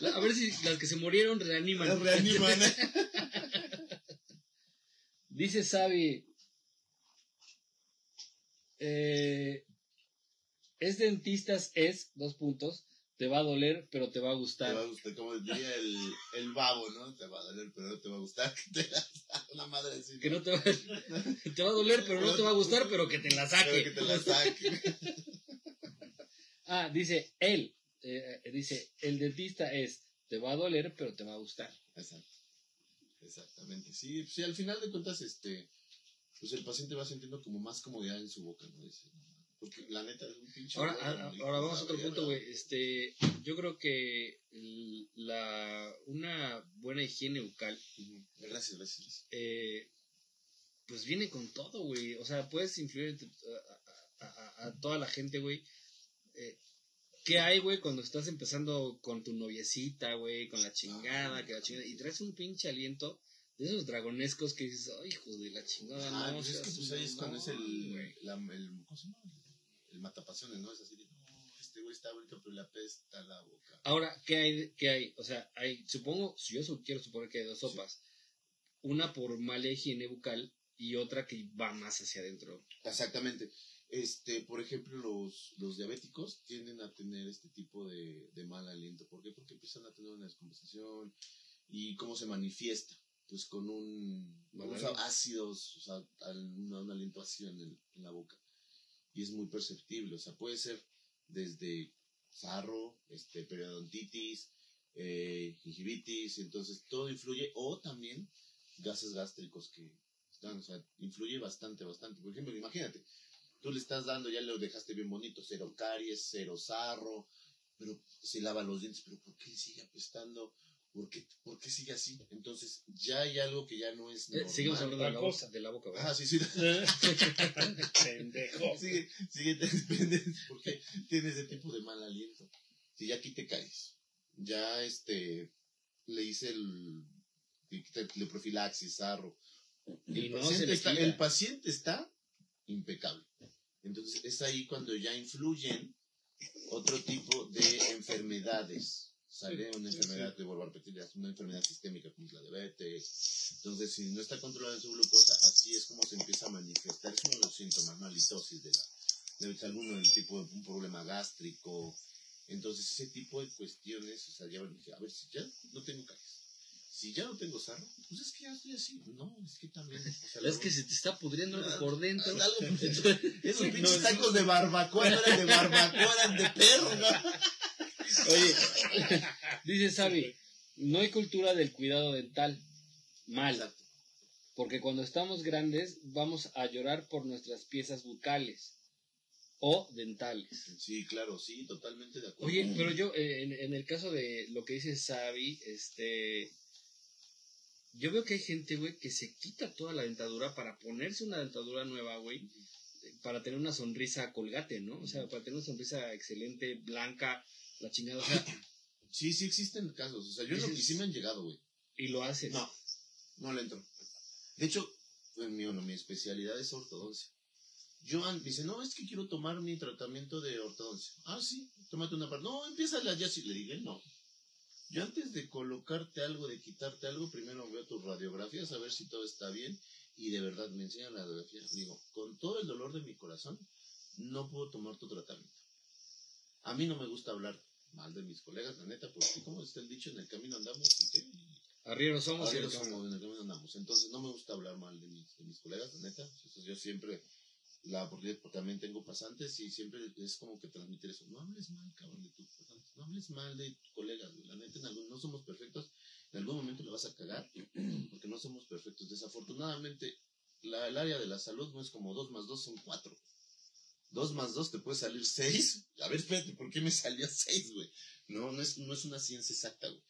La- A ver si las que se murieron reaniman. Las reaniman. Dice Sabi, eh, es dentistas, es, dos puntos, te va a doler, pero te va a Te gustar. va a gustar, como diría el, el babo, ¿no? Te va a doler, pero no te va a gustar. Que te la una madre así. Que no te va, te va a doler, pero no te va a gustar, pero que te la Pero saque. que te la saque. Ah, dice él, eh, dice, el dentista es, te va a doler, pero te va a gustar. Exacto. Exactamente. Sí, sí, al final de cuentas, este, pues el paciente va sintiendo como más comodidad en su boca, ¿no? Dice, porque la neta es un pinche. Ahora, huevo, a- ¿no? a- ahora vamos a otro punto, güey. Este, yo creo que la, una buena higiene bucal. Gracias, gracias. gracias. eh, pues viene con todo, güey. O sea, puedes influir a, a- a- a toda la gente, güey. Eh, ¿Qué hay, güey, cuando estás empezando con tu noviecita, güey, con la chingada, que la chingada, y traes un pinche aliento de esos dragonescos que dices, ay, hijo de la chingada, Ah, no, pues es que pues ahí es cuando es el, mamón, güey". la, el, ¿cómo se llama? El matapasiones, ¿no? Es así de, no, este güey está bonito, pero le apesta la boca. Ahora, ¿qué hay? ¿Qué hay? O sea, hay, supongo, yo quiero suponer que hay dos sopas. Una por mala higiene bucal y otra que va más hacia adentro. Exactamente. Este, por ejemplo, los, los diabéticos tienden a tener este tipo de, de mal aliento. ¿Por qué? Porque empiezan a tener una descompensación y cómo se manifiesta. Pues con un, aliento. ácidos, o sea, un, un aliento ácido en, el- en la boca. Y es muy perceptible. O sea, puede ser desde sarro, este, periodontitis, eh, gingivitis, entonces todo influye. O también gases gástricos que están, o sea, influye bastante, bastante. Por ejemplo, imagínate, tú le estás dando, ya lo dejaste bien bonito, cero caries, cero sarro, pero se lava los dientes, pero ¿por qué sigue apestando? ¿Por qué, ¿Por qué sigue así? Entonces, ya hay algo que ya no es Eh, normal. Seguimos hablando de la, boca, de la boca, ¿verdad? Ah, sí, sí. Pendejo. sigue, sigue porque tiene ese tipo de mal aliento. Si ya aquí te caes, ya este, le hice el, le profilaxis, sarro. El, paciente está, el paciente está impecable. Entonces es ahí cuando ya influyen otro tipo de enfermedades. Sale una enfermedad, de vuelvo a repetir, es una enfermedad sistémica como es la diabetes. Entonces, si no está controlada su glucosa, así es como se empieza a manifestar. Es uno de los síntomas, ¿no? Litosis de la, ser alguno del tipo de un problema gástrico. Entonces, ese tipo de cuestiones, o sea, ya dije, a ver, si ya no tengo caries, si ya no tengo sarro, pues es que ya estoy así. No, es que también. o sea, Es que se te está pudriendo algo por dentro. Algo- Esos Sí, pinches no, tacos de barbacoa no eran de barbacoa, eran de perro, ¿no? Oye, dice Sabi, no hay cultura del cuidado dental. Mal. Porque cuando estamos grandes vamos a llorar por nuestras piezas bucales o dentales. Sí, claro, sí, totalmente de acuerdo. Oye, pero yo, eh, en, en el caso de lo que dice Sabi, este. Yo veo que hay gente, güey, que se quita toda la dentadura para ponerse una dentadura nueva, güey. Para tener una sonrisa colgate, ¿no? O sea, para tener una sonrisa excelente, blanca, la chingada. O sea, Sí, sí existen casos. O sea, yo en lo que sí me han llegado, güey. y lo haces. No, no le entro. De hecho, en mi, bueno, mi especialidad es ortodoncia. Yo an- dice, no, es que quiero tomar mi tratamiento de ortodoncia. Ah, sí, tómate una parte. No, empieza ya sí. Le dije, no. Yo antes de colocarte algo, de quitarte algo, primero veo tus radiografías a ver si todo está bien. Y de verdad me enseñan la radiografía. Digo, con todo el dolor de mi corazón, no puedo tomar tu tratamiento. A mí no me gusta hablar mal de mis colegas, la neta, porque como está el dicho, en el camino andamos y qué. Arrieros somos y Arrieros no somos, en el camino andamos. Entonces no me gusta hablar mal de mis, de mis colegas, la neta. Entonces yo siempre, la oportunidad, porque también tengo pasantes y siempre es como que transmitir eso. No hables mal, cabrón, de tus pasantes. No hables mal de tus colegas. La neta, en algún, no somos perfectos. En algún momento le vas a cagar porque no somos perfectos. Desafortunadamente, la, el área de la salud no es como dos más dos son cuatro. Dos más dos te puede salir seis. A ver, espérate, ¿por qué me salía seis, güey? No, no es, no es una ciencia exacta, güey.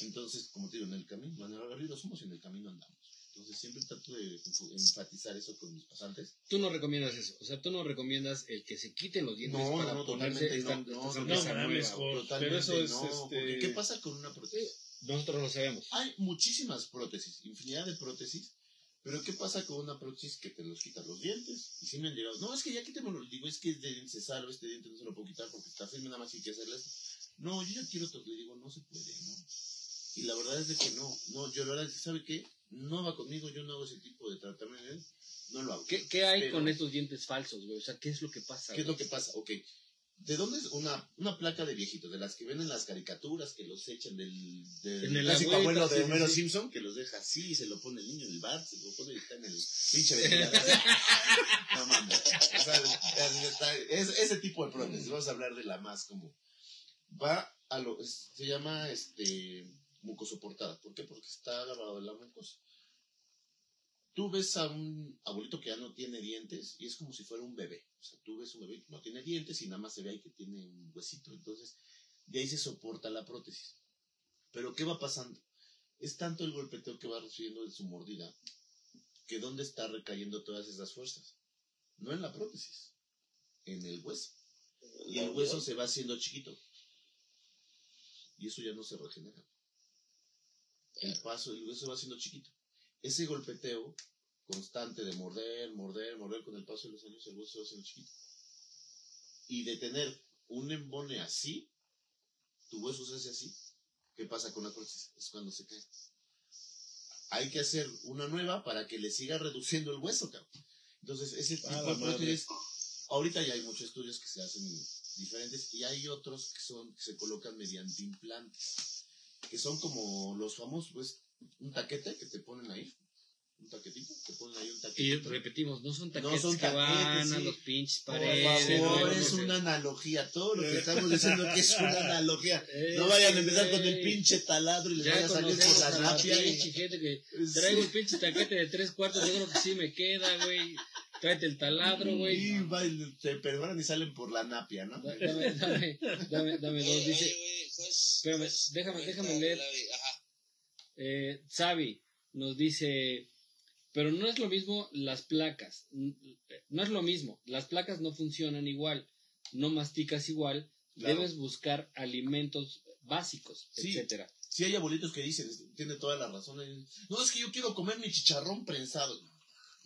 Entonces, como te digo, en el camino, Manuel Garrido somos y en el camino andamos. Entonces, siempre trato de enfatizar eso con mis pasantes. Tú no recomiendas eso. O sea, tú no recomiendas el que se quiten los dientes No, para no, ponerse totalmente esta, no, esta no, no mames, nueva, güey. Jorge. Pero eso es, este- ¿qué pasa con una prótesis? Nosotros lo sabemos. Hay muchísimas prótesis, infinidad de prótesis, pero ¿qué pasa con una prótesis que te los quitas los dientes? Y si me han llegado, no, es que ya quitémoslo, digo, es que es de diente se salva, este diente no se lo puedo quitar porque está firme, nada más hay que hacerle esto. No, yo ya quiero todo, le digo, no se puede, ¿no? Y la verdad es de que no, no, yo la verdad es que, ¿sabe qué? No va conmigo, yo no hago ese tipo de tratamiento, no lo hago. ¿Qué, qué hay Pero- con estos dientes falsos, güey? O sea, ¿qué es lo que pasa? ¿Qué es lo que pasa? Ok. ¿De dónde es una, una placa de viejitos? De las que ven en las caricaturas, que los echan del, del En el clásico abuelo de Homero sí. Simpson, que los deja así, se lo pone el niño en el bar, se lo pone y está en el pinche ventilador. no mames. O sea, es- está- es- ese tipo de prótesis. Vamos a hablar de la más como. Va a lo. se llama este mucosoportada. ¿Por qué? Porque está agarrado de la mucosa. Tú ves a un abuelito que ya no tiene dientes y es como si fuera un bebé. O sea, tú ves un bebé que no tiene dientes y nada más se ve ahí que tiene un huesito. Entonces, de ahí se soporta la prótesis. Pero, ¿qué va pasando? Es tanto el golpeteo que va recibiendo de su mordida que ¿dónde está recayendo todas esas fuerzas? No en la prótesis, en el hueso. Y el hueso se va haciendo chiquito. Y eso ya no se regenera. El paso, el hueso va haciendo chiquito. Ese golpeteo constante de morder, morder, morder con el paso de los años, el hueso se va haciendo chiquito. Y de tener un embone así, tu hueso se hace así. ¿Qué pasa con la prótesis? Es cuando se cae. Hay que hacer una nueva para que le siga reduciendo el hueso, cabrón. Entonces, ese tipo Ah, la de prótesis, ahorita ya hay muchos estudios que se hacen diferentes y hay otros que son que se colocan mediante implantes, que son como los famosos, pues, un taquete que te ponen ahí, un taquetito, te ponen ahí un taquete. Y repetimos, no son taquetes son que van a los pinches Por paredes. favor, güey, es no una analogía. Todo lo que estamos diciendo que es una analogía. No Eh, vayan a empezar con el pinche taladro y les Ya vaya a salir por la napia. que traigo el pinche taquete de tres cuartos, yo creo que sí me queda, güey. Tráete el taladro, güey. Y va y se perforan y salen por la napia, ¿no? Da- Dame, dame, dame, dame dos. Oye, Dice, oye, güey, juez, Espérame, juez, déjame- déjame leer. Ajá. Eh, Xavi nos dice, pero no es lo mismo las placas. No es lo mismo. Las placas no funcionan igual. No masticas igual. Claro. Debes buscar alimentos básicos, Sí. etcétera. Sí hay abuelitos que dicen, tiene toda la razón. eh, No, es que yo quiero comer mi chicharrón prensado.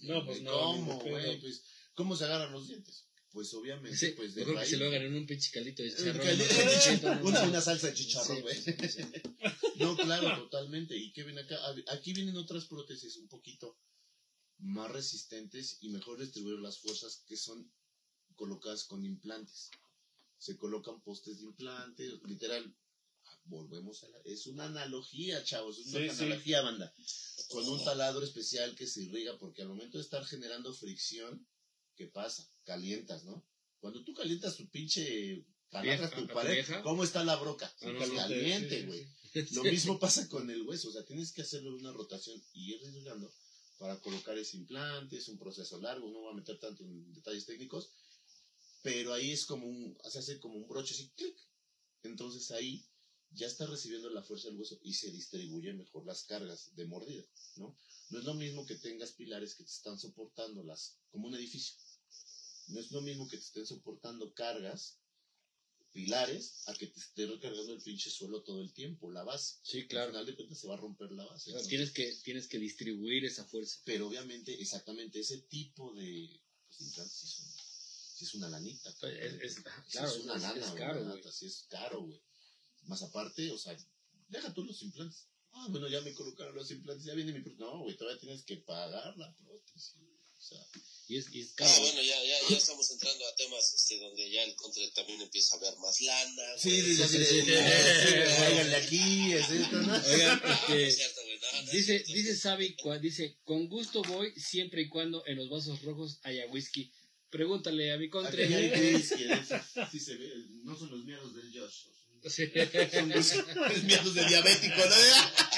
No, pues no, ¿Cómo, de güey? Pues, ¿cómo se agarran los dientes? Pues obviamente, Sí, pues de yo creo que se raíz. lo hagan en un pinche caldito de Eh, chicharrón. caldito, ¿no? una, una salsa de chicharrón, Sí, güey. sí, sí. No, claro, totalmente. ¿Y qué ven acá? Aquí vienen otras prótesis un poquito más resistentes y mejor distribuir las fuerzas que son colocadas con implantes. Se colocan postes de implantes, literal. ah, Volvemos a la... Es una analogía, chavos, es una Sí, sí. analogía, banda. Con un taladro especial que se irriga, porque al momento de estar generando fricción, ¿qué pasa? Calientas, ¿no? Cuando tú calientas tu pinche... Calabras Vieja, tu ¿a tu pared? ¿cómo está la broca? Ah, no, no, Caliente, sí, sí, güey. sí. Lo mismo pasa con el hueso, o sea, tienes que hacerle una rotación y ir irrigando para colocar ese implante, es un proceso largo, no voy a meter tanto en detalles técnicos, pero ahí es como un, se hace como un broche así, clic. Entonces ahí ya está recibiendo la fuerza del hueso y se distribuyen mejor las cargas de mordida, ¿no? No es lo mismo que tengas pilares que te están soportando las, como un edificio. No es lo mismo que te estén soportando cargas, pilares, a que te esté recargando el pinche suelo todo el tiempo, la base. Sí, Al claro. final de cuentas se va a romper la base. Tienes que, tienes que distribuir esa fuerza. Pero obviamente, exactamente, ese tipo de pues, implantes sí, son- sí es una lanita. Es, es- Sí claro, es una es- lana, es caro, la güey. neta, sí es caro, güey. Más aparte, o sea, deja tú los implantes. Ah, bueno, ya me colocaron los implantes, ya viene mi prótesis. No, güey, todavía tienes que pagar la prótesis. O sea, Y es, y es caro. Ah, bueno, ya, ya, ya estamos entrando a temas este, donde ya el contra también empieza a ver más lana. sí, sí, sí, sí, aquí, es esto, este, dice, cierto. dice Sabi, cua- dice, con gusto voy siempre y cuando en los vasos rojos haya whisky. Pregúntale a mi Aquí contre. hay whisky, ¿no? Sí se ve, no son los miedos del Josh. Sí. Son los, los miedos de diabético, ¿no?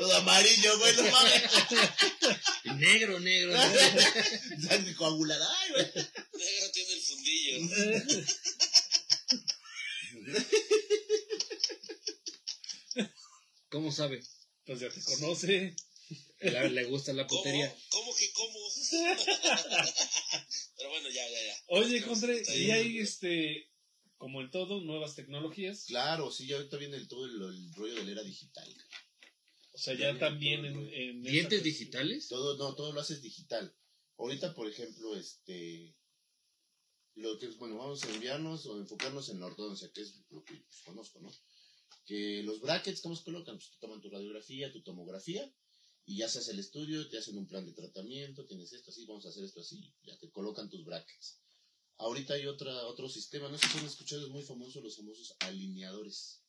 Todo amarillo, güey, no mames. negro, negro. negro. Sangre coagulada, ay, güey. Negro tiene el fundillo. ¿Cómo sabe? Pues ya te conoce. Le, le gusta la ¿Cómo? putería. ¿Cómo que cómo? Pero bueno, ya, ya, ya. Oye, Contre, y hay este, como en todo, nuevas tecnologías. Claro, sí, ya ahorita viene el, todo el, el rollo de la era digital. Sea, ya también en. en ¿Dientes digitales? Todo, no, todo lo haces digital. Ahorita, por ejemplo, este, lo que es, bueno, vamos a enviarnos o enfocarnos en la ortodoncia, que es lo que pues, conozco, ¿no? Que los brackets, ¿cómo se colocan? Pues te toman tu radiografía, tu tomografía, y ya se hace el estudio, te hacen un plan de tratamiento, tienes esto así, vamos a hacer esto así, ya te colocan tus brackets. Ahorita hay otra, otro sistema, no sé si han escuchado, es muy famoso, los famosos alineadores.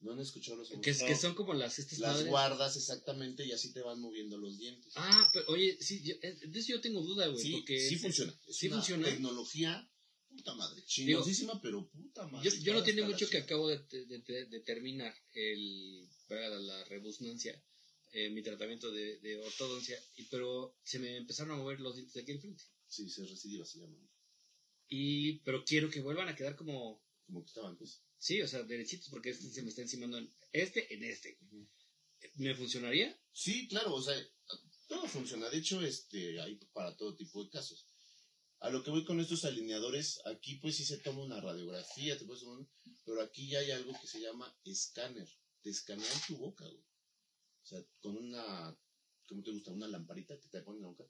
¿No han escuchado los? Que, No. que son como las estas Las madres. guardas exactamente y así te van moviendo los dientes. Ah, pero oye, sí, yo, eh, de eso yo tengo duda, güey. Sí, porque sí funciona. Es sí una funciona. Tecnología, puta madre. Chingosísima, pero puta madre. Yo, yo no tiene mucho que acabo de, de- de- de terminar el, para la rebusnancia, eh, mi tratamiento de, de ortodoncia, y, pero se me empezaron a mover los dientes de aquí enfrente. Sí, se recidiva, se llama. Y, pero quiero que vuelvan a quedar como, Como que estaban, pues. Sí, o sea, derechitos, porque este se me está encimando en este, en este. ¿Me funcionaría? Sí, claro, o sea, todo funciona. De hecho, este, hay para todo tipo de casos. A lo que voy con estos alineadores, aquí pues sí se toma una radiografía, te puedes tomar un- pero aquí ya hay algo que se llama escáner. Te escanean tu boca, güey. O sea, con una, ¿cómo te gusta? Una lamparita que te ponen en la boca.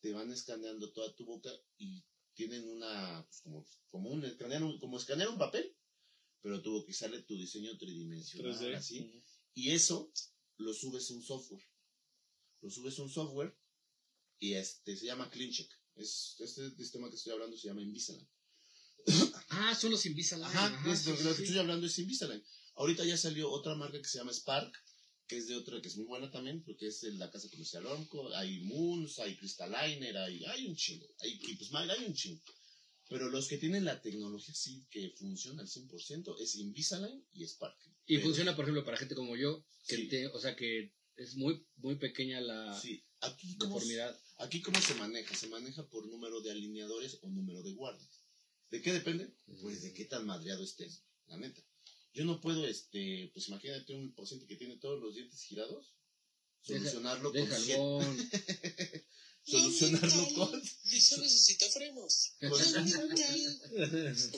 Te van escaneando toda tu boca y tienen una, pues como, como un, escanear un- como escanear un papel, pero tuvo que sale tu diseño tridimensional, 3D. así. Y eso lo subes a un software. Lo subes a un software y este se llama CleanCheck. Es, este sistema que estoy hablando se llama Invisalign. Ah, son los Invisalign. Ajá, Ajá, pues, sí, lo, que sí. estoy hablando es Invisalign. Ahorita ya salió otra marca que se llama Spark, que es de otra que es muy buena también, porque es de la casa comercial Ormco. Hay Moons, hay Crystaliner, hay, hay un chingo. Hay Keep Smile, hay un chingo. Pero los que tienen la tecnología sí que funciona al 100% es Invisalign y Spark. Y Pero- funciona, por ejemplo, para gente como yo, que Sí. te- o sea, que es muy, muy pequeña la Sí, aquí deformidad. Aquí cómo se maneja? Se maneja por número de alineadores o número de guardas. ¿De qué depende? Pues de qué tan madreado estés, la neta. Yo no puedo, este, pues imagínate un paciente que tiene todos los dientes girados, Deja- solucionarlo con Deja. solucionarlo con, Eso necesita frenos.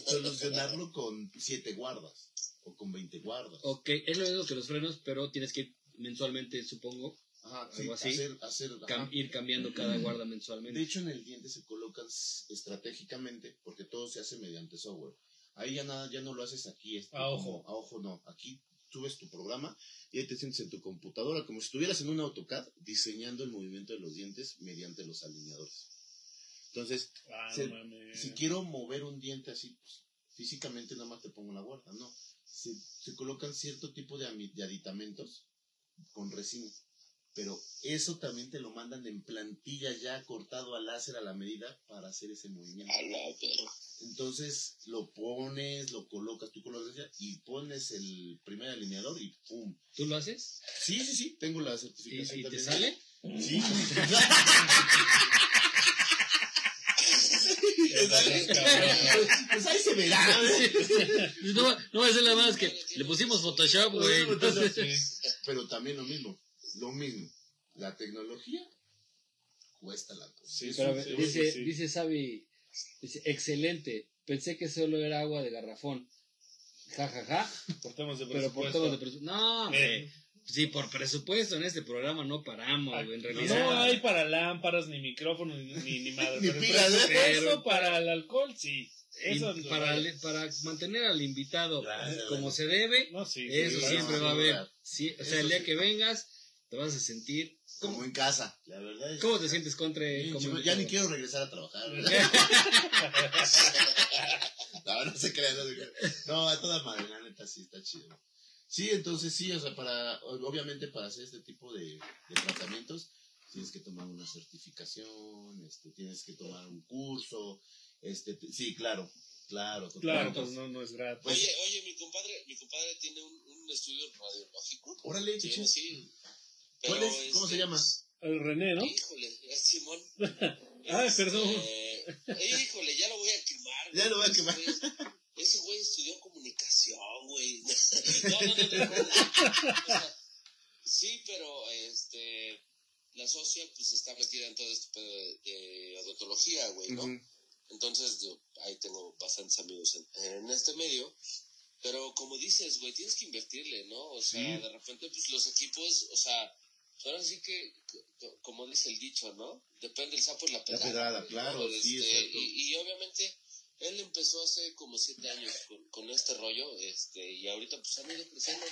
solucionarlo con siete guardas o con 20 guardas. Ok, es lo mismo que los frenos, pero tienes que ir mensualmente, supongo, Ajá, sí, algo así. hacer, hacer, ajá. ir cambiando cada guarda mensualmente. De hecho, en el diente se colocan estratégicamente porque todo se hace mediante software. Ahí ya nada, ya no lo haces aquí. este, A como- ojo. a ojo no. Aquí subes tu programa y ahí te sientes en tu computadora como si estuvieras en un AutoCAD diseñando el movimiento de los dientes mediante los alineadores. Entonces, Ah, Se- si quiero mover un diente así, pues, físicamente nada más te pongo la guarda, no. Se, se colocan cierto tipo de, de aditamentos con resina. Pero eso también te lo mandan en plantilla ya cortado a láser a la medida para hacer ese movimiento. A la verga. Entonces lo pones, lo colocas, tú colocas y pones el primer alineador y ¡pum! ¿Tú lo haces? Sí, sí, sí, tengo la ¿Y, certificación. y te también. sale? Sí. pues ahí se verá. No, no va a ser la más que le pusimos Photoshop, güey. Pero también lo mismo, lo mismo. La tecnología cuesta la cosa. Sí, Pero sí, dice, sí. dice Xavi, dice, excelente. Pensé que solo era agua de garrafón. Ja, ja, ja. Por temas de Pero por presupuesto. todo de presupuesto. No, hombre. Eh, Sí, por presupuesto en este programa no paramos, en realidad. no hay para lámparas, ni micrófonos, ni, ni, ni madre. Ni pero ¿eh? Pero- para el alcohol, sí. Eso para, para mantener al invitado como se debe, No, sí. eso sí, siempre va a haber. Sí, o sea, Eso el día sí. que vengas, te vas a sentir. Como ¿Cómo, en casa, la verdad es cómo te sientes contra Bien, como chico, ya ni quiero regresar a trabajar. no, no se crean. No, se crean. no, a toda madre, la neta sí está chido. Sí, entonces sí, o sea, para, obviamente para hacer este tipo de, de tratamientos tienes que tomar una certificación, este, tienes que tomar un curso, este, te- sí, claro, claro, Claro, totalmente. pues no, no es gratis. Pues- Oye, oye, mi compadre, mi compadre tiene un, un estudio radiológico. Órale, Sí, sí. ¿Cuál es? ¿Cómo se este, llama? El René, ¿no? Híjole, es Simón. Ay, perdón. Este, híjole, ya lo voy a quemar. Ya lo voy a quemar. güey- Ese güey estudió comunicación, güey. No, no, no, no. no. Sí, pero este, la socia pues está metida en todo este pedo de, de odontología, güey, ¿no? Ujú. Entonces, yo, ahí tengo bastantes amigos en, en este medio. Pero como dices, güey, tienes que invertirle, ¿no? O sea, Sí. de repente, pues los equipos, o sea, ahora sí que, co- como dice el dicho, ¿no? Depende el sapo y la pedrada. pedrada, güey, claro, ¿no? sí, Este, exacto. Y, y obviamente, él empezó hace como siete años con, con este rollo, este, y ahorita pues han ido creciendo.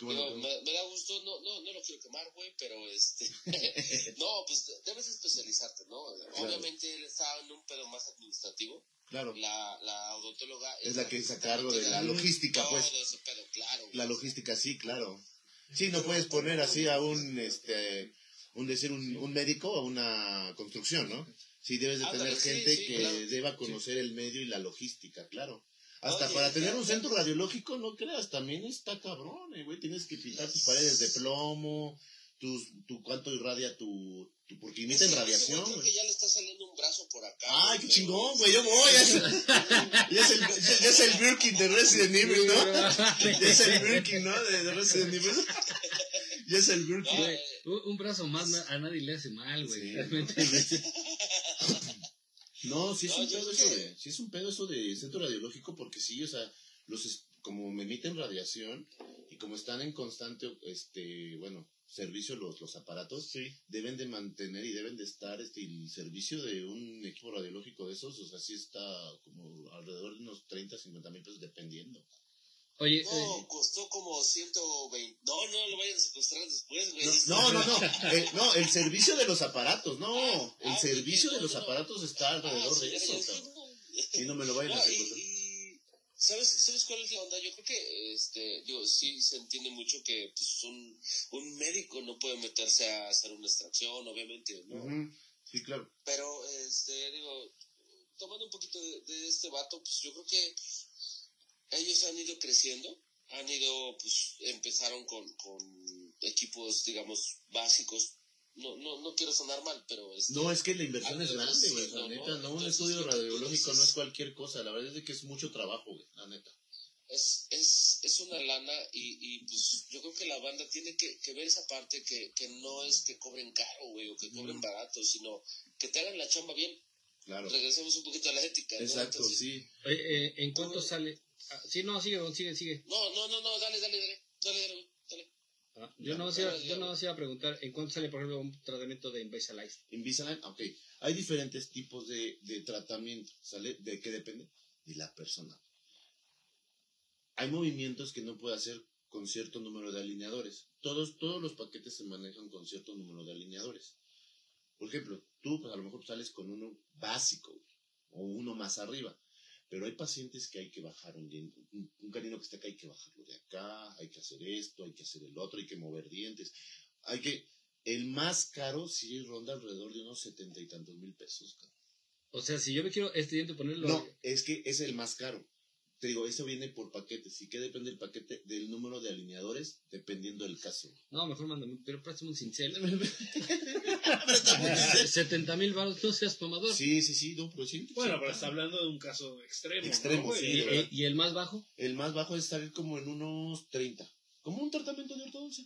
Bueno, Digo, me, me da gusto, no, no, no lo quiero quemar, güey, pero este, no, pues debes especializarte, ¿no? Obviamente él está en un pedo más administrativo, Claro, la, la odontóloga es la que está a cargo de la logística, todo pues. ese pedo, claro. La logística, sí, claro. Sí, no puedes poner así a un, este, un decir, un, un médico a una construcción, ¿no? Sí, debes de Ándale, tener sí, gente sí, que claro. deba conocer el medio y la logística, claro. Hasta Oye, para tener un centro radiológico, no creas, también está cabrón, eh, güey. Tienes que pintar tus paredes de plomo, tus, tu, cuánto irradia tu, tu porque emiten radiación, Creo que ya le está saliendo un brazo por acá. Ay, güey, qué chingón, güey, yo voy. Ya es, ya es el, ya es el Birkin de Resident Evil, ¿no? Ya es el Birkin, ¿no? De, de Resident Evil. Ya es el Birkin. No, eh, un brazo más na- a nadie le hace mal, güey. Sí. Realmente. No, sí es No, un pedo eso que- de, sí es un pedo eso de centro radiológico porque sí, o sea, los como me emiten radiación y como están en constante, este, bueno, servicio los, los aparatos, Sí. deben de mantener y deben de estar, este, el servicio de un equipo radiológico de esos, o sea, sí está como alrededor de unos 30, 50 mil pesos dependiendo. Oye, eh, No, costó como 120. No, no lo vayan a secuestrar después, güey. No, no, no, no, el, no, el servicio de los aparatos, no, el Ah, servicio de los no, no. aparatos está alrededor Ah, sí, de eso, cabrón. no. Me lo vayan a secuestrar. y ¿sabes, ¿sabes cuál es la onda? Yo creo que, este, digo, sí se entiende mucho que pues, un, un médico no puede meterse a hacer una extracción, obviamente, ¿no? Sí, claro. Pero, este, digo, tomando un poquito de, de este vato, pues yo creo que ellos han ido creciendo, han ido, pues, empezaron con, con equipos, digamos, básicos. No, no, no quiero sonar mal, pero este, No, es que la inversión es grande, güey. La ¿no? neta, no, un Entonces, estudio radiológico no es cualquier cosa. La verdad es de que es mucho trabajo, güey. La neta. es, es, es una lana y, y pues yo creo que la banda tiene que, que ver esa parte que, que no es que cobren caro, güey, o que cobren barato, sino que te hagan la chamba bien. Claro. Regresemos un poquito a la ética, ¿no? Exacto, Entonces, sí. eh, ¿en cuánto sale? Ah, sí, no, sigue, sigue, sigue. No, no, no, no, dale, dale, dale, dale, dale. Ah, yo no iba, yo no iba a preguntar, ¿en cuánto sale, por ejemplo, un tratamiento de Invisalign? Invisalign, ok. Hay diferentes tipos de, de tratamiento, ¿sale? ¿De qué depende? De la persona. Hay movimientos que no puede hacer con cierto número de alineadores. Todos, todos los paquetes se manejan con cierto número de alineadores. Por ejemplo, tú pues, a lo mejor sales con uno básico o uno más arriba. Pero hay pacientes que hay que bajar un, un, un canino que está acá, hay que bajarlo de acá, hay que hacer esto, hay que hacer el otro, hay que mover dientes. Hay que, El más caro sí ronda alrededor de unos setenta y tantos mil pesos. O sea, si yo me quiero este diente ponerlo. No, es que es el más caro. Te digo, eso viene por paquetes. ¿Y qué depende el paquete? Del número de alineadores, dependiendo del caso. No, mejor mándame, pero préstame un cincel. 70 mil baros, no seas tomador. Sí, sí, sí, no, pero sí. Bueno, sí. pero está hablando de un caso extremo. Extremo, ¿no? sí, ¿Y, de verdad. y- y el más bajo? El más bajo es salir como en unos 30. Como un tratamiento de ortodoncia.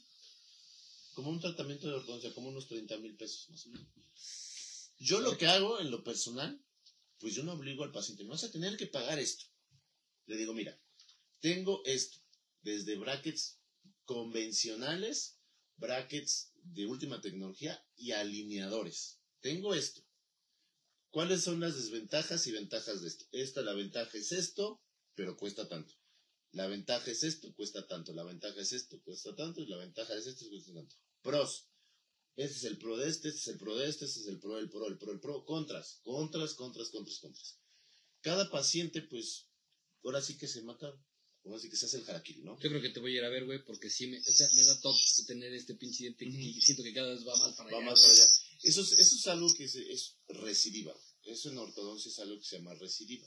Como un tratamiento de ortodoncia, como unos 30 mil pesos más o menos. Yo lo que hago en lo personal, pues yo no obligo al paciente, no vas a tener que pagar esto. Le digo, mira, tengo esto, desde brackets convencionales, brackets de última tecnología y alineadores. Tengo esto. ¿Cuáles son las desventajas y ventajas de esto? Esta, la ventaja es esto, pero cuesta tanto. La ventaja es esto, cuesta tanto. La ventaja es esto, cuesta tanto. Y la ventaja es esto, cuesta tanto. Pros. Este es el pro de este, este es el pro de este, este es el pro, el pro, el pro, el pro. Contras, contras, contras, contras, contras. Cada paciente, pues, ahora sí que se mata. Ahora sí que se hace el harakiri, ¿no? Yo creo que te voy a ir a ver, güey, porque sí me, o sea, me da toque tener este pinche diente y siento que cada vez va más para Va allá. más para allá. Eso es, eso es algo que se- es recidiva. Eso en ortodoncia es algo que se llama recidiva.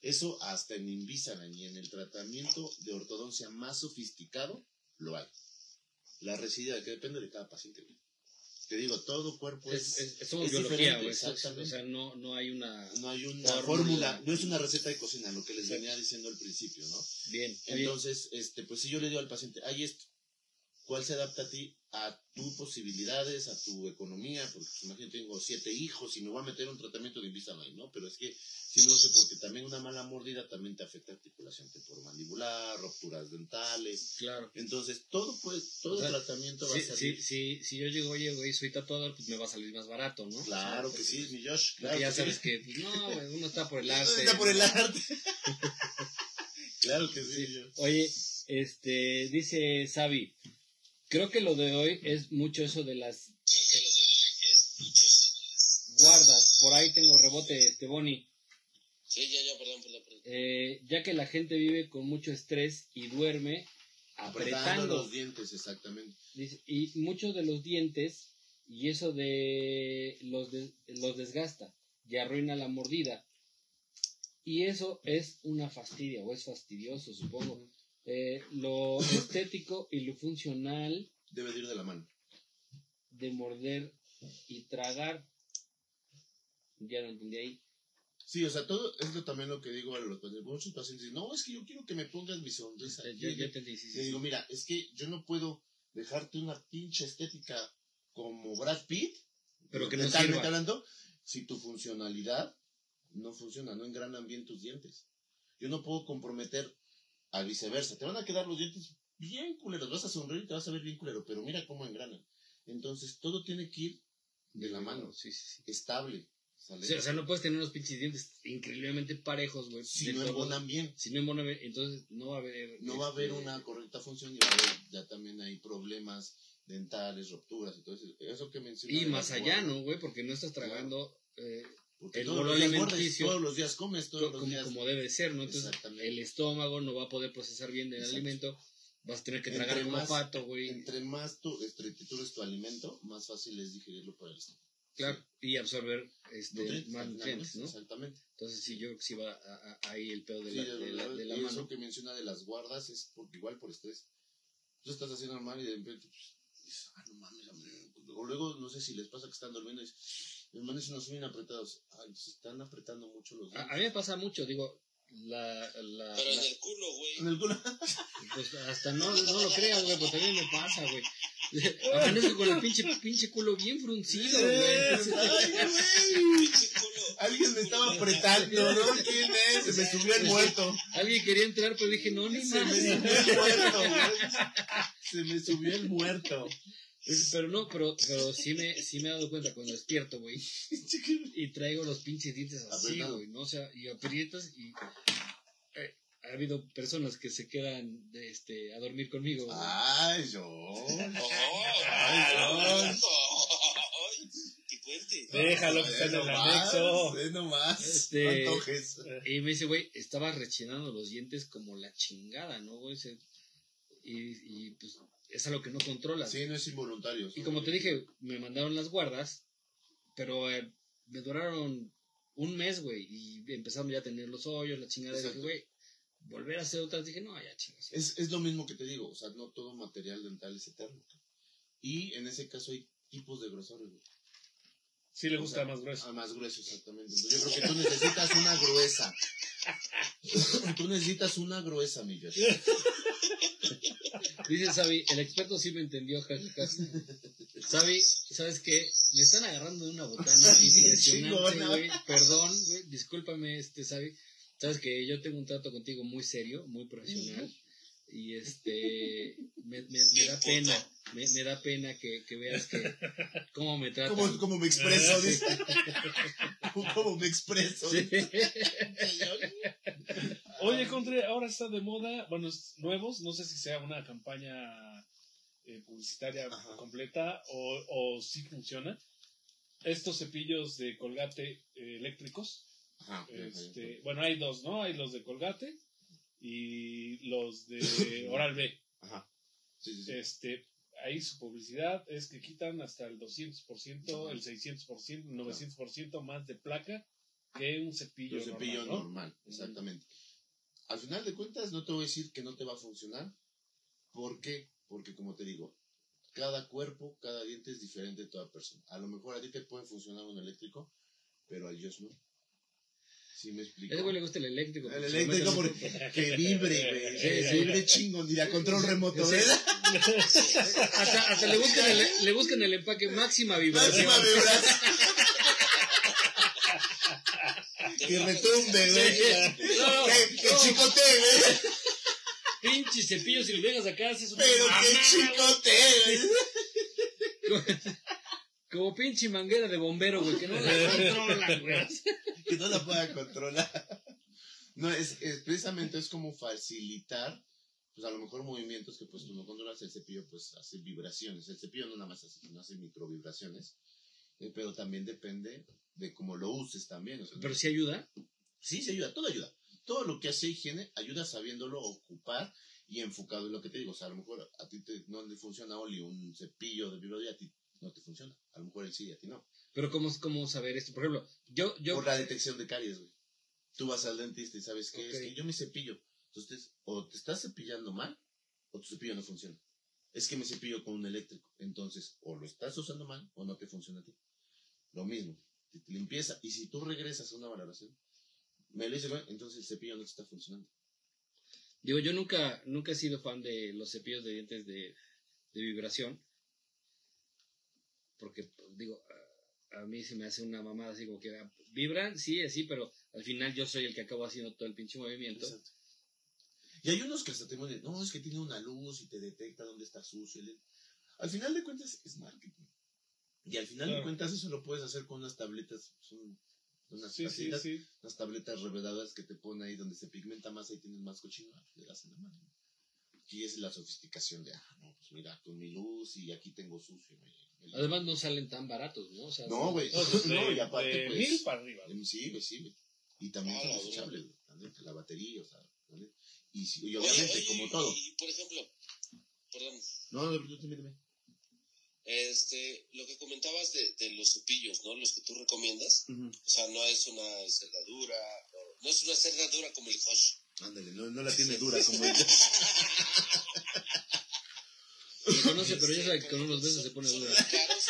Eso hasta en Invisalign y en el tratamiento de ortodoncia más sofisticado lo hay. La recidiva, que depende de cada paciente. Te digo, todo cuerpo es... Es, es, biología, güey. O sea, no, no hay una. no hay una fórmula. fórmula, no es una receta de cocina, lo que les venía diciendo al principio, ¿no? Bien. Entonces, este, pues si yo le digo al paciente, hay esto, ¿cuál se adapta a ti? A tus posibilidades, a tu economía, porque imagínate, tengo siete hijos y me voy a meter un tratamiento de Invisalign, ¿no? Pero es que sí me lo sé porque también una mala mordida también te afecta articulación temporomandibular, rupturas dentales. claro. Entonces, todo pues, todo O sea, tratamiento va Si, a salir. si, si, si yo llego, oye, güey, soy tatuador, pues me va a salir más barato, ¿no? Claro O sea, que sí, mi Josh, claro ya que sabes sí. que, pues no, uno está por el arte. Está por el ¿no? arte. claro que sí, Josh. Oye, este, dice Sabi, creo que lo de hoy es mucho eso de las guardas. Por ahí tengo rebote, este, Bonnie. Sí, ya, ya, perdón, perdón, perdón. Eh, ya que la gente vive con mucho estrés y duerme Apretando apretando, los dientes, exactamente. y muchos de los dientes, y eso de los, des- los desgasta y arruina la mordida. Y eso es una fastidia, o es fastidioso, supongo. Eh, lo estético y lo funcional Debe de ir de la mano. de morder y tragar. Ya lo entendí ahí. Sí, o sea, todo esto también lo que digo a los pacientes. Muchos pacientes dicen, no, es que yo quiero que me pongas mi sonrisa. Yo sí, sí, le sí. digo, mira, es que yo no puedo dejarte una pinche estética como Brad Pitt, Pero que no sirva. hablando, si tu funcionalidad no funciona, no engranan bien tus dientes. Yo no puedo comprometer al viceversa. Te van a quedar los dientes bien culeros, vas a sonreír y te vas a ver bien culero, pero mira cómo engranan. Entonces, todo tiene que ir de la mano, Sí, sí, sí. estable. o sea, no puedes tener unos pinches dientes increíblemente parejos, güey. si no embonan bien. Si no embonan bien, entonces no va a haber. no va a haber este, una correcta función y va a haber, ya también hay problemas dentales, rupturas, entonces eso que mencioné. Y más allá, ¿no, güey? Porque no estás tragando eh, Porque el todos los días gordes, todos los días comes, todos co- los como, días. como debe ser, ¿no? Entonces el estómago no va a poder procesar bien el Exacto. alimento. Vas a tener que tragar como más- pato, güey. Entre más tú tritures tu alimento, más fácil es digerirlo por el estómago. Claro, y absorber este, Nutrientes, más nutrientes, ¿no? Exactamente. Entonces sí, yo creo que sí va a- a- ahí el pedo de Sí, la, de de la, de la y mano. eso que menciona de las guardas es porque igual por estrés. Tú estás haciendo normal y de repente, pues, dices, ah, no mames, hombre. O luego, no sé si les pasa que están durmiendo y dicen, mis manos no son bien apretados. Ay, se están apretando mucho los A, dientes. a mí me pasa mucho, digo, la, la, Pero en el culo, güey. En el culo. pues hasta no, no lo creas, güey, pero también me pasa, güey. Amanezco con el pinche, pinche culo bien fruncido, güey. Ay, güey. Pinche culo. Alguien me estaba apretando, ¿no? ¿Quién es? Se me subió el muerto. Alguien quería entrar, pero dije, no, ni Se más. me subió el muerto, güey. Se me subió el muerto. Es- Pero no, pero, pero sí me, sí me he dado cuenta cuando despierto, güey. Y traigo los pinches dientes así, güey, ¿no? O sea, y aprietas y... eh, ha habido personas que se quedan de, este, a dormir conmigo. güey. Ay, yo. Oh, Ay, ay, que cuente. Déjalo que está en el anexo. Ve nomás. Este- No. Y me dice, güey, estaba rechinando los dientes como la chingada, ¿no, güey? Se- y, y pues es algo que no controlas. Sí, no es involuntario. Y como te dije, me mandaron las guardas, pero eh, me duraron un mes, güey, y empezaron ya a tener los hoyos, la chingada, dije, güey, volver a hacer otras, dije, no, ya chingas. Es, es lo mismo que te digo, o sea, no todo material dental es eterno. Y en ese caso hay tipos de grosores, güey. Sí le O gusta sea, más grueso. Ah, más grueso, exactamente. Yo creo que tú necesitas una gruesa. tú necesitas una gruesa, mi Josh. Dice Sabi, el experto sí me entendió, jajaja. Sabi, ¿sabes qué? Me están agarrando de una botana impresionante, güey. Perdón, güey, discúlpame, este, Sabi. Sabes que yo tengo un trato contigo muy serio, muy profesional. Y este, me, me- me da pena, me, me da pena que, que veas que, cómo me tratan. ¿Cómo, cómo me expreso? dice? ¿Cómo, me expreso? Sí. Oye, Contre, ahora está de moda, bueno, es nuevos, no sé si sea una campaña eh, publicitaria Ajá. completa o, o si funciona. Estos cepillos de colgate eh, eléctricos, Ajá, este, bueno, hay dos, ¿no? Hay los de colgate y los de Oral B. Ajá. Sí, sí, sí. Este, ahí su publicidad es que quitan hasta el 200%, el 600%, el 900% más de placa que un cepillo, Un cepillo normal, ¿no? normal, exactamente. Al final de cuentas, no te voy a decir que no te va a funcionar. ¿Por qué? Porque, como te digo, cada cuerpo, cada diente es diferente de toda persona. A lo mejor a ti te puede funcionar un eléctrico, pero a ellos no. ¿Sí me explico? A ese güey le gusta el eléctrico. El eléctrico porque que vibre, güey. Sí, que sí. vibre chingón, dirá control remoto, Sí. ¿verdad? Hasta, hasta le, buscan el, le buscan el empaque máxima vibración. Máxima vibración. que retumbe, güey. No, Que, que no. chicotee, güey. Pinche cepillo, si lo dejas acá, haces una Pero que mamada, chicotee, güey. güey. Como pinche manguera de bombero, güey, que no la controlan, güey. Que no la pueda controlar. No, es, es precisamente es como facilitar, pues a lo mejor movimientos que pues tú no controlas, el cepillo pues hace vibraciones, el cepillo no nada más hace, no hace microvibraciones, eh, pero también depende de cómo lo uses también. o sea, Pero sí ayuda. Sí, sí ayuda, todo ayuda. Todo lo que hace higiene ayuda sabiéndolo ocupar y enfocado en lo que te digo. O sea, a lo mejor a ti te- no le funciona Oli un cepillo de vibrador y a ti no te funciona. A lo mejor él sí y a ti no. Pero ¿cómo, cómo saber esto? Por ejemplo, yo, yo, Por la detección de caries, güey. Tú vas al dentista y sabes que es que yo me cepillo. Entonces, o te estás cepillando mal o tu cepillo no funciona. Es que me cepillo con un eléctrico. Entonces, o lo estás usando mal o no te funciona a ti. Lo mismo, te, te limpieza. Y si tú regresas a una valoración, me lo dice, güey, entonces el cepillo no te está funcionando. digo, yo nunca, nunca he sido fan de los cepillos de dientes de, de vibración. Porque, digo, a, mí se me hace una mamada así como que vibran, sí, sí, pero al final yo soy el que acabo haciendo todo el pinche movimiento. Exacto. Y hay unos que hasta te ponen, no, es que tiene una luz y te detecta dónde está sucio. Al final de cuentas es marketing. Y al final de cuentas eso lo puedes hacer con unas tabletas, son unas, Sí, sí, tablitas, sí. unas tabletas reveladas que te ponen ahí donde se pigmenta más, ahí tienes más cochino, ah, le das en la mano. Aquí es la sofisticación de, ah, no, pues mira, con mi luz y aquí tengo sucio. Además no salen tan baratos, ¿no? O sea, No, güey. No, de, No, y aparte, de pues, mil para arriba. Sí, güey, sí, güey. Y también Ah, son la desechables, güey. la batería, o sea, neta. Y, si- y Oye, obviamente, oye, como y- todo. Y, por ejemplo, perdón, No, no, no, dime, dime. este, lo que comentabas de, de los cepillos, ¿no? Los que tú recomiendas. O sea, no es una cerradura, no, no es una cerradura como el Hosh. Ándale, no, no la tiene dura como ella. Conoce, pero ya sabe que con unos besos se pone Son dura. muy caros.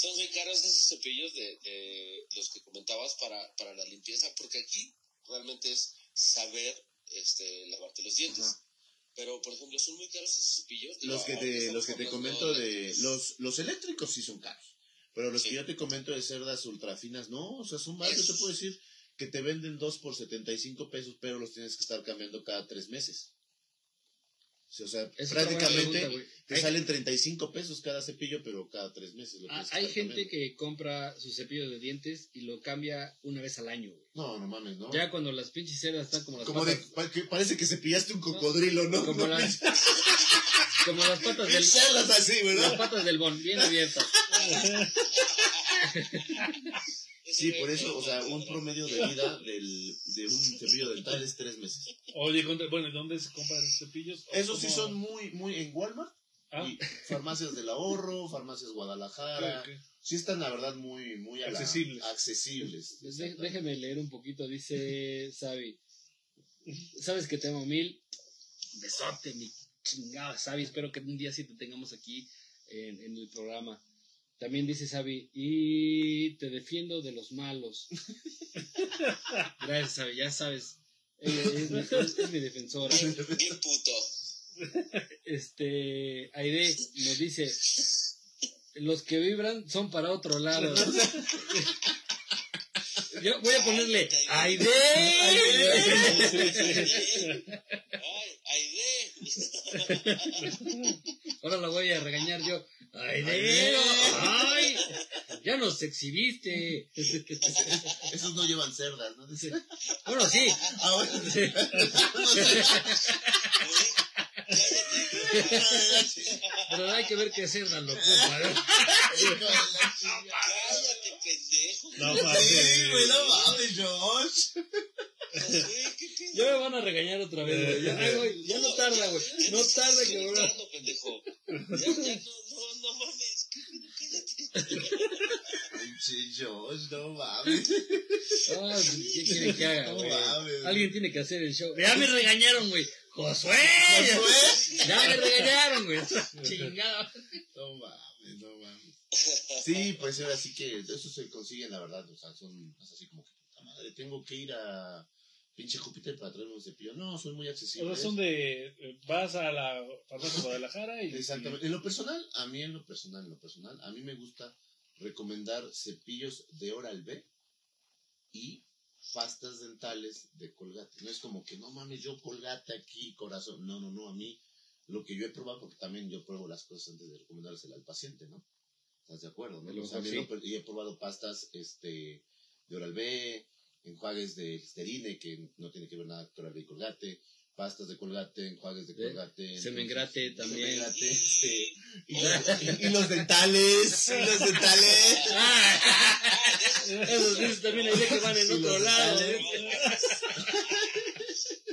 Son muy caros esos cepillos de, de los que comentabas para, para la limpieza, porque aquí realmente es saber este, lavarte los dientes. Ajá. Pero, por ejemplo, son muy caros esos cepillos. Digo, Los que te, los que te comento de. Los, los eléctricos sí son caros. Pero los Sí. que yo te comento de cerdas ultrafinas, no, o sea, son baratos. Yo te puedo decir que te venden dos por 75 pesos, pero los tienes que estar cambiando cada tres meses. O sea, prácticamente pregunta, te Hay- salen 35 pesos cada cepillo, pero cada tres meses. Lo Ah, hay gente que compra su cepillo de dientes y lo cambia una vez al año, güey. No, no mames, ¿no? Ya cuando las pinches cerdas están como las Como de, patas, pa- que parece que se pillaste un cocodrilo, ¿no? como No, las, como las patas del, así, las patas del bon, bien abiertas. Sí, por eso, o sea, un promedio de vida del, de un cepillo dental es tres meses. Oye, contra- bueno, ¿y ¿dónde se compran cepillos? ¿O Esos sí son muy, muy en Walmart Ah, y farmacias del ahorro, farmacias Guadalajara. ok, ok. Sí están, la verdad, muy, muy a la- Accesibles. accesibles. De- exactamente. déjeme leer un poquito, dice Sabi. Sabes que te amo mil. Besote, mi chingada Sabi. Espero que un día sí te tengamos aquí en, en el programa. También dice Sabi, y te defiendo de los malos. Gracias, Sabi, ya sabes. Ella es, mi, es- es mi defensora. Bien, puto. Este, Aide nos dice, los que vibran son para otro lado. Yo voy a ponerle, Aide. Ay, Aide. Ahora la voy a regañar yo. Aide, ay, ya nos exhibiste. Esos no llevan cerdas, ¿no? Bueno, sí. Ah, bueno. Pero hay que ver qué hacer, la locura. Cállate, pendejo. No, Sí, mames. güey, no mames, Josh. Pedo. Ya me van a regañar otra vez, güey. Ya, ay, güey, ya no tarda, güey. No tarda que pendejo. Ya, ya no, no, no mames. Pinche Josh, no mames. Ah, ¿Qué quieren que haga, No güey? mames. Alguien tiene que hacer el show. Ya me regañaron, güey. Josué. Josué. Ya me regañaron, güey. Chingado. No mames, no mames. Sí, pues ahora sí que eso se consigue, la verdad. O sea, son así como que, puta madre, tengo que ir a pinche Júpiter para traerme un cepillo. No, son muy O accesibles. sea, son de. eh, Vas a la farmacia de Guadalajara y. Exactamente. En lo personal, a mí en lo personal, en lo personal, a mí me gusta recomendar cepillos de Oral B y pastas dentales de Colgate. No es como que, no mames, yo Colgate aquí, corazón. No, no, no, a mí lo que yo he probado, porque también yo pruebo las cosas antes de recomendárselas al paciente, ¿no? ¿Estás de acuerdo? ¿no? Lo O sea, lo- y he probado pastas este, de Oral B, enjuagues de Listerine, que no tiene que ver nada con B y Colgate, pastas de Colgate, enjuagues de De Colgate. Semengrate también. Semengrate, este, y, y los dentales, y los dentales. Ah, esos dices también hay que van en Y otro lado. dentales.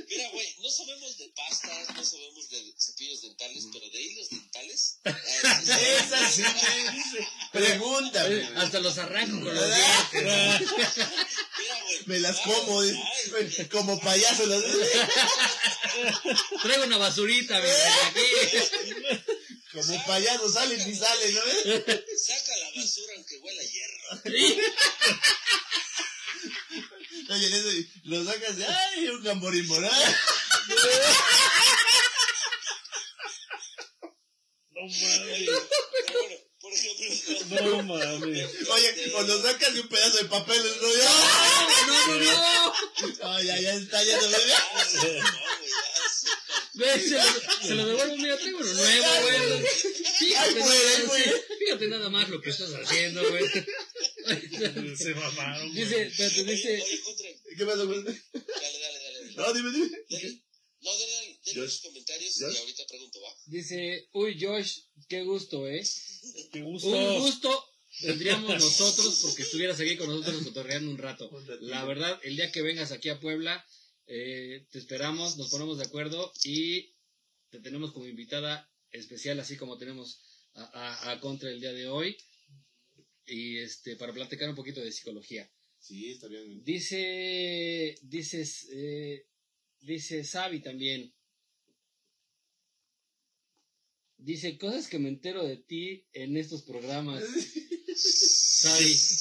Mira, güey, no sabemos de pastas, no sabemos de cepillos dentales, pero de hilos dentales. ah, Esa sí me dice. Pregúntame. Eh, Hasta los arranco con los dientes. Me las como, ay, como payaso. Las... Traigo una basurita, mira, aquí. Como payaso salen y salen, ¿no? Saca la basura aunque huela a hierro. Oye, en eso, lo sacas de, ay, un gamborín moral. No mames. Pero bueno, por ejemplo. No mames. Oye, o lo sacas de un pedazo de papel, ¿no? No, no, no. Ay, ya, ya está, ya me ve. No, güey, ya, sí. Ve, se lo, se lo devuelvo, mira, tengo uno nuevo, güey. Fíjate, Ay, güey, güey. fíjate nada más lo que estás haciendo, güey. Se mamaron. güey. Dice, espérate, Oye, dice, oye, ¿Qué pasó, güey? dale, dale, dale. dale. No, dime, dime. Dale. No, dale, dale, dale Josh. los comentarios Josh. y ahorita pregunto, va. dice, uy, Josh, qué gusto, ¿eh? Qué Un gusto. gusto tendríamos nosotros porque estuvieras aquí con nosotros cotorreando un rato. La verdad, el día que vengas aquí a Puebla, eh, te esperamos, nos ponemos de acuerdo y te tenemos como invitada especial, así como tenemos a, a- a Contra el día de hoy, y este para platicar un poquito de psicología. Sí, está bien. Dice, dices, eh, dice Sabi también. Dice cosas que me entero de ti en estos programas.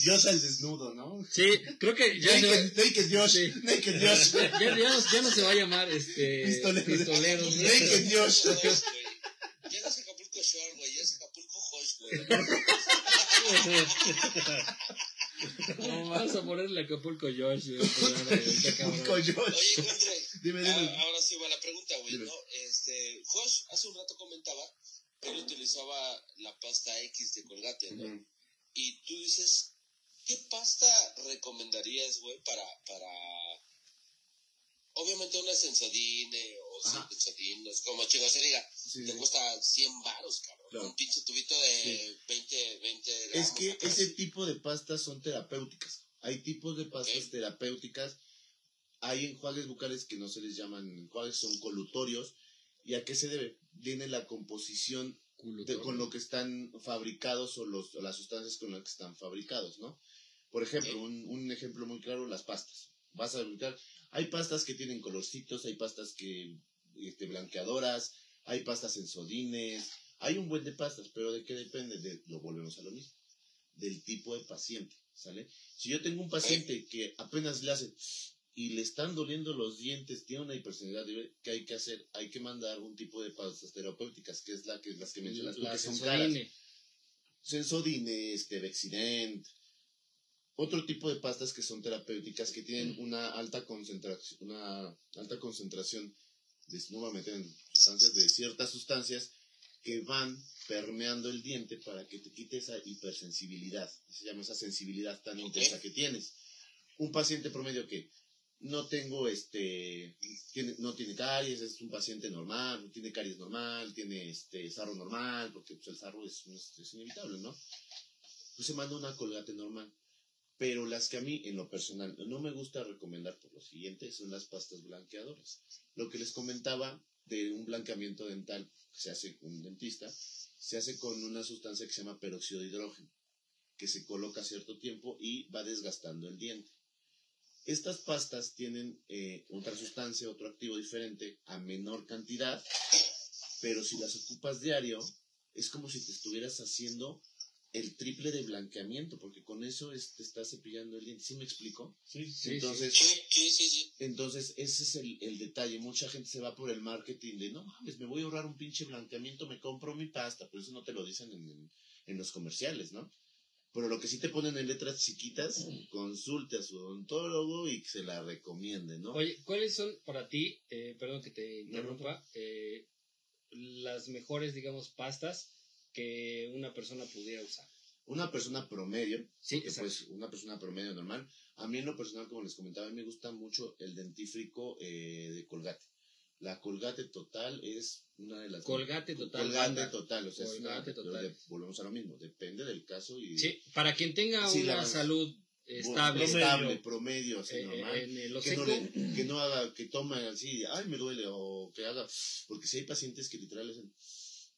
Dios al desnudo, ¿no? Sí, creo que ya, va- Naked, Josh. Sí. Naked Josh. ya, ya no, ya no se va a llamar este Pistoleros. pistoleros. Naked Josh. No, güey. Ya no es Acapulco Shore, güey, ya es Acapulco Hosh, güey. No, Vamos a ponerle Acapulco Josh. güey. Con Josh. Oye, Contre, Dime, dime. ahora sí va la pregunta, güey. ¿no? Este, Josh hace un rato comentaba él utilizaba la pasta X de Colgate, ¿no? Y tú dices, ¿qué pasta recomendarías, güey, para, para... Obviamente una Sensodyne o. Sensodyne, es como chingos se diga, Sí, te sí. cuesta 100 varos, cabrón. Claro. Un pinche tubito de 20, 20 Es que acá, ese tipo de pastas son terapéuticas. Hay tipos de pastas terapéuticas. Hay enjuagues bucales que no se les llaman enjuagues, son colutorios. ¿Y a qué se debe? Viene la composición de- con lo que están fabricados o, los, o las sustancias con las que están fabricados, ¿no? Por ejemplo, un, un ejemplo muy claro, las pastas. Vas a fabricar, hay pastas que tienen colorcitos, hay pastas que, este, blanqueadoras, hay pastas en sodines, hay un buen de pastas, pero ¿de qué depende? De, lo volvemos a lo mismo, del tipo de paciente, ¿sale? Si yo tengo un paciente que apenas le hace y le están doliendo los dientes, tiene una hipersensibilidad, ¿qué hay que hacer? Hay que mandar un tipo de pastas terapéuticas, que es la que las que mencionas tú, que son caras. Sensodine. Sensodine, este, Vexident, otro tipo de pastas que son terapéuticas que tienen una alta concentración, una alta concentración de, nuevamente en sustancias de ciertas sustancias que van permeando el diente para que te quite esa hipersensibilidad, se llama esa sensibilidad tan intensa que tienes. Un paciente promedio que no tengo este no tiene caries, es un paciente normal, tiene caries normal, tiene este sarro normal, porque pues, el sarro es, es- es inevitable, ¿no? Pues se manda una colgate normal. Pero las que a mí, en lo personal, no me gusta recomendar por lo siguiente son las pastas blanqueadoras. Lo que les comentaba de un blanqueamiento dental que se hace con un dentista, se hace con una sustancia que se llama peróxido de hidrógeno, que se coloca cierto tiempo y va desgastando el diente. Estas pastas tienen eh, otra sustancia, otro activo diferente, a menor cantidad, pero si las ocupas diario, es como si te estuvieras haciendo el triple de blanqueamiento, porque con eso es- te estás cepillando el diente. ¿Sí me explico? Sí, Sí, entonces, Sí, sí, sí, sí. entonces ese es el, el detalle. Mucha gente se va por el marketing de, no mames, me voy a ahorrar un pinche blanqueamiento, me compro mi pasta, pero eso no te lo dicen en, en- en los comerciales, ¿no? Pero lo que sí te ponen en letras chiquitas, consulte a su odontólogo y que se la recomiende, ¿no? Oye, ¿cuáles son para ti, eh, perdón que te interrumpa, eh, las mejores, digamos, pastas que una persona pudiera usar? Una persona promedio, Sí, pues una persona promedio normal, a mí en lo personal, como les comentaba, a mí me gusta mucho el dentífrico eh, de Colgate. La Colgate Total es una de las... Colgate Total, Colgate banda. Total, o sea, es una- Colgate pero Total. de- volvemos a lo mismo, depende del caso y... Sí, para quien tenga Sí, una la- salud estable, Promedio. estable, promedio, así eh, normal. en el que no, le- que no haga, que tome así, ay, me duele, o que haga, porque si hay pacientes que literal hacen,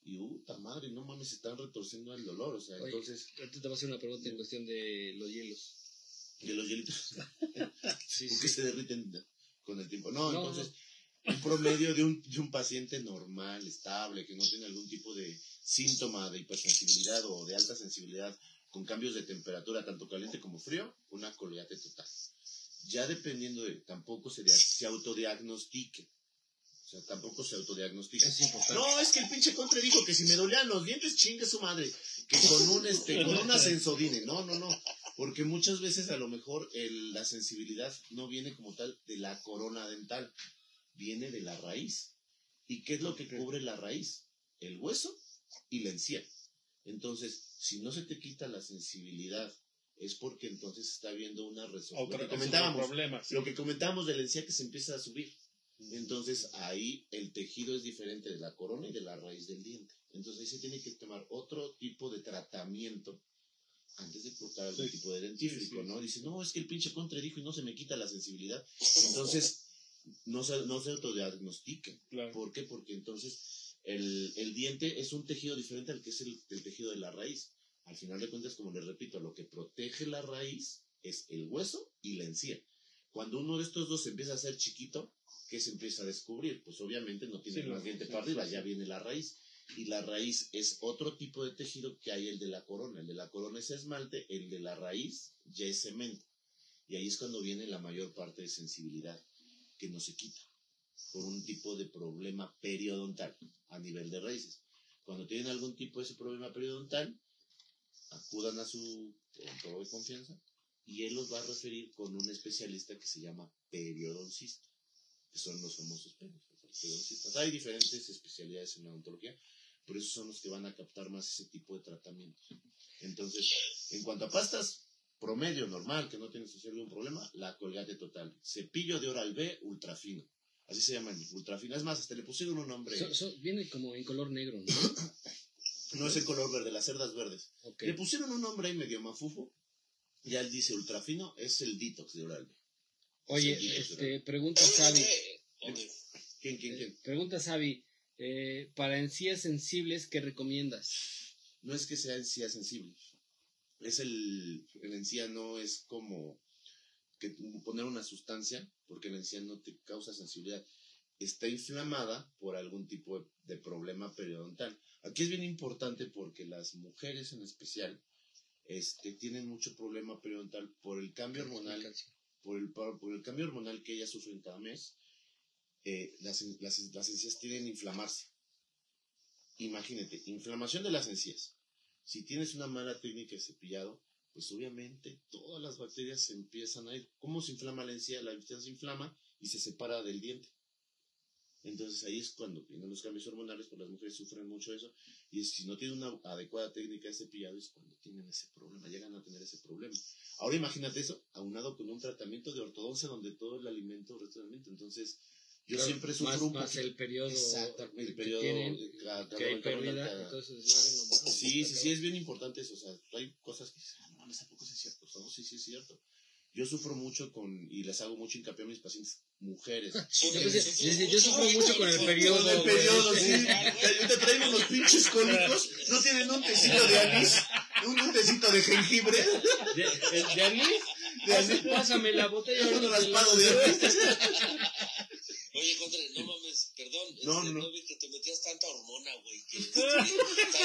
y puta madre, no mames, se están retorciendo el dolor, o sea, Oye, entonces, ahorita te voy a hacer una pregunta en cuestión de los hielos. de los hielitos, Sí, porque sí. se derriten con el tiempo. No, No, entonces, un promedio de un, de un paciente normal, estable, que no tiene algún tipo de síntoma de hipersensibilidad o de alta sensibilidad, con cambios de temperatura, tanto caliente como frío, una colgate total. Ya dependiendo de, tampoco se, se autodiagnostique. O sea, tampoco se autodiagnostica. Es importante. No, es que el pinche contra dijo que si me dolían los dientes, chingue su madre. Que con un este, con una sensodine. No, no, no. Porque muchas veces a lo mejor el- la sensibilidad no viene como tal de la corona dental, viene de la raíz. ¿Y qué es lo que cubre la raíz? El hueso y la encía. Entonces, si no se te quita la sensibilidad, es porque entonces está habiendo una resolución. Lo que comentábamos, lo que comentábamos de la encía que se empieza a subir. Entonces ahí el tejido es diferente de la corona y de la raíz del diente. Entonces ahí se tiene que tomar otro tipo de tratamiento antes de colocar algún Sí. tipo de dentífrico, Sí, sí. ¿no? Dice, no, es que el pinche contra dijo y no se me quita la sensibilidad. Entonces no se, no se autodiagnostiquen. Claro. ¿Por qué? Porque entonces el, el diente es un tejido diferente al que es el, el tejido de la raíz. Al final de cuentas, como les repito, lo que protege la raíz es el hueso y la encía. Cuando uno de estos dos se empieza a hacer chiquito, ¿qué se empieza a descubrir? Pues obviamente no tiene Sí, más diente sí, para arriba, sí, ya viene la raíz. Y la raíz es otro tipo de tejido que hay el de la corona. El de la corona es esmalte, el de la raíz ya es cemento. Y ahí es cuando viene la mayor parte de sensibilidad, que no se quita, por un tipo de problema periodontal a nivel de raíces. Cuando tienen algún tipo de ese problema periodontal, acudan a su odontólogo de confianza y él los va a referir con un especialista que se llama periodoncista, que son los famosos periodoncistas. Hay diferentes especialidades en la odontología, pero esos son los que van a captar más ese tipo de tratamientos. Entonces, en cuanto a pastas, promedio normal, que no tiene social algún problema, la colgate total. Cepillo de oral B, ultra fino. Así se llaman, ultra fino. Es más, hasta le pusieron un nombre. So- so- viene como en color negro, ¿no? No es el color verde, las cerdas verdes. Le pusieron un nombre ahí medio mafufo, Ya él dice ultrafino, es el detox de Oral-B. Oye, Sí, este, pregunta Oye, Sabi. ¿qué? Ok. ¿Quién, quién, quién? eh, Pregunta Sabi. eh, para encías sensibles, ¿qué recomiendas? No es que sea encía sensible. Es el, el encía no es como que poner una sustancia, porque el encía no te causa sensibilidad. Está inflamada por algún tipo de, de problema periodontal. Aquí es bien importante porque las mujeres en especial este, tienen mucho problema periodontal por el cambio hormonal por el, por, por el cambio hormonal que ellas sufren cada mes, eh, las, las, las encías tienden a inflamarse. Imagínate, inflamación de las encías. Si tienes una mala técnica de cepillado, pues obviamente todas las bacterias se empiezan a ir. ¿Cómo se inflama la encía? La encía se inflama y se separa del diente. Entonces ahí es cuando vienen los cambios hormonales, pues las mujeres sufren mucho eso. Y si no tienen una adecuada técnica de cepillado es cuando tienen ese problema, llegan a tener ese problema. Ahora imagínate eso, aunado con un tratamiento de ortodoncia donde todo el alimento restaurante. Entonces, yo Claro, siempre sufro un más el periodo, Exacto, el que periodo tienen, de cada- que hay pérdida, cada- entonces no, Sí, sí, sí, es bien importante eso. O sea, hay cosas que dices, "Ah, no mames, ¿a poco sí es cierto? No, sí, sí es cierto. Yo sufro mucho con, y les hago mucho hincapié a mis pacientes, mujeres. Yo pensé- yo yo sufro mucho con el periodo, Con el periodo, sí. Ahorita traigo unos pinches cólicos. No tienen un tecito de anís, un, tecito de jengibre. ¿De, de, de anís? De anís. Pásame la botella. Un te raspado de anís. Oye, Contre, no mames, perdón. No, no. vi que te metías tanta hormona, güey. Que estás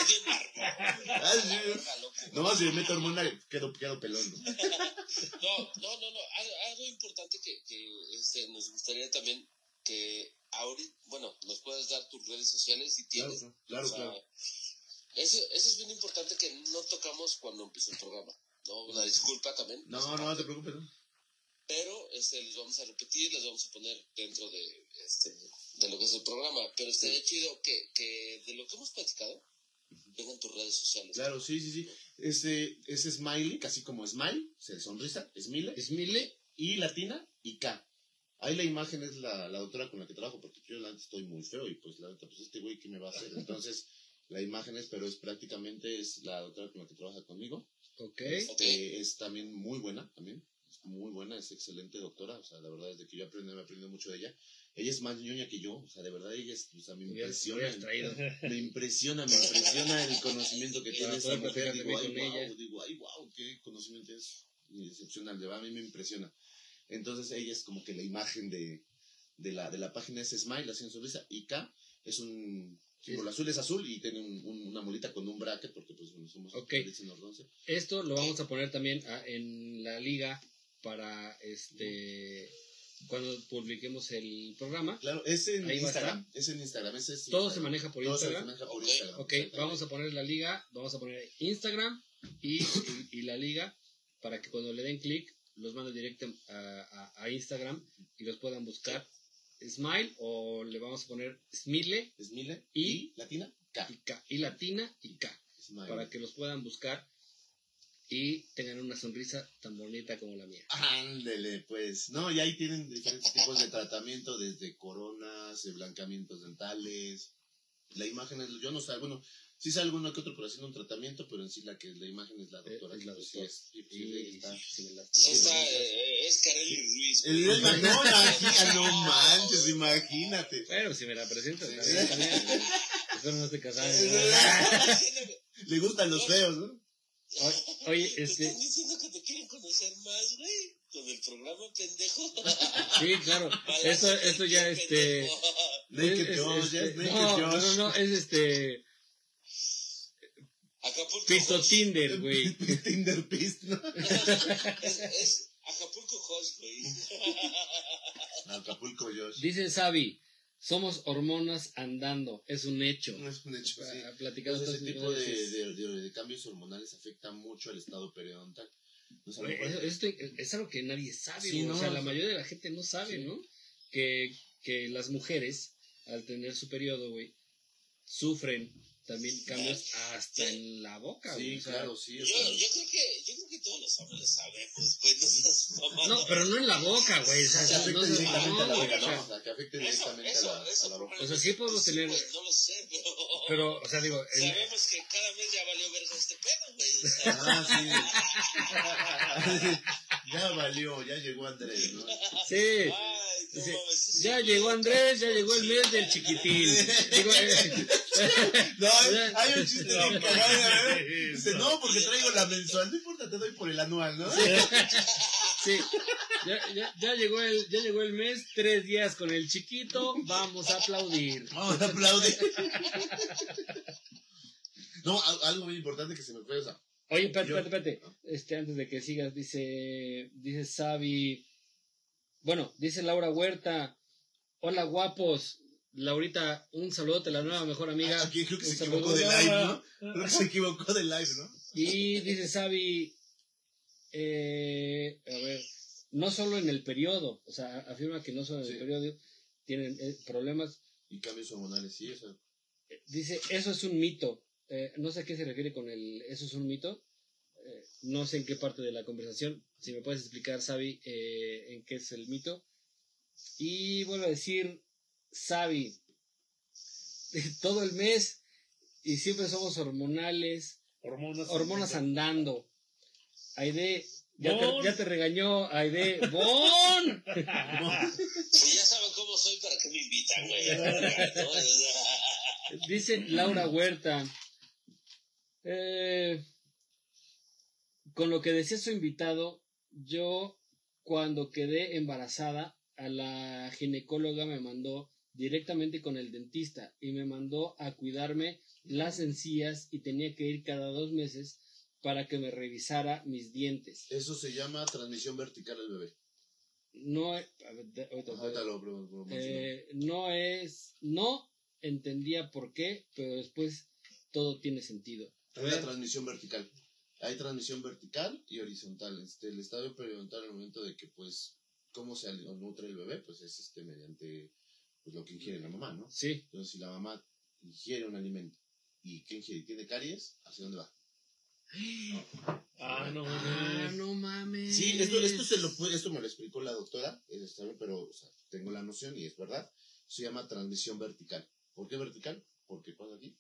bien barbón. Ah, loco. Nomás si me meto hormona, quedo, quedo pelón. ¿no? No, no, no, no. Algo, importante que, que este, nos gustaría también que ahorita, bueno, nos puedes dar tus redes sociales si Claro, tienes. claro, O sea, claro. Eso, eso es bien importante que no tocamos cuando empezó el programa. ¿no? Una disculpa también. No, no, no te preocupes. ¿no? Pero este, les vamos a repetir, les vamos a poner dentro de, este, de lo que es el programa. Pero estaría chido que, que de lo que hemos platicado, vengan tus redes sociales. Claro, sí, sí, sí. Ese es Smiley, casi como Smile, se sonrisa, Smile. Esmile, y latina y K. Ahí la imagen es la, la doctora con la que trabajo, porque yo la estoy muy feo y pues la neta, pues este güey, ¿qué me va a hacer? Entonces, la imagen es, pero es prácticamente es la doctora con la que trabaja conmigo. ok. Este, es también muy buena, también. Es muy buena, es excelente doctora. O sea, la verdad, desde que yo aprendí, me aprendí mucho de ella. Ella es más ñoña que yo. O sea, de verdad, ella es, o sea, me impresiona. Me impresiona, me impresiona el conocimiento que tiene esa mujer. Digo, ay, wow, digo, ay, wow, qué conocimiento es excepcional. De verdad, a mí me impresiona. Entonces, ella es como que la imagen de, de, la, de la página es Smile, así en sonrisa, y K es un símbolo azul, es azul, y tiene un- un- una molita con un bracket, porque pues bueno, somos Ok. felices en ortodoncia. Esto lo vamos a poner también ah, en la liga para este cuando publiquemos el programa. Claro, es en Ahí Instagram, es en Instagram, es Todo se Instagram. maneja por Todo se Instagram. maneja por. Instagram. Ok, vamos a poner la liga, vamos a poner Instagram y, y- y la liga para que cuando le den clic los mande directo a, a- a Instagram y los puedan buscar Smile o le vamos a poner Smile Smile Y- y, latina, K. y, K, y Latina y K Smile. para que los puedan buscar y tengan una sonrisa tan bonita como la mía. Ándele, pues. No, y ahí tienen diferentes tipos de tratamiento, desde coronas, eh, blancamientos dentales. La imagen es, yo no sé, bueno, sí sé alguno que otro por haciendo un tratamiento, pero en sí la que la imagen es la doctora. Eh, es la que, pues, sí doctora. es- sí, sí, está. está, eh, es Kareli Ruiz. El güey. del no, imagina- no manches, imagínate. Bueno, si me la presentas, también, también. Espero no esté casada. Le gustan los feos, ¿no? O- Oye, Te este, están diciendo que te quieren conocer más, güey. Con el programa, pendejo. sí, claro. Esto, esto ya, este. Es- es- Josh, este, no, no, Josh. no, no, es este. Acapulco. Pisto. Tinder, güey. Tinder Pist, ¿no? Es, es Acapulco Host, güey. Acapulco Josh. Dice Sabi, somos hormonas andando, es un hecho. No es un hecho, sí. Ha platicado Entonces, ese tipo de, veces. de- de- de cambios hormonales afecta mucho al estado periodontal. Eso- esto es algo que nadie sabe, Sí, o sea, la mayoría de la gente no sabe, Sí. ¿no? Que, que las mujeres, al tener su periodo, güey, sufren también cambios hasta en la boca, güey. Sí, o sea, claro, sí. o Yo, sea, yo creo que, yo creo que todos los hombres sabemos, güey, no seas mamá. No, pero no en la boca, güey. O sea, que no, afecte no, directamente a la güey, boca, o sea, ¿no? O sea, que afecte Eso, directamente a eso, la, a eso la boca. O sea, sí podemos sí, tener- güey, no lo sé, pero... Pero, o sea, digo, el- Sabemos que cada vez ya valió verga este pedo, güey. O sea, Ah, sí. ya valió, ya llegó Andrés, ¿no? sí. No Ya llegó. Andrés, ya llegó el mes del chiquitín. Digo, eh, No, hay- hay un chiste bien cagado, ¿eh? Dice, no, porque traigo la mensual, no importa, te doy por el anual, ¿no? sí. Ya, ya, ya llegó el, ya llegó el mes, tres días con el chiquito, vamos a aplaudir. Vamos a aplaudir. No, algo muy importante que se me fue, o sea, Oye, espérate, Yo- espérate, espérate. Este, antes de que sigas, dice, dice Sabi. Bueno, dice Laura Huerta. Hola, guapos. Laurita, un saludote a la nueva mejor amiga. aquí creo que Un se equivocó de live, ¿no? Creo que se equivocó de live, ¿no? Y dice Sabi, eh, a ver, no solo en el periodo, o sea, afirma que no solo en el Sí. periodo tienen eh, problemas. Y cambios hormonales, sí, eso. Eh, Dice, eso es un mito. Eh, no sé a qué se refiere con el, eso es un mito. Eh, no sé en qué parte de la conversación. Si me puedes explicar, Sabi, eh, en qué es el mito. Y vuelvo a decir, Sabi, todo el mes y siempre somos hormonales, Hormonas. hormonas andando. Aide, ya Bon. te, ya te regañó, Aide. ¡Bon! Si ya saben cómo soy, ¿para qué me invitan, güey? Dice Laura Huerta. Eh, con lo que decía su invitado, yo cuando quedé embarazada, a la ginecóloga me mandó directamente con el dentista y me mandó a cuidarme las encías y tenía que ir cada dos meses para que me revisara mis dientes. Eso se llama transmisión vertical al bebé. No, a ver, ahorita-. Eh, no es, no entendía por qué, pero después todo tiene sentido. Ver, transmisión vertical. Hay transmisión vertical y horizontal. Este, el estadio periodontal al momento de que, pues, cómo se nutre el bebé, pues es este mediante pues, lo que ingiere la mamá, ¿no? sí, Entonces, si la mamá ingiere un alimento y que ingiere tiene caries, ¿hacia dónde va? Ah, no, ah, no. no mames. Sí, esto, esto, se lo, esto me lo explicó la doctora, pero o sea, tengo la noción y es verdad. Se llama transmisión vertical. ¿Por qué vertical? Porque pasa aquí.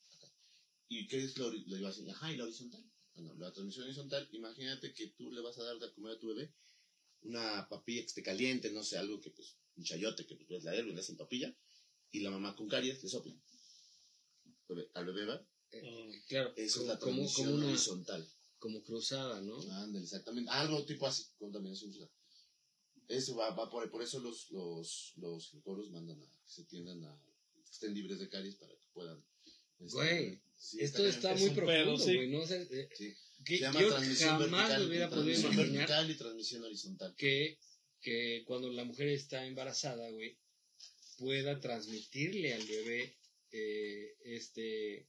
¿Y qué es lo, decir? Ajá, ¿y la horizontal? Bueno, la transmisión horizontal, imagínate que tú le vas a dar de comer a tu bebé una papilla que esté caliente, no sé, algo que pues, un chayote que pues la de le hacen papilla, y la mamá con caries le sopla. Bebé- Al bebé va, Ah, Claro, como, es la transmisión como una, horizontal. como cruzada, ¿no? Ándale, exactamente. Algo tipo así, contaminación visual. Eso va, va por, por eso los, los, los ginecólogos mandan a que se tiendan a que estén libres de caries para que puedan. Este, Güey, Esto está es muy un profundo, güey, ¿no? O sea, eh, que yo jamás me hubiera podido imaginar vertical y transmisión horizontal. que, que cuando la mujer está embarazada, güey, pueda transmitirle al bebé eh, este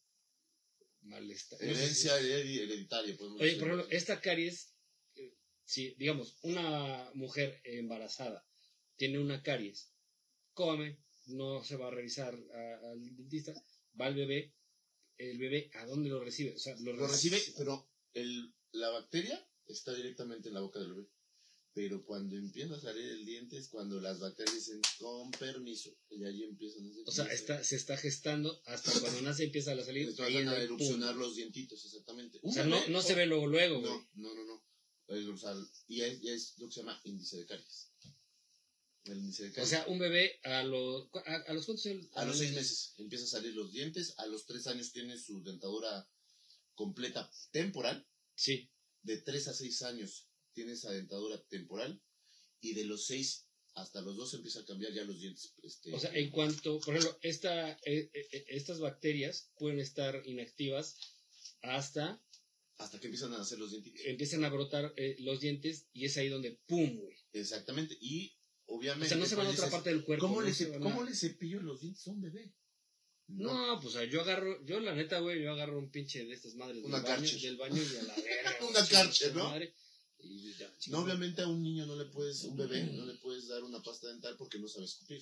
malestar. Herencia heredi- hereditaria, podemos Oye, decir. por ejemplo, esta caries, eh, si digamos, una mujer embarazada tiene una caries, come, no se va a revisar a- al dentista, va al bebé, el bebé, ¿a dónde lo recibe? O sea, lo, Lo recibe, recibe- pero el, la bacteria está directamente en la boca del bebé. Pero cuando empieza a salir el diente es cuando las bacterias dicen con permiso. Y ahí empiezan a hacer. O sea, está, se está gestando hasta cuando nace empieza a salir. En a erupcionar los dientitos, exactamente. O sea, no, no se ve luego, luego. No, no, no, no. El- o sea, y es, y es lo que se llama índice de caries. O sea, un bebé a los... ¿A, a los cuántos? a los seis meses empieza a salir los dientes. A los tres años tiene su dentadura completa temporal. Sí. De tres a seis años tiene esa dentadura temporal. Y de los seis hasta los dos empieza a cambiar ya los dientes. Este, O sea, en cuanto, por ejemplo, esta, eh, eh, eh, estas bacterias pueden estar inactivas hasta hasta que empiezan a nacer los dientes. empiezan a brotar eh, los dientes y es ahí donde ¡pum! güey. Exactamente. Y O obviamente. sea, no se van a otra parte del cuerpo. ¿Cómo, no le, se cep- van a- ¿Cómo le cepillo los dientes a un bebé? No, pues o yo agarro, yo la neta, güey, yo agarro un pinche de estas madres Una del, baño, Karcher. del baño y a la verga. Una chinga ¿no? madre, y ya, chinga No, obviamente a un niño no le puedes, un bebé, no le puedes dar una pasta dental porque no sabe escupir.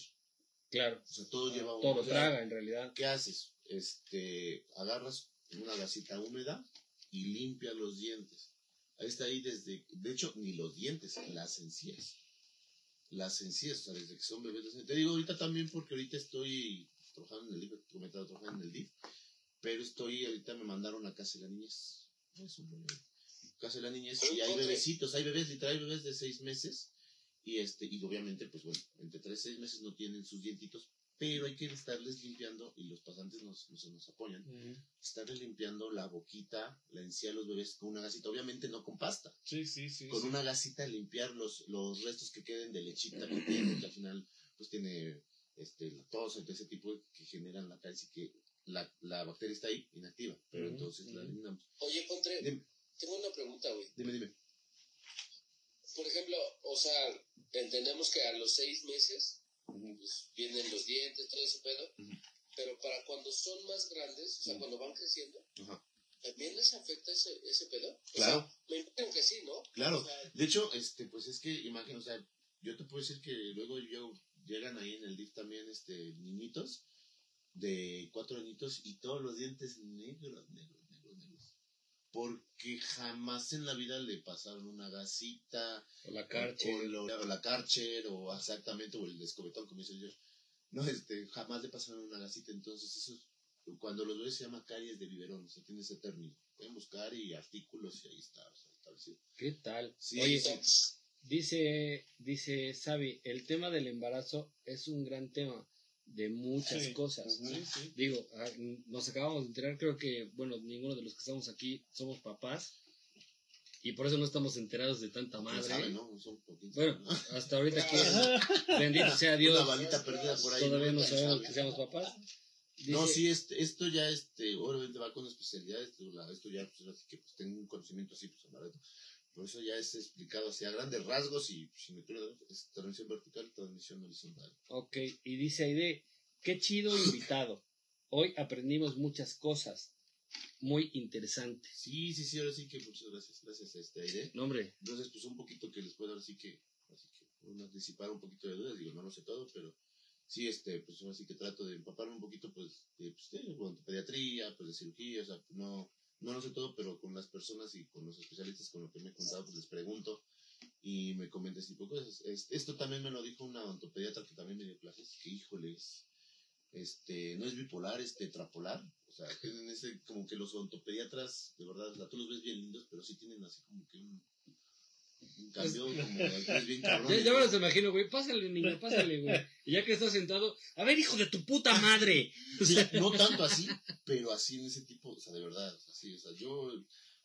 Claro. O sea, todo lleva un Todo traga, en realidad. ¿Qué haces? Este, agarras una gasita húmeda y limpias los dientes. Ahí está ahí desde, de hecho, ni los dientes, las encías. Las encías, o sea, desde que son bebés. Te digo ahorita también porque ahorita estoy trabajando en el DIF, comentado trabajando en el DIF, pero estoy, ahorita me mandaron a casa de la niñez. Es un rollo. Casa de la niñez y hay bebecitos, hay bebés, literal, hay bebés de seis meses. Y este, y obviamente, pues bueno, entre tres y seis meses no tienen sus dientitos, pero hay que estarles limpiando, y los pasantes nos, nos, nos apoyan, estarles limpiando la boquita, la encía de los bebés con una gasita, obviamente no con pasta, Sí, sí, sí. con sí. una gasita limpiar los, los restos que queden de lechita que tiene, que al final pues tiene este, la tos, todo ese tipo que generan la calcia, que la, la bacteria está ahí inactiva, pero entonces la eliminamos. Oye, Contre, Dime, tengo una pregunta, güey. dime, dime. Por ejemplo, o sea, entendemos que a los seis meses Pues, vienen los dientes, todo ese pedo, pero para cuando son más grandes, o sea, cuando van creciendo. ¿también les afecta ese, ese pedo? O Claro. sea, me imagino que sí, ¿no? Claro, O sea, de hecho, este, pues es que, imagino, o sea, yo te puedo decir que luego yo, llegan ahí en el DIF también, este, niñitos de cuatro añitos y todos los dientes negros, negros. Porque jamás en la vida le pasaron una gasita, O la o, lo- o la Karcher, o exactamente, o el escobetón, como dice yo. No, este, jamás le pasaron una gasita, entonces eso, es- cuando los bebés se llama caries de biberón, o sea, tiene ese término. Pueden buscar y artículos y ahí está, o sea, establecido. ¿Qué tal? Sí, Oye, sí. dice, dice Sabi, el tema del embarazo es un gran tema de muchas Sí. cosas. Sí, sí. Digo, ah, nos acabamos de enterar, creo que, bueno, ninguno de los que estamos aquí somos papás y por eso no estamos enterados de tanta ¿Quién madre. sabe, no? Son poquitos, Bueno, ¿no? hasta ahorita aquí, bendito sea Dios, Una balita perdida por ahí. todavía no ¿Quién sabemos sabe? que seamos papás. No, sí, este, esto ya, este, obviamente va con especialidades, esto, la- esto ya, pues, así que pues, tengo un conocimiento así, pues, por eso ya es explicado así a grandes rasgos y si me pierdo, es transmisión vertical, transmisión horizontal. Ok, y dice Aide, qué chido invitado. Hoy aprendimos muchas cosas muy interesantes. Sí, sí, sí, ahora sí que muchas gracias, gracias a este aire. No, hombre, Entonces, pues un poquito que les puedo ahora sí que, así que, uno disipar un poquito de dudas, digo, no lo sé todo, pero sí, este, pues ahora sí que trato de empaparme un poquito, pues, de, pues, de pediatría, pues, de cirugía, o sea, no, no lo sé todo, pero con las personas y con los especialistas con los que me he contado, pues les pregunto y me comentan ese tipo de cosas. Este, esto también me lo dijo una odontopediatra que también me dio clases, que híjoles, este, no es bipolar, es tetrapolar, o sea, tienen ese, como que los odontopediatras, de verdad, o tú los ves bien lindos, pero sí tienen así como que un, como, es bien cabrón. ya, ya me los imagino, güey, pásale, niño, pásale, güey. Y ya que estás sentado, a ver, hijo de tu puta madre. No tanto así, pero así en ese tipo, o sea, de verdad, o sea, sí, o sea, yo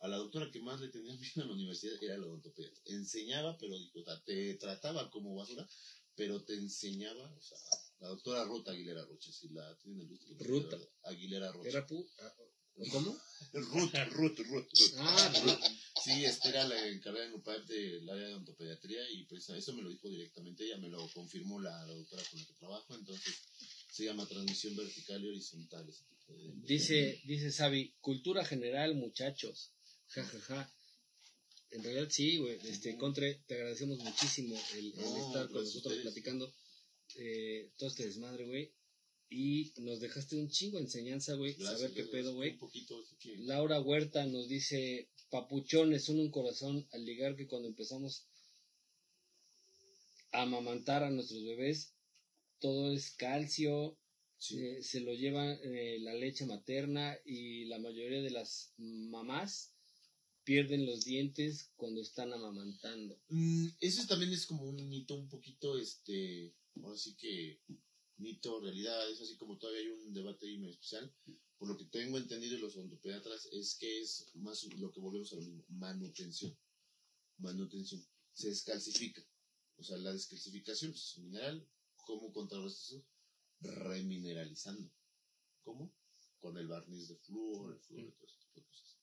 a la doctora que más le tenía miedo en la universidad era la odontopedia. Enseñaba, pero digo, te trataba como basura, pero te enseñaba, o sea, la doctora Ruth Aguilera Rocha, si la tienen el Ruth. conocer, Aguilera Rocha. Era pu... ¿Cómo? Ruth, Ruth, Ruth, Ruth. Ah, Ruth. Sí, este era la encargada en UPAEP del área de odontopediatría y pues eso me lo dijo directamente ella, me lo confirmó la, la doctora con la que trabajo, entonces se llama transmisión vertical y horizontal. Ese tipo de, Dice, dice Sabi, cultura general, muchachos. Ja, ja, ja. En realidad sí, güey. Este, Contre, te agradecemos muchísimo el, el No, estar con nosotros ustedes. platicando eh, todo este desmadre, güey. Y nos dejaste un chingo de enseñanza, güey. Saber qué pedo, güey. Así que... Laura Huerta nos dice, papuchones, son un corazón al ligar que cuando empezamos a amamantar a nuestros bebés, todo es calcio, Sí. eh, se lo lleva eh, la leche materna y la mayoría de las mamás pierden los dientes cuando están amamantando. Mm, eso también es como un mito un poquito, este, ahora sí que mito, realidad, es así como todavía hay un debate ahí especial. Por lo que tengo entendido de los odontopediatras es que es más lo que volvemos a lo mismo, manutención. Manutención. Se descalcifica. O sea, la descalcificación es un mineral. ¿Cómo contrarrestas eso? Remineralizando. ¿Cómo? Con el barniz de flúor, el flúor y todo ese tipo de cosas.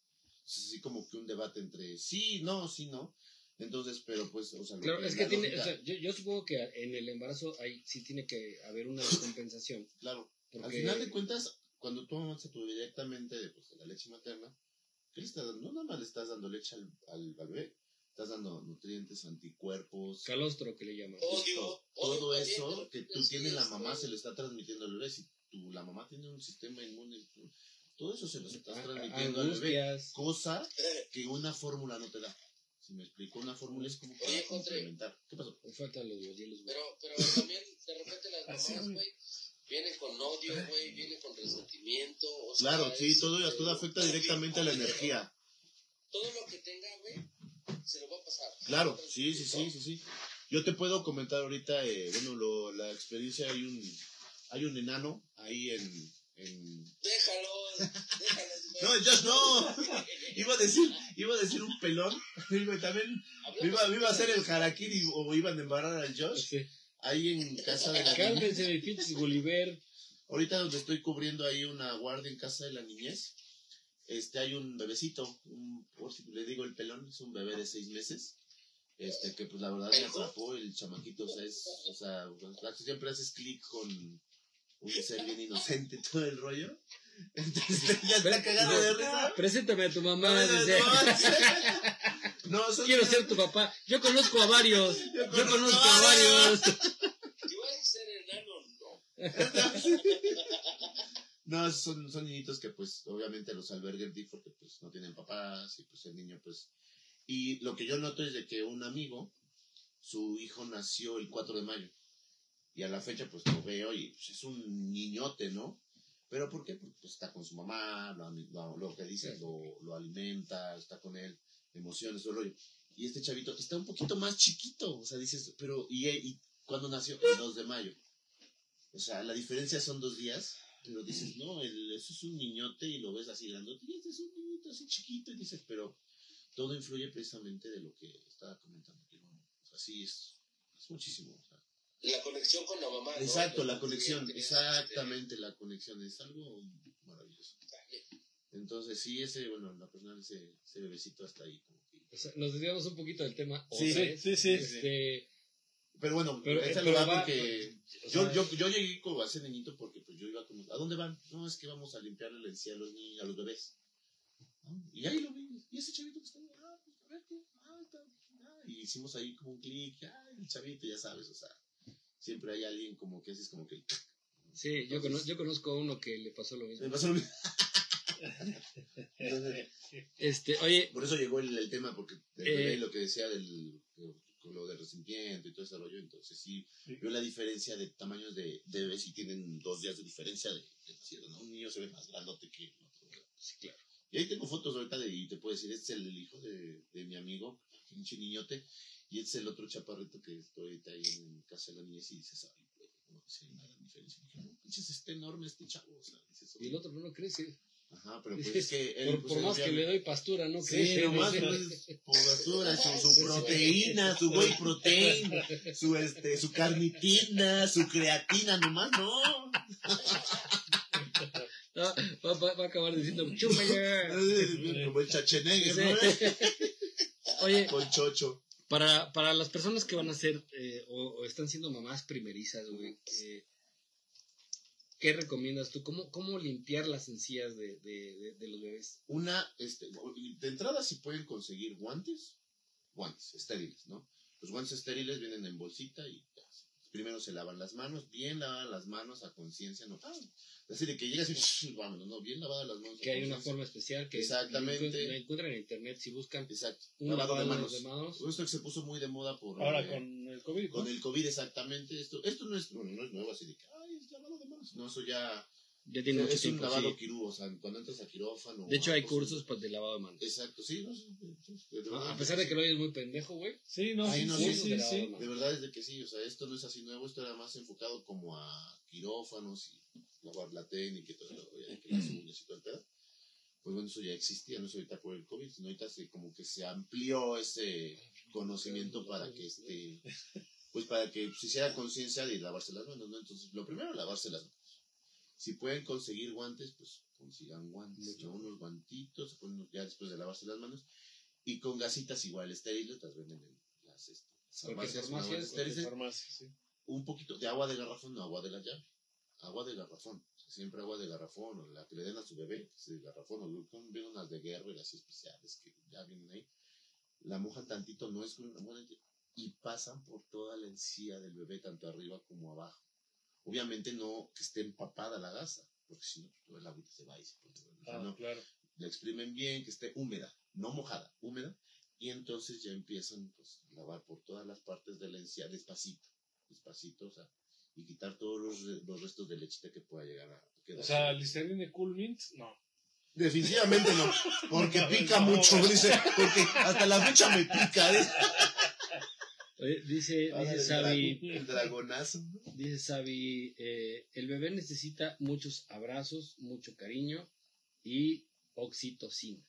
Es así como que un debate entre sí, no, sí, no. Entonces, pero pues, o sea, Claro, es que tiene, lógica- o sea, yo, yo supongo que en el embarazo hay, sí tiene que haber una descompensación. claro, al Porque, final de cuentas, cuando tú amamantas a tu bebé directamente de, pues, de la leche materna, ¿qué le estás dando? No nada más le estás dando leche al, al, al bebé, estás dando nutrientes, anticuerpos, Calostro que le llaman. Odio, Esto, odio todo eso que tú tienes la mamá se lo está transmitiendo al bebé. Si tú, la mamá tiene un sistema inmune, tú- todo eso se lo estás A- transmitiendo al bebé. Cosa que una fórmula no te da. Si me explico, una fórmula es como para Oye. ¿Qué pasó? Me faltan los hielos, güey. Pero, pero también de repente las Así, mamás, güey. vienen con odio, güey, vienen con resentimiento. O sea, Claro, sí, es, todo, este, todo afecta directamente a la energía. Todo lo que tenga, güey, se lo va a pasar. Claro, sí, sí, sí, sí, sí. Yo te puedo comentar ahorita, eh, bueno, lo, la experiencia, hay un, hay un enano ahí en, en... Déjalos, déjalos. No, yo no. Iba a decir, iba a decir un pelón. También iba, iba a hacer el harakiri o iban a embarrar al Josh. Ahí en casa de la niñez. Cálmense, mi pinches Gulliver. Ahorita donde estoy cubriendo ahí una guardia en casa de la niñez, este hay un bebecito, un, por si le digo el pelón, es un bebé de seis meses, este que pues la verdad me atrapó el chamaquito, o sea, es, o sea, siempre haces clic con un ser bien inocente todo el rollo. Entonces ya está cagado de risa. Preséntame a tu mamá. No, dice. No, son- Quiero ser tu papá. Yo conozco a varios. Yo conozco conozco a a varios. Si vas a ser enano, no. No, son, son niñitos que pues obviamente los alberguen di porque pues no tienen papás y pues el niño pues... Y lo que yo noto es de que un amigo, su hijo nació el 4 de mayo y a la fecha pues lo veo y pues, es un niñote, ¿no? ¿Pero por qué? Porque pues, está con su mamá, lo, lo, lo que dice, lo, lo alimenta, está con él, emociones, todo rollo. Y este chavito está un poquito más chiquito, o sea, dices, pero, ¿y, y cuándo nació? El 2 de mayo. O sea, la diferencia son dos días, pero dices, no, el, eso es un niñote y lo ves así grandote, y este es un niñito así chiquito, y dices, pero todo influye precisamente de lo que estaba comentando aquí, ¿no? O sea, sí, es, es muchísimo. La conexión con la mamá. Exacto, la conexión, exactamente, la conexión, es algo maravilloso. Entonces, sí, ese, bueno, la personal, ese, ese bebecito hasta ahí, como que... O sea, nos desviamos un poquito del tema. Sí, sí, sí. Este, Pero bueno, Pero, esa eh, pero va porque... o Yo, sea, yo, yo llegué como a ese niñito porque pues yo iba como, ¿a dónde van? No, es que vamos a limpiarle la encía a los niños, a los bebés. Y ahí lo vi, y ese chavito que está ahí, ah, pues a ver qué, ah, está, ah, y hicimos ahí como un clic, ah, el chavito, ya sabes, o sea, siempre hay alguien como que haces como que, Sí, yo, cono- yo conozco a uno que le pasó lo me mismo. pasó lo mismo. Entonces, Este, oye, por eso llegó el, el tema, porque del Eh, lo que decía del, con lo de resentimiento y todo ese rollo, entonces sí, Sí. veo la diferencia de tamaños de, de bebés y tienen dos días de diferencia de, de nacido, ¿no? Un niño se ve más grandote que el otro. sí, claro. Y ahí tengo fotos ahorita de, y te puedo decir, este es el hijo de, de mi amigo, pinche niñote, y es el otro chaparrito que estoy ahorita ahí en casa de la niñez y dices, ay, güey, no sé, una gran diferencia. Y dije, no, pinches, está enorme este chavo, o sea, dices, Y el otro no lo crece. Ajá, pero pues es que él, Por, pues, por más que le doy pastura, no Sí, crece. nomás ¿no? pues, por basura, su, su proteína, su whey protein, su este, su carnitina, su creatina, nomás no. No, va, va- va a acabar diciendo, chúpale. Como el chachenegre, ¿no? Oye, Con chocho. Para, para las personas que van a ser eh, o, están siendo mamás primerizas, güey, eh, ¿qué recomiendas tú? ¿Cómo, cómo limpiar las encías de- de los bebés? Una, este, de entrada si pueden conseguir guantes, guantes estériles, ¿no? Los guantes estériles vienen en bolsita y ya, primero se lavan las manos, bien lavadas las manos a conciencia, no, ah, así de que llegas y vámonos, no, bien lavadas las manos. Que hay una forma especial que Exactamente. la encuentran en internet si buscan Exacto, un lavado de manos. de manos. Esto que se puso muy de moda por Ahora eh, con el COVID, ¿no? con el COVID exactamente. Esto, esto no es, bueno, no es nuevo así de que, ay, es lavado de manos. No, eso ya Ya tiene mucho es un tiempo. lavado sí. quirú, o sea, cuando entras a quirófano. De hecho, hay cursos pues, de lavado de manos. Exacto, sí, no, sí, de. A pesar de que lo oyes muy pendejo, güey. Sí, no, no, sí, sí, sí, de verdad es de que sí, o sea, esto no es así nuevo, esto era más enfocado como a quirófanos y lavar la técnica y todo eso, que las uñas y todo el pedo. Pues bueno, eso ya existía, no es ahorita por el COVID, sino ahorita se, como que se amplió ese conocimiento para que este, pues para que se hiciera conciencia de lavarse las manos, ¿no? Entonces, lo primero, lavarse las manos. Si pueden conseguir guantes, pues consigan guantes, ¿no? Unos guantitos, ponen ya después de lavarse las manos. Y con gasitas igual estériles, las venden en las este, farmacias, una estériles. sí. Un poquito de agua de garrafón, no agua de la llave. Agua de garrafón. O sea, siempre agua de garrafón, o la que le den a su bebé, que es de garrafón, o bien unas de guerra y así especiales que ya vienen ahí. la mojan tantito, no es mojan tantito, y pasan por toda la encía del bebé, tanto arriba como abajo. Obviamente no que esté empapada la gasa, porque si no, todo el agüita se va y se pone. Ah, no, claro. la exprimen bien, que esté húmeda, no mojada, húmeda, y entonces ya empiezan pues, a lavar por todas las partes de la encía, despacito, despacito, o sea, y quitar todos los, los restos de lechita que pueda llegar a quedar. O sea, Listerine Cool Mint, no. Definitivamente no, porque pica mucho, dice, porque hasta la fecha me pica. ¿eh? Oye, dice, Ahora dice el Sabi, el dragonazo. ¿no? dice Sabi, eh, el bebé necesita muchos abrazos, mucho cariño y oxitocina.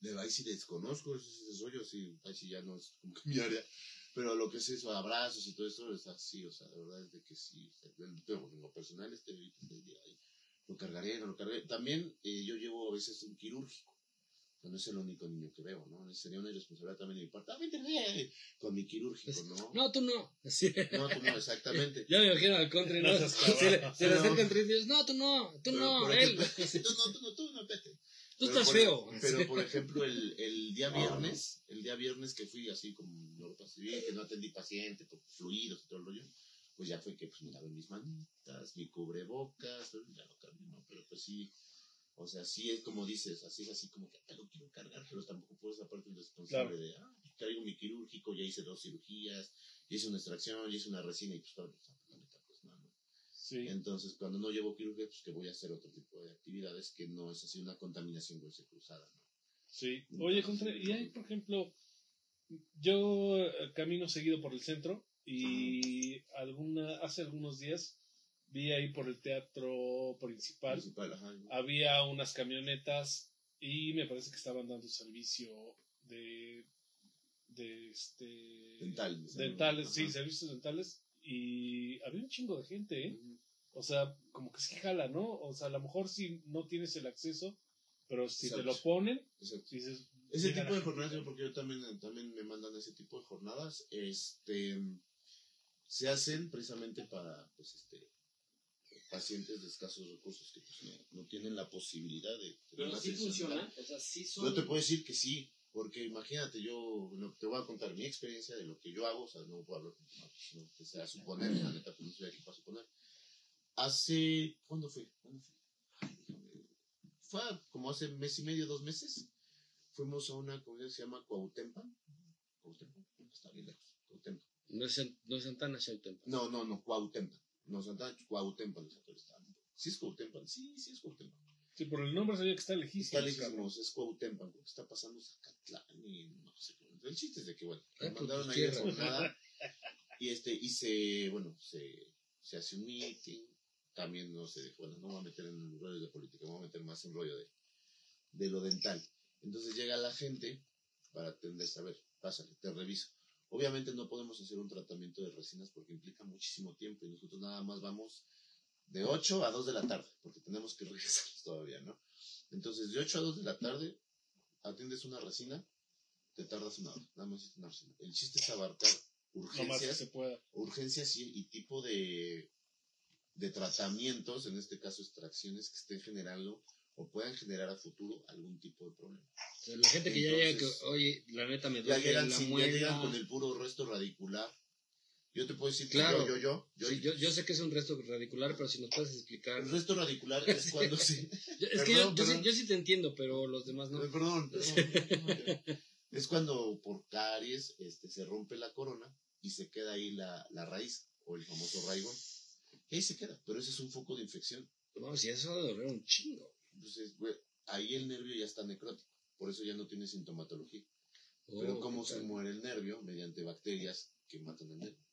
De ahí sí desconozco ese rollo, sí, ahí sí ya no es como que mi área. Pero lo que es eso, abrazos y todo eso, es así, o sea, de verdad es de que sí. Pero en lo personal, este este ahí, lo cargaré, no lo cargaré. También eh, yo llevo a veces un quirúrgico. Sea, no es el único niño que veo, ¿no? Sería una irresponsabilidad también de mi parte. Ah, con mi quirúrgico, ¿no? No, tú no. Sí. No, tú no, exactamente. Ya me imagino al country, ¿no? No se le, se le No. acercan tres días. No, tú no, tú Pero, no, él. tú no, tú no, tú no, vete. Tú Pero estás por- feo. Pero, por ejemplo, el, el día viernes, el día viernes que fui así como Europa Civil, que no atendí paciente por fluidos y todo el rollo, pues ya fue que pues, me lavé mis manitas, mi cubrebocas, pero ya lo cambié, ¿no? Pero pues sí, o sea, sí es como dices, así es así como que te lo quiero cargar, pero tampoco puedo esa parte responsable de, ah, pues, traigo mi quirúrgico, ya hice dos cirugías, ya hice una extracción, ya hice una resina y pues todo, pues no. Sí. Entonces, cuando no llevo quirúrgico, pues que voy a hacer otro tipo de actividades que no es así una contaminación con cruzada, ¿no? Sí. Oye, contra, y hay, por ejemplo, yo eh, camino seguido por el centro y alguna, hace algunos días vi ahí por el teatro principal, Principal, ajá, ¿no? había unas camionetas y me parece que estaban dando servicio de, de este, Dental. me salió. dentales, sí, servicios dentales y había un chingo de gente, ¿eh? O sea, como que sí jala, ¿no? O sea, a lo mejor si no tienes el acceso, pero si te lo ponen, dices... Ese tipo de jornadas, porque yo también, también me mandan ese tipo de jornadas, este, se hacen precisamente para, pues, este, pacientes de escasos recursos que pues, no, no tienen la posibilidad de tener una atención dental. O sea, sí Yo te puedo decir que sí, porque imagínate, yo te voy a contar mi experiencia de lo que yo hago, o sea, no puedo hablar con no, pues, no, que sea suponer, la neta, pues no estoy aquí para suponer. Hace, ¿cuándo fue? ¿Cuándo fue? Ay, déjame- Fue como hace mes y medio, dos meses, fuimos a una comunidad que se llama Cuautempan. Cuautempan, está bien lejos, Cuautempan. No es, no es Santana, Shautempa. No, no, no, Cuautempan. No, Santa Cuautempan, los actores están. ¿Sí es Cuautempan? Sí, sí es Cuautempan. Sí, por el nombre sabía que está lejísimo. Está lejísimos, es creo que está pasando Zacatlán y no sé qué. El chiste es de que, bueno, Ah, pues, mandaron ahí tierra. jornada y este, y se, bueno, se, se hace un meeting, también no sé, bueno, no me voy a meter en rollos de política, me voy a meter más en rollo de, de lo dental. Entonces llega la gente para atender, a ver, pásale, te reviso. Obviamente no podemos hacer un tratamiento de resinas porque implica muchísimo tiempo y nosotros nada más vamos de 8 a 2 de la tarde, porque tenemos que regresar todavía, ¿no? Entonces, de 8 a 2 de la tarde, atiendes una resina, te tardas una hora, nada más una resina. El chiste es abarcar urgencias, pueda. urgencias y, y tipo de, de tratamientos, en este caso extracciones, que estén generando o puedan generar a futuro algún tipo de problema. La gente que ya llega, que, oye, la neta me Ya duele llegan, la sin- ya llegan con el puro resto radicular. Yo te puedo decir que Claro. yo, yo, yo, yo, Sí, yo, yo sé que es un resto radicular, pero si nos puedes explicar. el resto radicular es cuando Yo- es que yo, yo, sí, yo sí te entiendo, pero los demás no. Eh, Perdón, perdón. es cuando por caries este, se rompe la corona y se queda ahí la, la raíz o el famoso raigón. Y ahí se queda, pero ese es un foco de infección. No, si eso a doler un chingo. Entonces, güey, ahí el nervio ya está necrótico, por eso ya no tiene sintomatología. Pero Oh, ¿cómo se muere el nervio? Mediante bacterias que matan el nervio.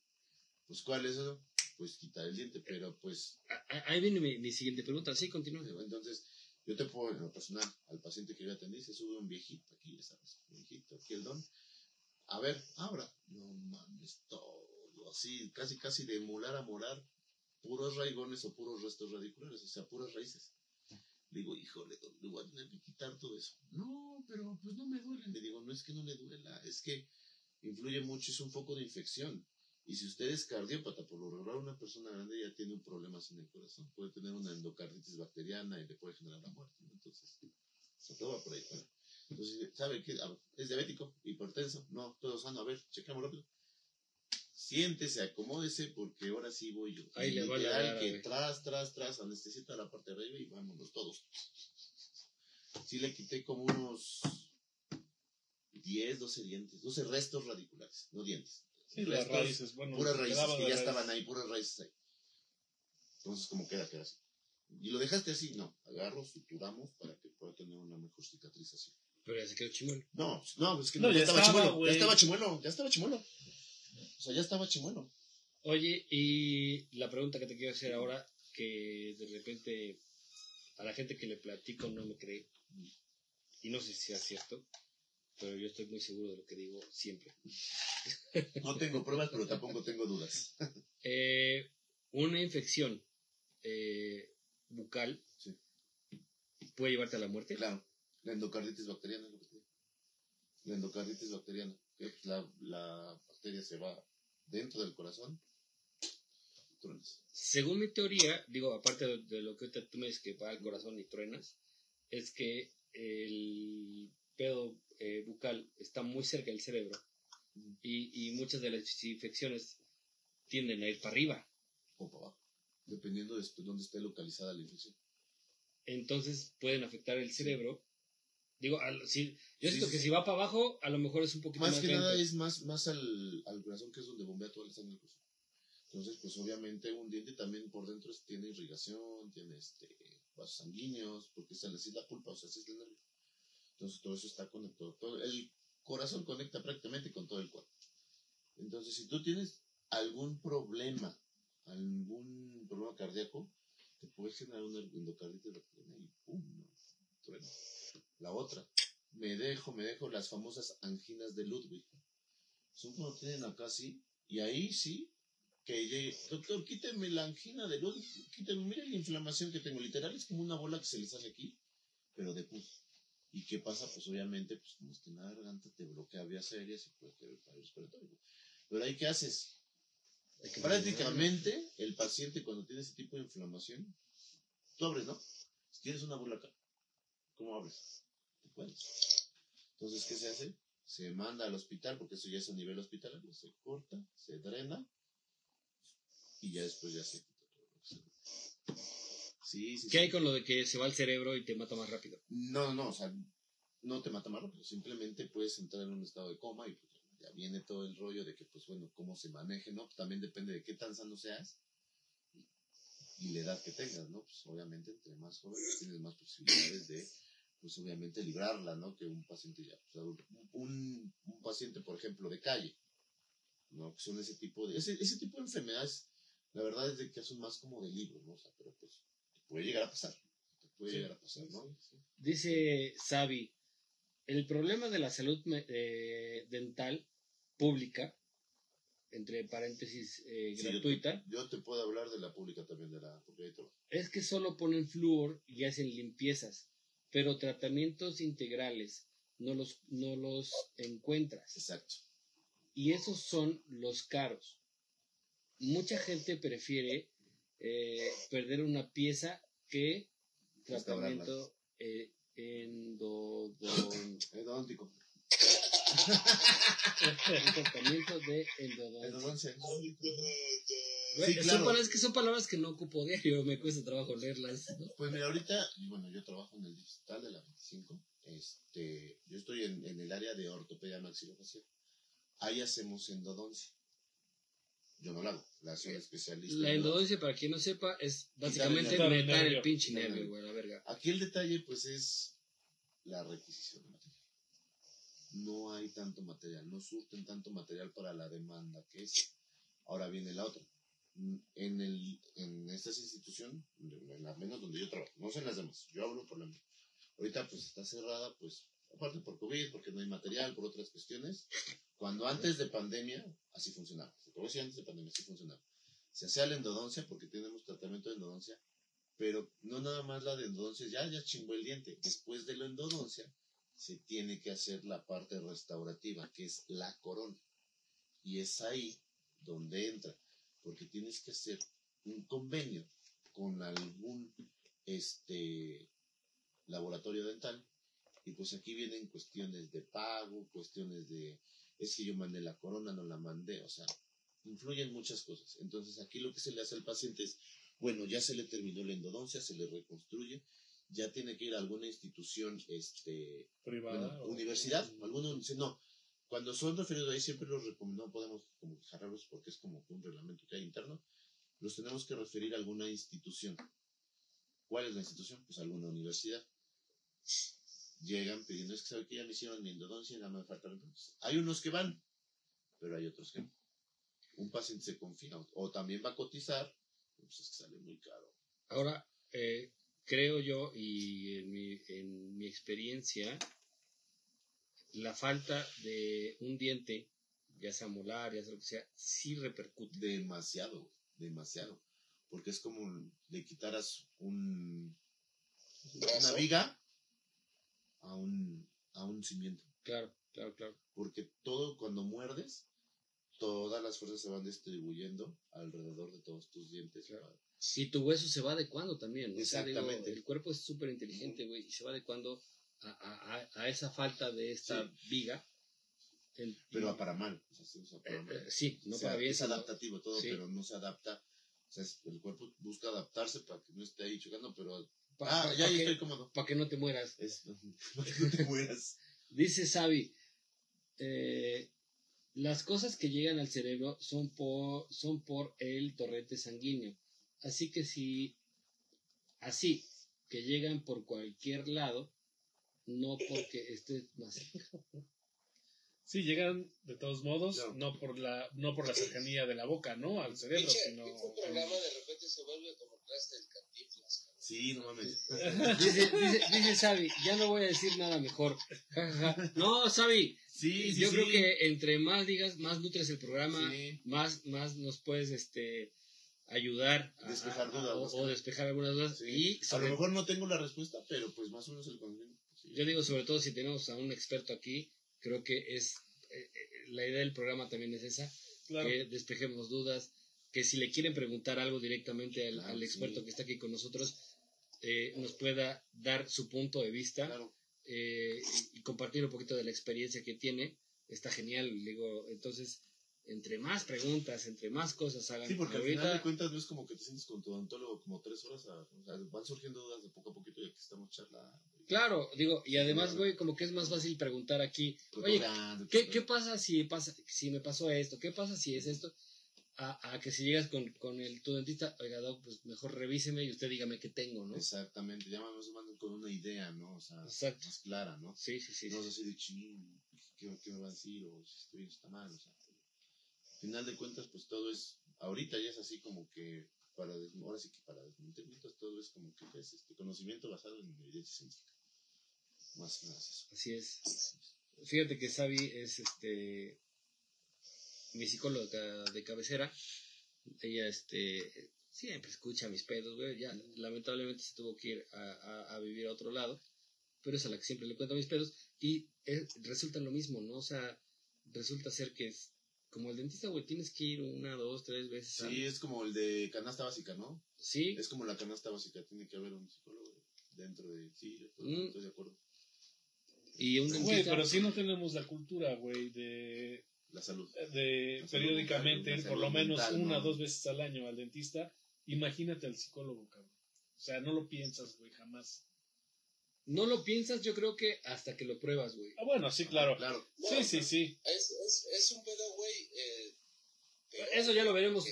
Pues, ¿cuál es eso? Pues quitar el diente, pero pues Ah, ah, Ahí viene mi, mi siguiente pregunta. Sí, continúa. Entonces, yo te puedo, en lo personal, al paciente que yo atendí, se sube un viejito aquí, ya sabes, un viejito, aquí el don. A ver, ahora, no mames, todo así, casi, casi de molar a morar, puros raigones o puros restos radiculares, o sea, puras raíces. Digo, don, le voy a tener que quitar todo eso. No, pero pues no me duele. Le digo, no es que no le duela, es que influye mucho, es un foco de infección. Y si usted es cardiópata, por lo regular una persona grande ya tiene un problema en el corazón. Puede tener una endocarditis bacteriana y le puede generar la muerte. Entonces, o sea, todo va por ahí. Bueno, Entonces, ¿sabe qué? ¿Es diabético? ¿Hipertenso? No, todo sano. A ver, checamos rápido. Siéntese, acomódese, porque ahora sí voy yo. Ahí Y le va gara, que tras, tras, tras, anestesita la parte de arriba y vámonos todos. Sí le quité como unos 10, 12 dientes, 12 restos radiculares, no dientes. Sí, las raíces, bueno. puras raíces que ya estaban ahí, puras raíces ahí. Entonces, como queda, queda así. ¿Y lo dejaste así? No, agarro, suturamos para que pueda tener una mejor cicatrización. Pero ya se quedó chimuelo. No, no, es que No, ya, ya estaba, estaba, chimuelo, ya estaba chimuelo, ya estaba chimuelo. O sea, ya estaba chimuelo. Oye, y la pregunta que te quiero hacer ahora, que de repente a la gente que le platico no me cree, y no sé si sea cierto, pero yo estoy muy seguro de lo que digo siempre. No tengo pruebas, pero tampoco tengo dudas. Eh, una infección eh, bucal Sí. puede llevarte a la muerte. Claro, la endocarditis bacteriana es lo que te digo. La endocarditis bacteriana, que pues, la, la bacteria se va dentro del corazón. truenas. Según mi teoría, digo, aparte de, de lo que tú me dices que va al corazón y truenas, es que el pedo eh, bucal está muy cerca del cerebro y, y muchas de las infecciones tienden a ir para arriba. o para abajo, dependiendo de dónde esté localizada la infección. Entonces pueden afectar el cerebro. Digo, al- si, yo siento sí, que sí. si va para abajo, a lo mejor es un poquito más, Más que lento. nada es más, más al, al corazón, que es donde bombea toda la sangre corazón. Entonces, pues obviamente un diente también por dentro tiene irrigación, tiene este, vasos sanguíneos, porque esa es la pulpa, o sea, ese es el nervio. Entonces todo eso está conectado. Todo, el corazón conecta prácticamente con todo el cuerpo. Entonces, si tú tienes algún problema, algún problema cardíaco, te puede generar una endocarditis y ¡pum! La otra, me dejo, me dejo las famosas anginas de Ludwig. Son cuando tienen acá así, y ahí sí, que llegue, doctor, quíteme la angina de Ludwig, quíteme, mire la inflamación que tengo, literal es como una bola que se les hace aquí, pero de pus. ¿Y qué pasa? Pues obviamente, pues como está en la garganta, te bloquea vías aéreas y puede tener paro respiratorio. Pero ahí, ¿qué haces? Que- Prácticamente, el paciente cuando tiene ese tipo de inflamación, tú abres, ¿no? Si tienes una burla acá, ¿cómo abres? Te puedes. Entonces, ¿qué se hace? Se manda al hospital, porque eso ya es a nivel hospitalario, se corta, se drena, y ya después ya se quita todo lo que se- Sí, sí, ¿Qué sí. hay con lo de que se va al cerebro y te mata más rápido? No, no, o sea, no te mata más rápido, simplemente puedes entrar en un estado de coma y pues, ya viene todo el rollo de que, pues bueno, cómo se maneje, ¿no? También depende de qué tan sano seas y la edad que tengas, ¿no? Pues obviamente entre más joven pues, tienes más posibilidades de, pues obviamente librarla, ¿no? Que un paciente ya, pues. Un, un paciente, por ejemplo, de calle, ¿no? Que son ese tipo de, ese, ese tipo de enfermedades, la verdad es de que son más como de libro, ¿no? O sea, pero pues te puede llegar a pasar, te puede Sí, llegar a pasar, ¿no? Dice Xavi, el problema de la salud eh, dental pública, entre paréntesis eh, Sí, yo te- gratuita, Yo te puedo hablar de la pública también, de la es que solo ponen flúor y hacen limpiezas, pero tratamientos integrales no los, no los encuentras. Exacto. Y esos son los caros. Mucha gente prefiere eh, perder una pieza que tratamiento eh, endodon- Tratamiento de endodoncia. Sí, son claro. palabras que son palabras que no ocupo diario, me cuesta trabajo leerlas. ¿no? Pues mira, ahorita, bueno, yo trabajo en el digital de la 25. Este, yo estoy en, en el área de ortopedia maxilofacial. Ahí hacemos endodoncia. Yo no la hago, la hace un especialista. La en endodoncia, para quien no sepa, es básicamente el meter el pinche el nervio, nervio. güey, a la verga. Aquí el detalle, pues, es la requisición de material. No hay tanto material, no surten tanto material para la demanda que es. Ahora viene la otra. Mm, En, el, en estas instituciones, en la menos donde yo trabajo, no sé en las demás, yo hablo por la mía. Ahorita, pues, está cerrada, pues, aparte por COVID, porque no hay material, por otras cuestiones. Cuando antes de pandemia, así funcionaba. Te voy antes de pandemia, así funcionaba. Se hacía la endodoncia porque tenemos tratamiento de endodoncia pero no nada más la de endodoncia, ya, ya chingó el diente. Después de la endodoncia, se tiene que hacer la parte restaurativa, que es la corona. Y es ahí donde entra, porque tienes que hacer un convenio con algún este laboratorio dental Y pues aquí vienen cuestiones de pago, cuestiones de, es que yo mandé la corona, no la mandé, o sea, influyen muchas cosas. Entonces aquí lo que se le hace al paciente es, bueno, ya se le terminó la endodoncia, se le reconstruye, ya tiene que ir a alguna institución, este, Privada. bueno, o- universidad, alguno dice, no, cuando son referidos ahí siempre los recomendamos, no podemos como jarrarlos porque es como un reglamento que hay interno, los tenemos que referir a alguna institución. ¿Cuál es la institución? Pues alguna universidad. Llegan pidiendo, es que sabe que ya me hicieron mi endodoncia y nada me falta. Hay unos que van, pero hay otros que no. Un paciente se confía o, o también va a cotizar, pues es que sale muy caro. Ahora, eh, creo yo, y en mi, en mi experiencia, la falta de un diente, ya sea molar, ya sea lo que sea, sí repercute. Demasiado, demasiado. Porque es como le quitaras un, una viga a un, a un cimiento. Claro, claro, claro. Porque todo, cuando muerdes, todas las fuerzas se van distribuyendo alrededor de todos tus dientes. Claro. Y tu hueso se va adecuando también. ¿no? O sea, digo, Exactamente. el cuerpo es súper inteligente, güey, y se va adecuando a, a- a- esa falta de esta viga. El- Pero y- a para mal. o sea, se usa para eh, mal. eh, sí, no O sea, para bien. es adaptativo todo, Sí. pero no se adapta. O sea, el cuerpo busca adaptarse para que no esté ahí chocando, pero... pa- ah, pa- ya pa' ahí que- estoy cómodo. pa' que no te mueras. Es, para que no te mueras. Dice Xavi, eh, las cosas que llegan al cerebro son por, son por el torrente sanguíneo. Así que si, así que llegan por cualquier lado, no porque estés más cerca. Sí, llegan de todos modos, no por la no por la cercanía de la boca, ¿no? Al cerebro, Pinche, sino... pinche programa de repente se vuelve como clase del cantinflas. cabrón. Sí, no mames. Dice, dice, dice Xavi, ya no voy a decir nada mejor. No, Xavi, Sí, sí, yo sí. creo que entre más digas, más nutres el programa, Sí. más, más nos puedes este, ayudar a, Despejar dudas, o, despejar algunas dudas. Sí. Y A lo mejor no tengo la respuesta, pero pues más o menos el conocimiento. sí. yo digo, sobre todo si tenemos a un experto aquí, creo que es eh, eh, la idea del programa también es esa, Claro. que despejemos dudas, que si le quieren preguntar algo directamente al, Claro, al experto sí. que está aquí con nosotros, eh, nos pueda dar su punto de vista Claro. eh, y, y compartir un poquito de la experiencia que tiene. Está genial, digo, entonces, entre más preguntas, entre más cosas hagan. Sí, porque al ahorita, final de cuentas no es como que te sientes con tu odontólogo como tres horas. a- o sea, van surgiendo dudas de poco a poquito y aquí estamos charlando. Claro, digo, y además, güey, como que es más fácil preguntar aquí, oye, cotorreando, ¿qué, pues, qué pasa si pasa si me pasó esto? ¿Qué pasa si es esto? A, a que si llegas con, con el, tu dentista, oiga, doc, pues mejor revíseme y usted dígame qué tengo, ¿no? Exactamente, ya más o menos con una idea, ¿no? O sea, Exacto. más clara, ¿no? Sí, sí, sí. No es así de ching, ¿qué, qué me va a decir? O si estoy bien, si está mal, o sea. Al final de cuentas, pues todo es, ahorita ya es así como que, para, ahora sí que para todo es como que es este conocimiento basado en evidencia científica. Más que nada es eso. Así es. Fíjate que Xavi es este mi psicóloga de cabecera. Ella este siempre escucha mis pedos, güey. Ya lamentablemente se tuvo que ir a, a- a vivir a otro lado. Pero es a la que siempre le cuento mis pedos. Y eh, resulta lo mismo, ¿no? O sea, resulta ser que es como el dentista, güey, tienes que ir una, dos, tres veces. al- Sí, es como el de canasta básica, ¿no? Sí, Es como la canasta básica, tiene que haber un psicólogo dentro de sí, yo estoy, Mm. estoy de acuerdo. y un Güey, dentista. pero si no tenemos la cultura, güey, de, La salud. de La periódicamente ir por lo menos mental, una ¿no? dos veces al año al dentista. Imagínate al psicólogo, cabrón. O sea, no lo piensas, güey, jamás. No lo piensas, yo creo que hasta que lo pruebas, güey. Ah, bueno, sí, claro. Claro. Sí, sí, sí. Es, es, es un pedo, güey. Eh, Eso ya lo veremos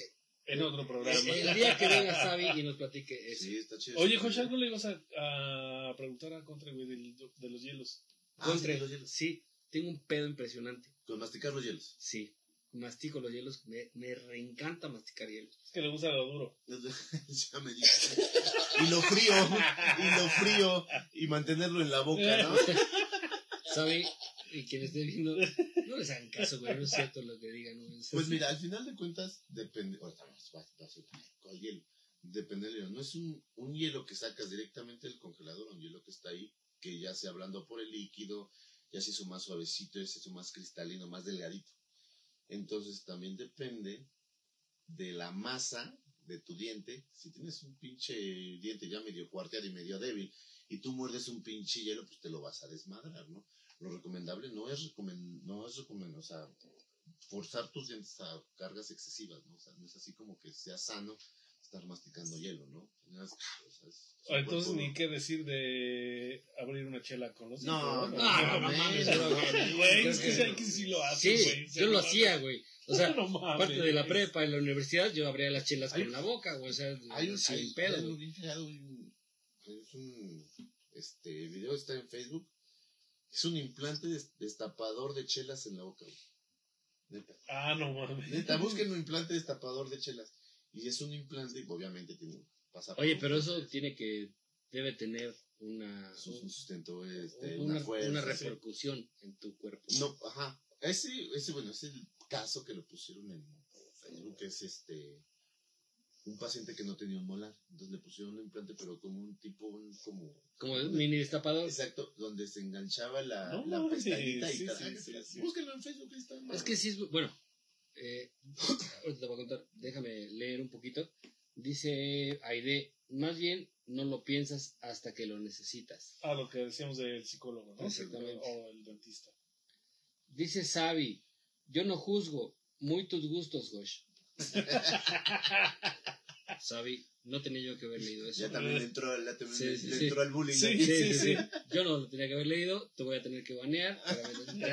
En otro programa. el día que venga Xavi y nos platique eso. Sí, está chido. Oye, José, ¿algo le ibas a, a preguntar a Contra, güey, del- de los hielos? Ah, Contre- sí, los hielos. sí, tengo un pedo impresionante. Con masticar los hielos. Sí, mastico los hielos. Me, me reencanta masticar hielos. Es que le gusta lo duro. ya me dice. Y lo frío, y lo frío, y mantenerlo en la boca, ¿no? ¿Sabe? Y quien esté viendo, no les hagan caso, güey. No es cierto lo que digan. ¿no? Es Pues así. mira, al final de cuentas, depende. Ahorita vamos, vas, vas, ¿cuál hielo? Depende del hielo. No es un, un hielo que sacas directamente del congelador, un hielo que está ahí, que ya se hablando por el líquido, ya se hizo más suavecito, ya se hizo más cristalino, más delgadito. Entonces también depende de la masa de tu diente, si tienes un pinche diente ya medio cuarteado y medio débil, y tú muerdes un pinche hielo, pues te lo vas a desmadrar, ¿no? Lo recomendable no es recomend, no es o sea, forzar tus dientes a cargas excesivas, ¿no? O sea, no es así como que sea sano estar masticando hielo, ¿no? O sea, es- O entonces cuerpo- ni qué decir de abrir una chela con los No, no, no, no mames, Güey, es que sí hay que sí lo hace, Sí, güey. yo lo hacía, güey. O sea, No aparte de la prepa en la universidad, yo abría las chelas Hay- con la boca, güey. O sea, Hay un, sin hay- pedo. hay un hay es un este video está en Facebook. Es un implante des- destapador de chelas en la boca, güey. Neta. Ah, no mames. Neta, busquen un implante destapador de chelas. Y es un implante, obviamente tiene pasa por Oye, pero eso proceso. tiene que, debe tener una, un sustento, este, una, una, fuerza. una sí. repercusión en tu cuerpo. No, ajá. Ese, ese, bueno, es el caso que lo pusieron en Facebook, que es este un paciente que no tenía un molar. Entonces le pusieron un implante, pero como un tipo, un, como Como un mini destapador. Exacto, donde se enganchaba la, No la pestañita y sí, tal. sí, sí, sí. Búsquenlo en Facebook, ahí está. Es que sí es, bueno, eh, ahorita te voy a contar, déjame leer un poquito. Dice Aide, más bien no lo piensas hasta que lo necesitas. Ah, lo que decíamos del psicólogo, ¿no? Exactamente. O el dentista. Dice Sabi, yo no juzgo, muy tus gustos, Gosh. Sabi, no tenía yo que haber leído eso. Ya también le entró, ya también Sí, le, sí, le sí. entró al bullying. Sí, ahí. Sí, sí, sí. Yo no lo tenía que haber leído, te voy a tener que banear. No,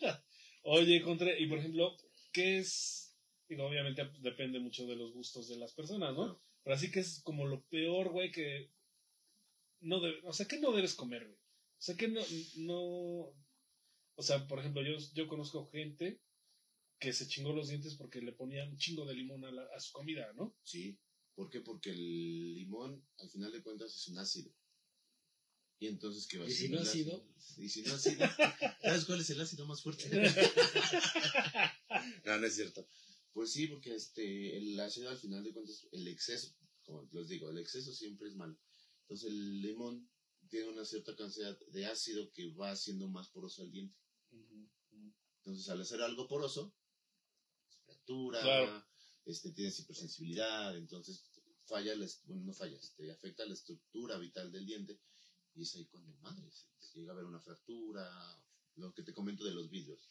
no. Oye, Contre, y por ejemplo, ¿qué es? Digo, obviamente depende mucho de los gustos de las personas, ¿no? Pero así que es como lo peor, güey, que no debe, o sea, que no debes comer, güey. O sea, que no, no, o sea, por ejemplo, yo, yo conozco gente que se chingó los dientes porque le ponían un chingo de limón a, la- a su comida, ¿no? Sí, ¿por qué? Porque el limón, al final de cuentas, es un ácido. Y entonces, ¿qué va a ¿Y si ser no el ácido? Y si no ácido, ¿sabes cuál es el ácido más fuerte? no, no es cierto. Pues sí, porque este, el ácido al final de cuentas, el exceso, como les digo, el exceso siempre es malo. Entonces el limón tiene una cierta cantidad de ácido que va haciendo más poroso el diente. Entonces al hacer algo poroso, fractura, Claro. este, tienes hipersensibilidad, entonces falla, la bueno, no falla, este, afecta la estructura vital del diente y es ahí cuando, madre, se llega a haber una fractura, lo que te comento de los vidrios.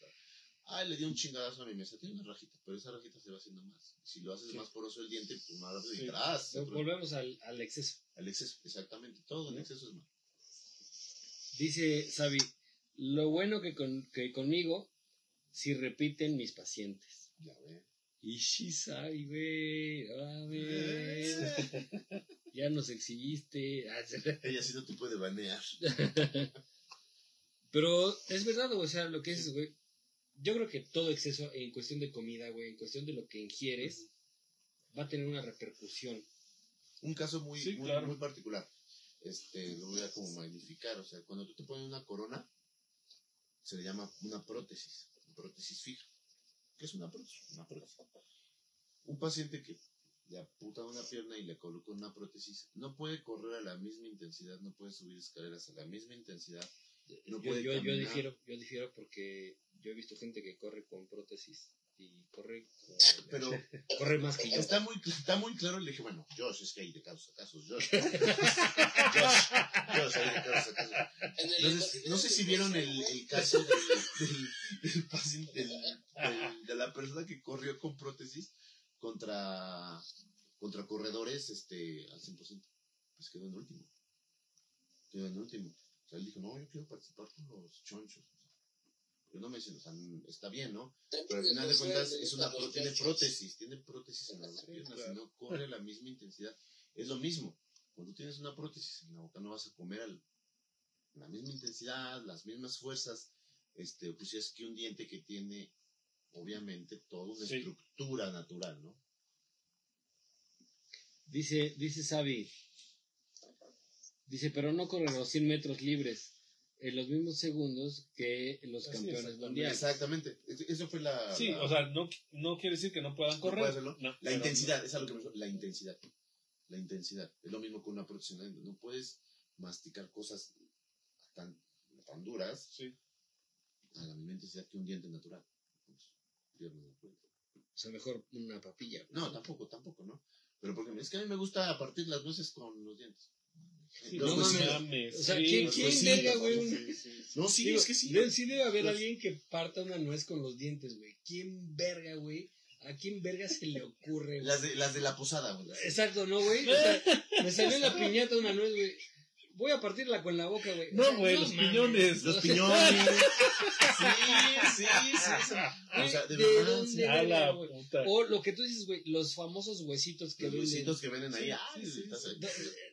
Ay, le di un chingadazo a mi mesa, tiene una rajita, pero esa rajita se va haciendo más. Si lo haces Sí. más poroso el diente, pues más rápido Sí. Volvemos al, al exceso. El exceso, exactamente, todo el ¿No? exceso es malo. Dice Sabi, lo bueno que, con, que conmigo, si repiten mis pacientes. Ya ve. Y Sabi, güey, a ver, ya nos exhibiste. Ella sí no te puede banear. Pero es verdad, o sea, lo que es, güey. Yo creo que todo exceso en cuestión de comida, güey, en cuestión de lo que ingieres, va a tener una repercusión. Un caso muy, Sí, muy, claro. muy particular. Este, lo voy a como magnificar. O sea, cuando tú te pones una corona, se le llama una prótesis, prótesis fija. ¿Qué es una prótesis? Una prótesis. Un paciente que le aputa una pierna y le coloca una prótesis, no puede correr a la misma intensidad, no puede subir escaleras a la misma intensidad. No yo, puede yo, yo difiero, yo difiero porque yo he visto gente que corre con prótesis y corre como- Pero corre más que yo. está muy, está muy claro. Le dije, bueno, Josh, es que hay de casos a casos. Josh, Josh, Josh, hay de casos a casos. Entonces, no sé si vieron el, el caso del, del, del paciente, del- del- de la persona que corrió con prótesis contra, contra corredores este, al 100%. Pues quedó en último. Quedó en último. O sea, él dijo, no, yo quiero participar con los chonchos. Pero no me dicen, o sea, está bien, ¿no? Pero al final de cuentas es una pró- tiene prótesis, tiene prótesis en las piernas y no corre la misma intensidad. Es lo mismo. Cuando tienes una prótesis en la boca no vas a comer al- la misma intensidad, las mismas fuerzas, este, pues es que un diente que tiene, obviamente, toda una Sí. estructura natural, ¿no? Dice, dice Sabi, dice, pero no corre los 100 metros libres en los mismos segundos que los Así, campeones exactamente. mundiales. Exactamente. Es- Eso fue la. Sí, la- o sea, no, no quiere decir que no puedan correr. No, La intensidad, es algo que me refiero, La intensidad. La intensidad. Es lo mismo con una prótesis. ¿no? No puedes masticar cosas tan, tan duras Sí. a la misma intensidad que un diente natural. Pues, pierdes la cuenta. O sea, mejor una papilla. güey. No, tampoco, tampoco, ¿no? Pero porque es que a mí me gusta partir las nueces con los dientes. Sí, no no huesitos. mames. O sea, sí, ¿quién- quién huesitos. verga, güey, un- Sí, sí, sí. No, sí, Digo, es que sí. de- sí debe haber Los- alguien que parta una nuez con los dientes, güey. ¿Quién verga, güey? ¿A quién verga se le ocurre, güey? Las de, las de la posada, güey. Exacto, ¿no, güey? O sea, me salió en la piñata una nuez, güey. Voy a partirla con la boca, güey. No, güey, los mames. piñones. Los piñones. Sí, sí, sí. O sea, de ¿De verdad. dónde sí. A la güey. puta. O lo que tú dices, güey, los famosos huesitos que Los venden. huesitos que venden ahí. Sí, Ay, sí, sí, sí, estás ahí.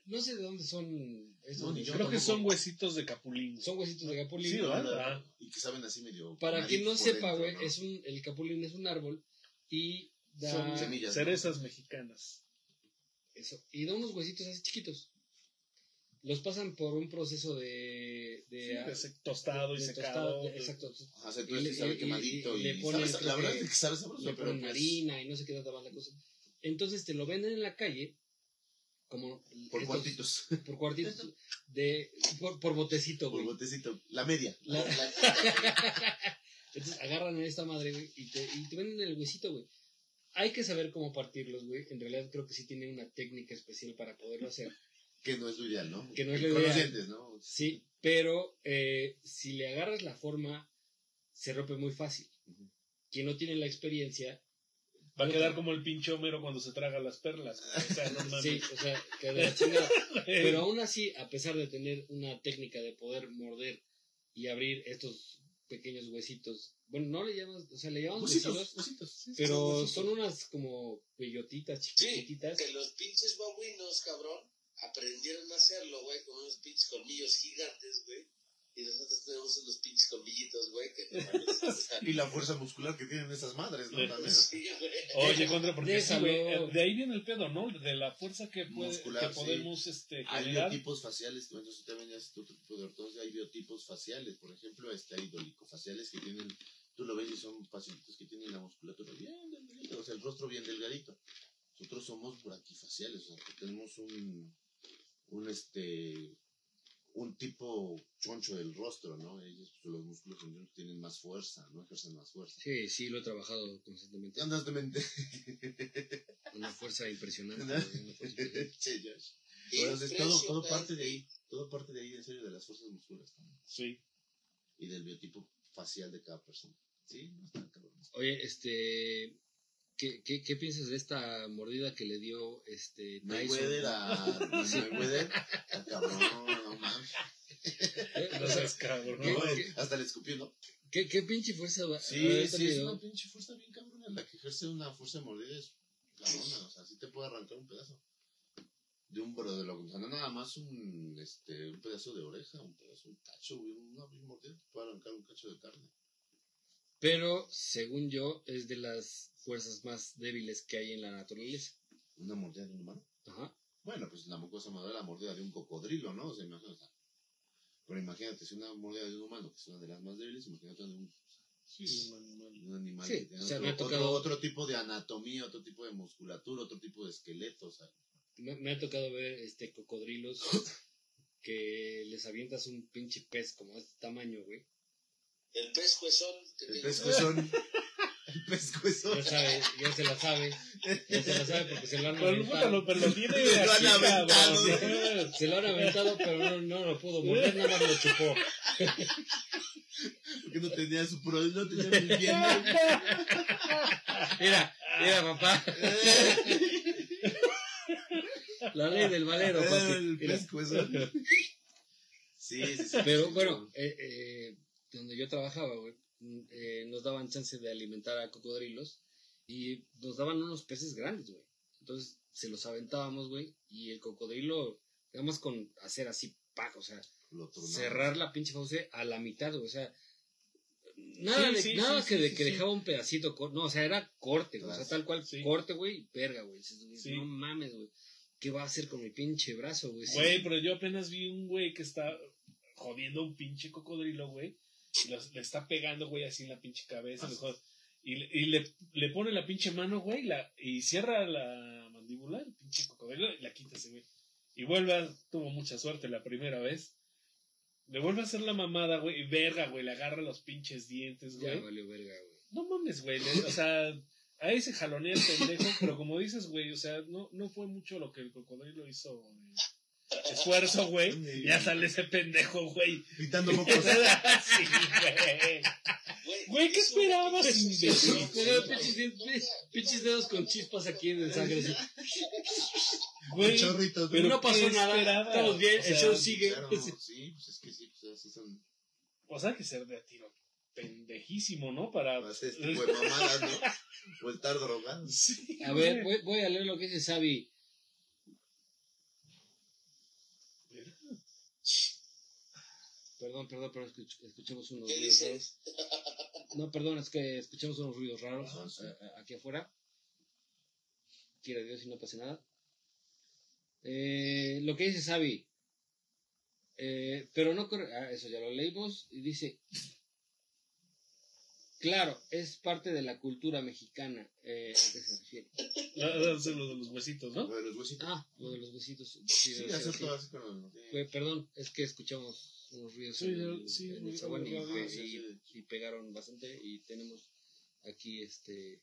No, sé de dónde son estos. No, ni yo. Creo que son huesitos de capulín. Son huesitos de capulín. Sí, ¿verdad? Ah. Y que saben así medio. Para quien no sepa, güey, ¿no? es un, el capulín es un árbol y da Son semillas, cerezas mexicanas. eso y da unos huesitos así chiquitos. Los pasan por un proceso de de, Sí, de se- tostado y de secado. tostado, exacto. Ajá, Y sí sabe y- quemadito y- y, y le ponen, la verdad es que sabe sabroso, Le pero pues, harina y no sé qué tanta más la cosa. Entonces te lo venden en la calle como por estos- cuartitos, por cuartitos de por, por botecito, por güey. botecito, la media. La- Entonces agarran a esta madre, güey, y te, y te venden el huesito, güey. Hay que saber cómo partirlos, güey. En realidad creo que sí tienen una técnica especial para poderlo hacer. Que no es lo ideal, ¿no? Que no es lo Con los ideal. dientes, ¿no? Sí, pero eh, si le agarras la forma, se rompe muy fácil. Quien no tiene la experiencia, Va a quedar como el pinche Homero cuando se traga las perlas. O sea, no sí, o sea, queda de la chingada. Pero aún así, a pesar de tener una técnica de poder morder y abrir estos pequeños huesitos, bueno, no le llamas, o sea, le llamamos Huesitos, huesitos, huesitos. sí, sí, pero huesitos. son unas como bellotitas Sí, chiquititas. que los pinches babuinos, cabrón, aprendieron a hacerlo, güey, con unos pinches colmillos gigantes, güey. Y nosotros tenemos unos pinches colmillitos, güey, que Y la fuerza muscular que tienen esas madres, ¿no? Sí. También. sí. Oye, contra, porque eh, de ahí viene el pedo, ¿no? De la fuerza que, puede, Muscular, que sí. podemos este, Hay biotipos faciales, bueno, si también es otro tipo de ortodoncia, hay biotipos faciales, por ejemplo, este, hay dolicofaciales que tienen, tú lo ves y son pacientes que tienen la musculatura bien delgadita, o sea, el rostro bien delgadito. Nosotros somos braquifaciales, o sea, que tenemos un, un, este, un tipo choncho del rostro, ¿no? Ellos, pues, los músculos femeninos tienen más fuerza, ¿no? Ejercen más fuerza. Sí, sí, lo he trabajado constantemente. Andas de mente. Una fuerza impresionante. güey, una fuerza impresionante. Entonces, todo, todo parte de ahí, todo parte de ahí, en serio, de las fuerzas musculares también. Sí. y del biotipo facial de cada persona. Sí, no está cabrón. Oye, este. ¿Qué, qué, qué piensas de esta mordida que le dio este? Mayweather a Mayweather, cabrón, no mames. Eh, No sea, seas cabrón, ¿Qué- ¿no? No, qué- hasta le escupió, ¿no? ¿qué, qué pinche fuerza va Sí, sí, es una pinche fuerza bien cabrona. La que ejerce una fuerza de mordida es cabrona. O sea, sí te puede arrancar un pedazo. De un bro de lo o sea, no nada más un, este, un pedazo de oreja, un pedazo, un cacho, güey, una bien mordida te puede arrancar un cacho de carne. Pero, según yo, es de las fuerzas más débiles que hay en la naturaleza. Una mordida de un humano. Ajá. Bueno, pues la mucosa madre la mordida de un cocodrilo, ¿no? O sea, imagínate. o sea, pero imagínate, si una mordida de un humano, que es una de las más débiles, imagínate de un, Sí, un animal. de un animal Sí, que o sea, otro, me ha otro- tocado- otro tipo de anatomía, otro tipo de musculatura, otro tipo de esqueleto, o sea, Me, me ha tocado ver este cocodrilos que les avientas un pinche pez como de este tamaño, güey. El pez juezón. el pescuezón, el pescuezón. Ya sabe, ya se la sabe. Ya se la sabe porque se lo han aventado. lo, pero lo tiene Lo han aventado. Se lo han aventado, pero no, no lo pudo morder, nada más lo chupó. Porque no tenía su pro, no tenía muy bien. Mira, mira, papá. La ley del valero, papi. el Mira. pescuezón. Sí, sí, sí. Pero bueno, eh, eh, donde yo trabajaba, güey, mm, eh, nos daban chance de alimentar a cocodrilos y nos daban unos peces grandes, güey. Entonces se los aventábamos, güey, y el cocodrilo, digamos con hacer así, pac, o sea, cerrar la pinche fauce a la mitad, güey, o sea, nada, Sí, de, sí, nada sí, que, sí, de, que sí. dejaba un pedacito, no, o sea, era corte, güey, o sea, tal cual, Sí. corte, güey, verga, güey. No mames, güey. ¿Qué va a hacer con mi pinche brazo, güey? Güey, pero yo apenas vi un güey que está jodiendo a un pinche cocodrilo, güey. Y los- le está pegando, güey, así en la pinche cabeza. Ah, jode- y le, y le, le pone la pinche mano, güey, la, y cierra la mandíbula, el pinche cocodrilo, y la quita ese, güey. Y vuelve a, tuvo mucha suerte la primera vez. Le vuelve a hacer la mamada, güey, y verga, güey, le agarra los pinches dientes, Ya güey. valió verga, güey. No mames, güey, le- o sea, ahí se jalonea el pendejo, pero como dices, güey, o sea, no, no fue mucho lo que el cocodrilo hizo esfuerzo, güey. Ya sale ese pendejo, güey. Gritando mocos. sí, güey. Güey, ¿qué esperabas, pinches, dedos con chispas aquí en el sangre. Güey, Chorritos. pero no pasó ¿qué nada, estamos bien, O el show sigue. Claro, sí, pues es que sí, pues así son. O sea, hay que ser de a tiro pendejísimo, ¿no? Para... Hacer este tipo de mamadas, ¿no? O estar drogados. Sí, A ver, voy, voy a leer lo que dice Sabi. Perdón, perdón, pero escuch- escuchamos unos ¿Qué ruidos raros. No, perdón, es que escuchamos unos ruidos raros Ah, sí. eh, eh, aquí afuera. Quiera Dios y no pase nada. Eh, lo que dice Sabi. Eh, pero no corre. Ah, eso ya lo leímos. Y dice. Claro, es parte de la cultura mexicana. Eh, ¿A qué se refiere? La- la- Lo de los huesitos, ¿no? Lo de los huesitos. Ah, lo de los besitos. Sí, Sí, los. Fue- perdón, es que escuchamos unos ruidos Sí, en yo- el, sí, en el ruido zaguán y, pegaron bastante y tenemos aquí este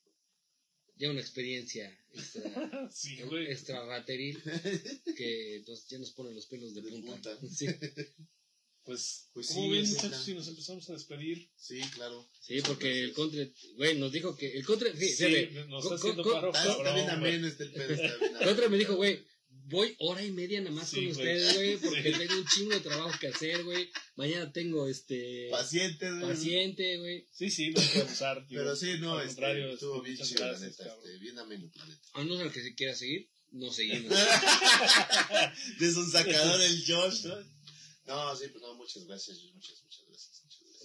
ya una experiencia extra, Sí, extra rateril que nos- ya nos pone los pelos de De punta. punta. Sí, Pues, Pues ¿cómo sí, ven, muchachos, si nos empezamos a despedir? Sí, claro. Sí, porque el contre, güey, nos dijo que el contre, sí, Sí, nos co- está haciendo co- paro, Está, está bien ameno este el pedo. Está bien contra me dijo, güey, voy hora y media nada más Sí, con ustedes, güey, porque Sí. tengo un chingo de trabajo que hacer, güey. Mañana tengo este Paciente, güey. paciente, güey. Sí, sí, no hay que abusar. tío. Pero sí, no, Al este, contrario, estuvo este, bien chido, la neta. Este, bien ameno, la neta. A no ser que se quiera seguir, no seguimos. De un sacador el Josh, ¿no? No, sí, pues no, muchas gracias, Josh, muchas, muchas gracias.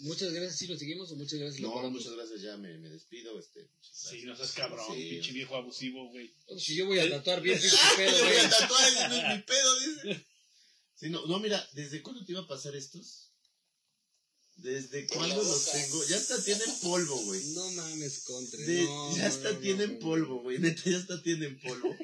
Muchas gracias. Sí lo seguimos o muchas gracias No, muchas gracias, ya me, me despido. Este, muchas Sí, no seas cabrón, Sí. pinche viejo abusivo, güey. Si yo voy a tatuar bien pinche Ah, pedo, te voy güey. a tatuar, no es mi pedo, dice. Sí, no, no, mira, ¿desde cuándo te iba a pasar estos? ¿Desde cuándo los tengo? Ya hasta tienen polvo, güey. No mames, contra. De- no, ya hasta no, no, tienen no, polvo, güey. Neta, ya hasta tienen polvo.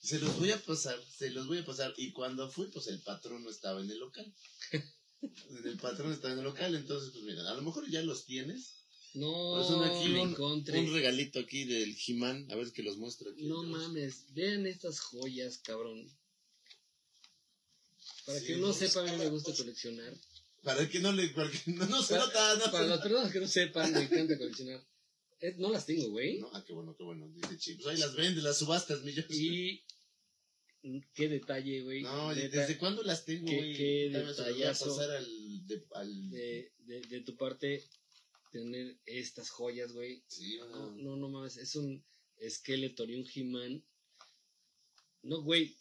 Se los voy a pasar, se los voy a pasar. Y cuando fui, pues el patrón no estaba en el local. El patrón estaba en el local, entonces, pues mira, a lo mejor ya los tienes. No, Pues son aquí un- contre. Un regalito aquí del He-Man, a ver que los muestro aquí. No mames, vean estas joyas, cabrón. Para Sí, que uno no, sepa, a mí me gusta coleccionar. Para que no le, para que no, no se Para, nota, no para se las personas que no sepan, me encanta coleccionar. Eh, no las tengo, güey. No, ah, qué bueno, qué bueno. Dice Chi, pues ahí las vende, las subastas, millones. Y qué detalle, güey. No, Neta, ¿desde cuándo las tengo, qué- güey? qué voy a detallazo. pasar al, de, al... de, de, de tu parte tener estas joyas, güey. Sí, No, no, no, no mames, es un Skeletor y un He-Man. No, güey,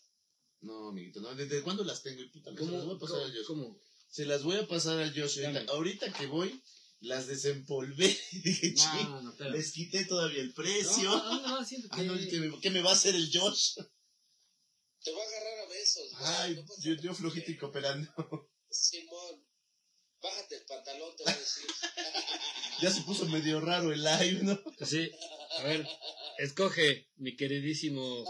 no, amiguito, no, ¿desde cuándo las tengo? Y puta, se las voy ¿cómo? a pasar ¿Cómo? al Josh. cómo? Se las voy a pasar al Josh. Ahorita, ahorita que voy, las desempolvé. Dije, No, "Chi, no, no, espera. les quité todavía el precio. No, no, no, siento Ah, no, que- ¿qué, me, qué me va a hacer el Josh? Te va a agarrar a besos. Ay, No yo, yo flojito y cooperando. Simón, bájate el pantalón, te voy a decir. ya se puso medio raro el live, ¿no? Sí, a ver, escoge, mi queridísimo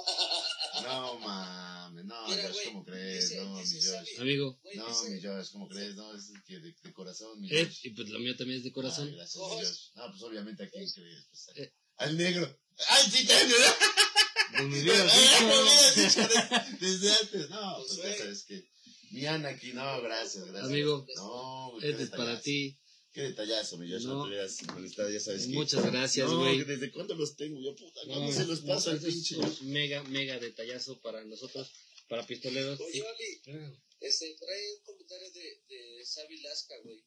No, mames, no, Mira, Josh, ¿cómo crees? no, mi Josh. Amigo. güey, No, dice- mi Josh, ¿cómo crees? No, es que de, de corazón, mi Eh, Josh. y pues lo mío también es de Ay, corazón. gracias, Oh, mi Josh. No, pues obviamente a quién crees. Pues, al- Eh. al negro. ¡Ay, sí, también! Pues me hubieras dicho. hubieras dicho de- desde antes. No, Pues, ya sabes que. Mi Ana aquí, no, gracias, gracias. Amigo, No, güey, este es para detallazo. ti. Qué detallazo, mi Josh. No, No. te veas molestado, ya sabes que. Muchas gracias, no, güey. que ¿desde cuándo los tengo? Yo, puta, No, ¿cuándo se los no, paso al eso es pinche? mega, mega detallazo para nosotros, para pistoleros. Oye, Oli, este, por ahí un comentario de, de Sabi Lasca, güey.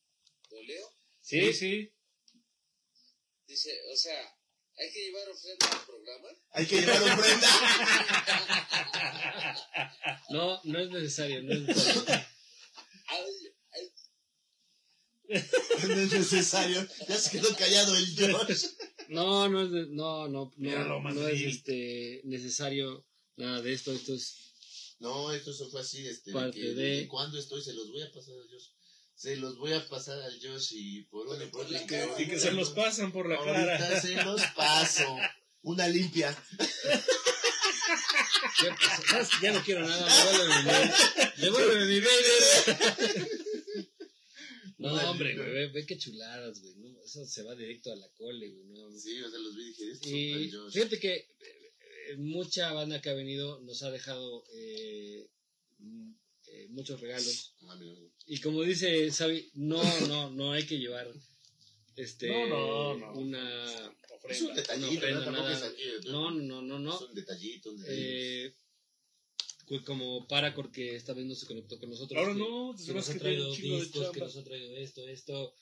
¿Lo leo? Sí, sí. Dice, o sea, hay que llevar ofrenda al programa. Hay que llevar ofrenda. No, no es necesario, no es necesario. Ay, ay, no es necesario. Ya se quedó callado el Josh. No, no es, de- no, no, no, no es este, necesario nada de esto. Esto es No, esto fue así, este, de Parte que de- desde cuándo estoy, se los voy a pasar al Josh. Se los voy a pasar al Josh y por uno y por que- cara. Y que se los pasan por la Ahorita cara. se los paso. Una limpia. Ya, no quiero nada, devuélveme mi baby. No, hombre, güey, ve, ve qué chuladas, güey. ¿no? eso se va directo a la cole, güey. ¿no? Sí, o sea, los vi y dije, Y Josh. fíjate que eh, mucha banda que ha venido nos ha dejado eh, eh, muchos regalos. Ah. Y como dice Xavi, no, no, no hay que llevar este No, no, no. una Es un Ofrenda. detallito, ofrenda, nada. es aquí. no, no, no, no. Es un detallito, un detallito. Eh, como Paracord que esta vez no se conectó con nosotros. Ahora que- no, que nos ha traído discos, que nos ha traído esto, esto.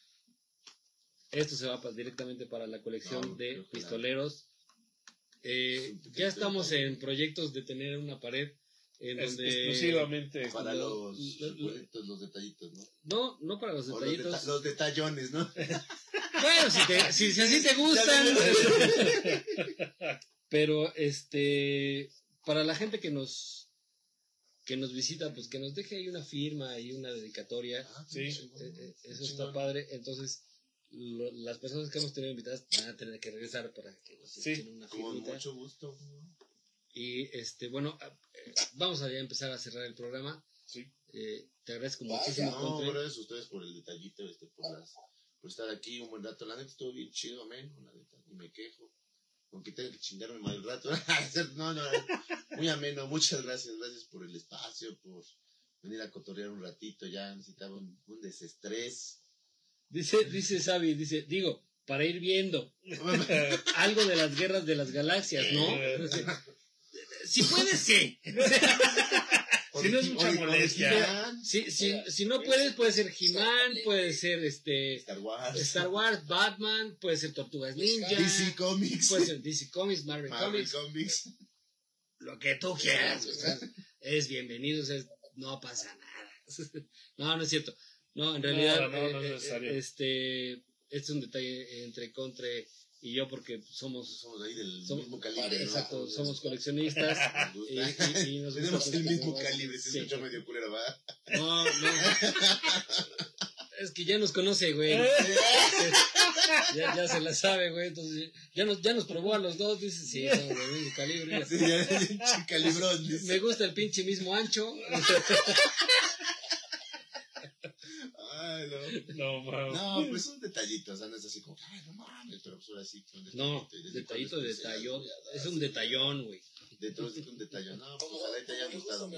Esto se va directamente para la colección No, de pistoleros. Eh, ya estamos en proyectos de tener una pared en Es- donde... exclusivamente. para lo- los lo- suculentos, los detallitos, ¿no? No, no para los los, detallitos. deta- los detallones, ¿no? Bueno, si, te- si, si así te gustan. Pero, este, para la gente que nos que nos visita, pues que nos deje ahí una firma y una dedicatoria. Ah, Sí. Eh, eh, Eso está padre. Entonces, lo- las personas que hemos tenido invitadas van a tener que regresar para que nos Sí, echen una Con firmita. mucho gusto. Y, este, bueno, a- eh, vamos a ya empezar a cerrar el programa. Sí. Eh, te agradezco Vaya, muchísimo, No, Contre. gracias a ustedes por el detallito, este, por, las, por estar aquí un buen rato. La neta estuvo bien chido, amén. La neta, ni me quejo. Aunque tenga que chingarme mal rato. no, no, muy ameno. Muchas gracias. Gracias por el espacio, por venir a cotorrear un ratito. Ya necesitaba un, un desestrés. Dice, dice Xavi, dice, digo, para ir viendo algo de las guerras de las galaxias, ¿no? Si puedes, sí. Si no es mucha molestia. Si, si, si no puedes, puede ser He-Man, puede ser este Star Wars, Star Wars, Batman, puede ser Tortugas Ninja, DC Comics, puede ser DC Comics, Marvel, Marvel Comics, Comics. lo que tú quieras. o sea, es bienvenido, o sea, no pasa nada. No, no es cierto. No, en realidad, No, no, no es eh, eh, necesario. este, este es un detalle entre Contre y yo porque somos, Somos ahí del Somos- mismo calibre. exacto, somos coleccionistas. y, y- y nos gusta Tenemos el mismo calibre, se Sí. escucha medio culero, ¿va? No, no. Es que ya nos conoce, güey. Ya, ya se la sabe, güey. Entonces, ya nos, ya nos probó a los dos. Dice, sí, somos del mismo calibre. Sí, ya, pinche calibrón. dice. Me gusta el pinche mismo ancho. No. No, mames. No, pues un detallito, o sea, no es así como, ay, no mames, pero pues ahora sí que un detallito. No, detallito detallón. güey, Es un detallón, güey. De un detallón, no, pues ojalá te haya gustado, mi.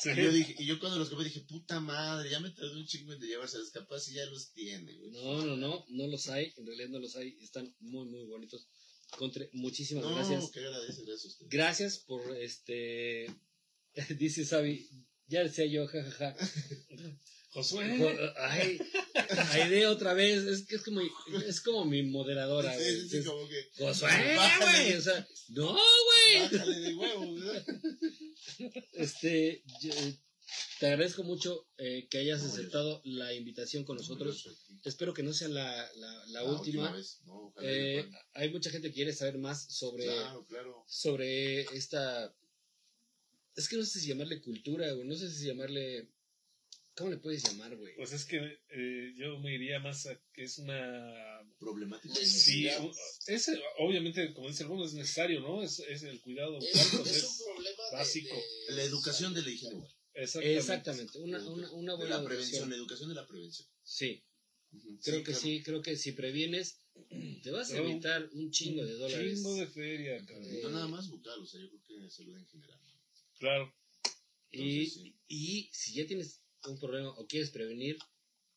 Sí. Y yo, dije, y yo cuando los compré dije, puta madre, ya me tardé un chingo en de llevárselos, capaz y ya los tiene, güey. No, no, no. No los hay. En realidad no los hay. Están muy, muy bonitos. Contre, muchísimas No, gracias. que agradece, gracias a usted. Gracias por este. Dice Sabi. Ya decía yo, jajaja. Josué. Jo- Ay, Aide otra vez, es que es como, es como mi moderadora, Sí, güey. sí, sí, Es- como que, Josué, güey, o sea, no, güey. bájale de huevos, ¿verdad? Este, yo- te agradezco mucho eh, que hayas No, aceptado la invitación con nosotros. No, Espero que no sea la, la, última. no, Eh, hay mucha gente que quiere saber más sobre, Claro, claro. sobre esta... Es que no sé si llamarle cultura, güey. No sé si llamarle... ¿Cómo le puedes llamar, güey? Pues es que eh, yo me iría más a que es una. Problemático. Sí, un- es, obviamente, como dice alguno, es necesario, ¿no? Es, es el cuidado Es, bucal, es es- un problema básico. de- La educación de la higiene exactamente. Exactamente, una, una, una de buena la prevención, educación. la educación de la prevención. Sí, creo que claro. sí, creo que si previenes, te vas a Pero un- evitar un chingo de dólares. Chingo de feria, cabrón. Eh, No nada más bucal, o sea, yo creo que salud en general. Claro. Y, Entonces, sí. y si ya tienes un problema o quieres prevenir,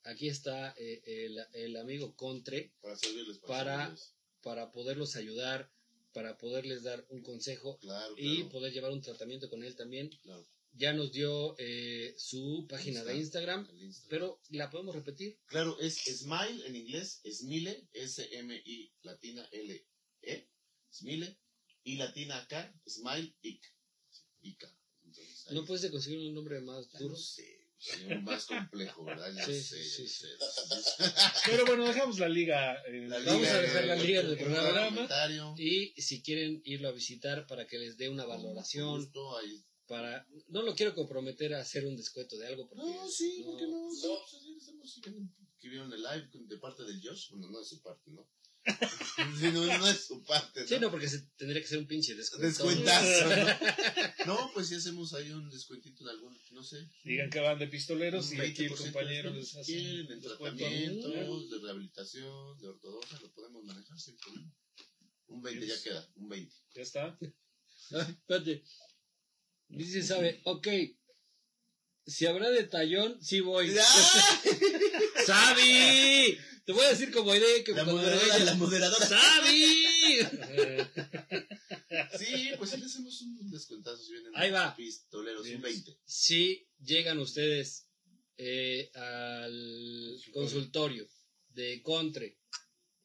aquí está eh, el, el amigo Contre Para servirles, Para- para poderlos ayudar, para poderles dar un consejo Claro, y claro, poder llevar un tratamiento con él también. claro. Ya nos dio eh, su página de Insta, Instagram, pero la podemos repetir. Claro, es Smile en inglés, Smile, S-M-I, latina L-E, Smile, y latina acá, Smile, Ic. Entonces, No puedes conseguir un nombre más duro. no sé, sería más complejo, ¿verdad? Ya Sí, sé, sí, sí. Pero bueno, dejamos la liga. eh, La Vamos liga, a dejar la liga en el en programa. Y si quieren irlo a visitar para que les dé una valoración, Justo ahí. para no lo quiero comprometer a hacer un descuento de algo porque No, sí, ¿por qué no? Sí, No. pues que vieron el live de parte del Josh, bueno, no de su parte, ¿no? Sí, no, no es su parte. ¿no? Sí, no, porque se, tendría que ser un pinche descuento. Descuentazo, ¿no? No, pues si hacemos ahí un descuentito en algún, no sé. Digan que van de pistoleros y aquí el 20% de compañero les si hace quieren, en tratamientos, de rehabilitación, de ortodoncia, lo podemos manejar sin problema. Un 20 ya queda, un 20. Ya está. Espérate. Dice, sabe, ok. Si habrá de tallón, sí voy. ¡Sabi! Te voy a decir como idea que La moderadora, la moderadora. ¡Sabi! Sí, pues sí le hacemos un descuentazo si vienen Ahí va. pistoleros, Bien. un 20. Si llegan ustedes eh, al consultorio de Contre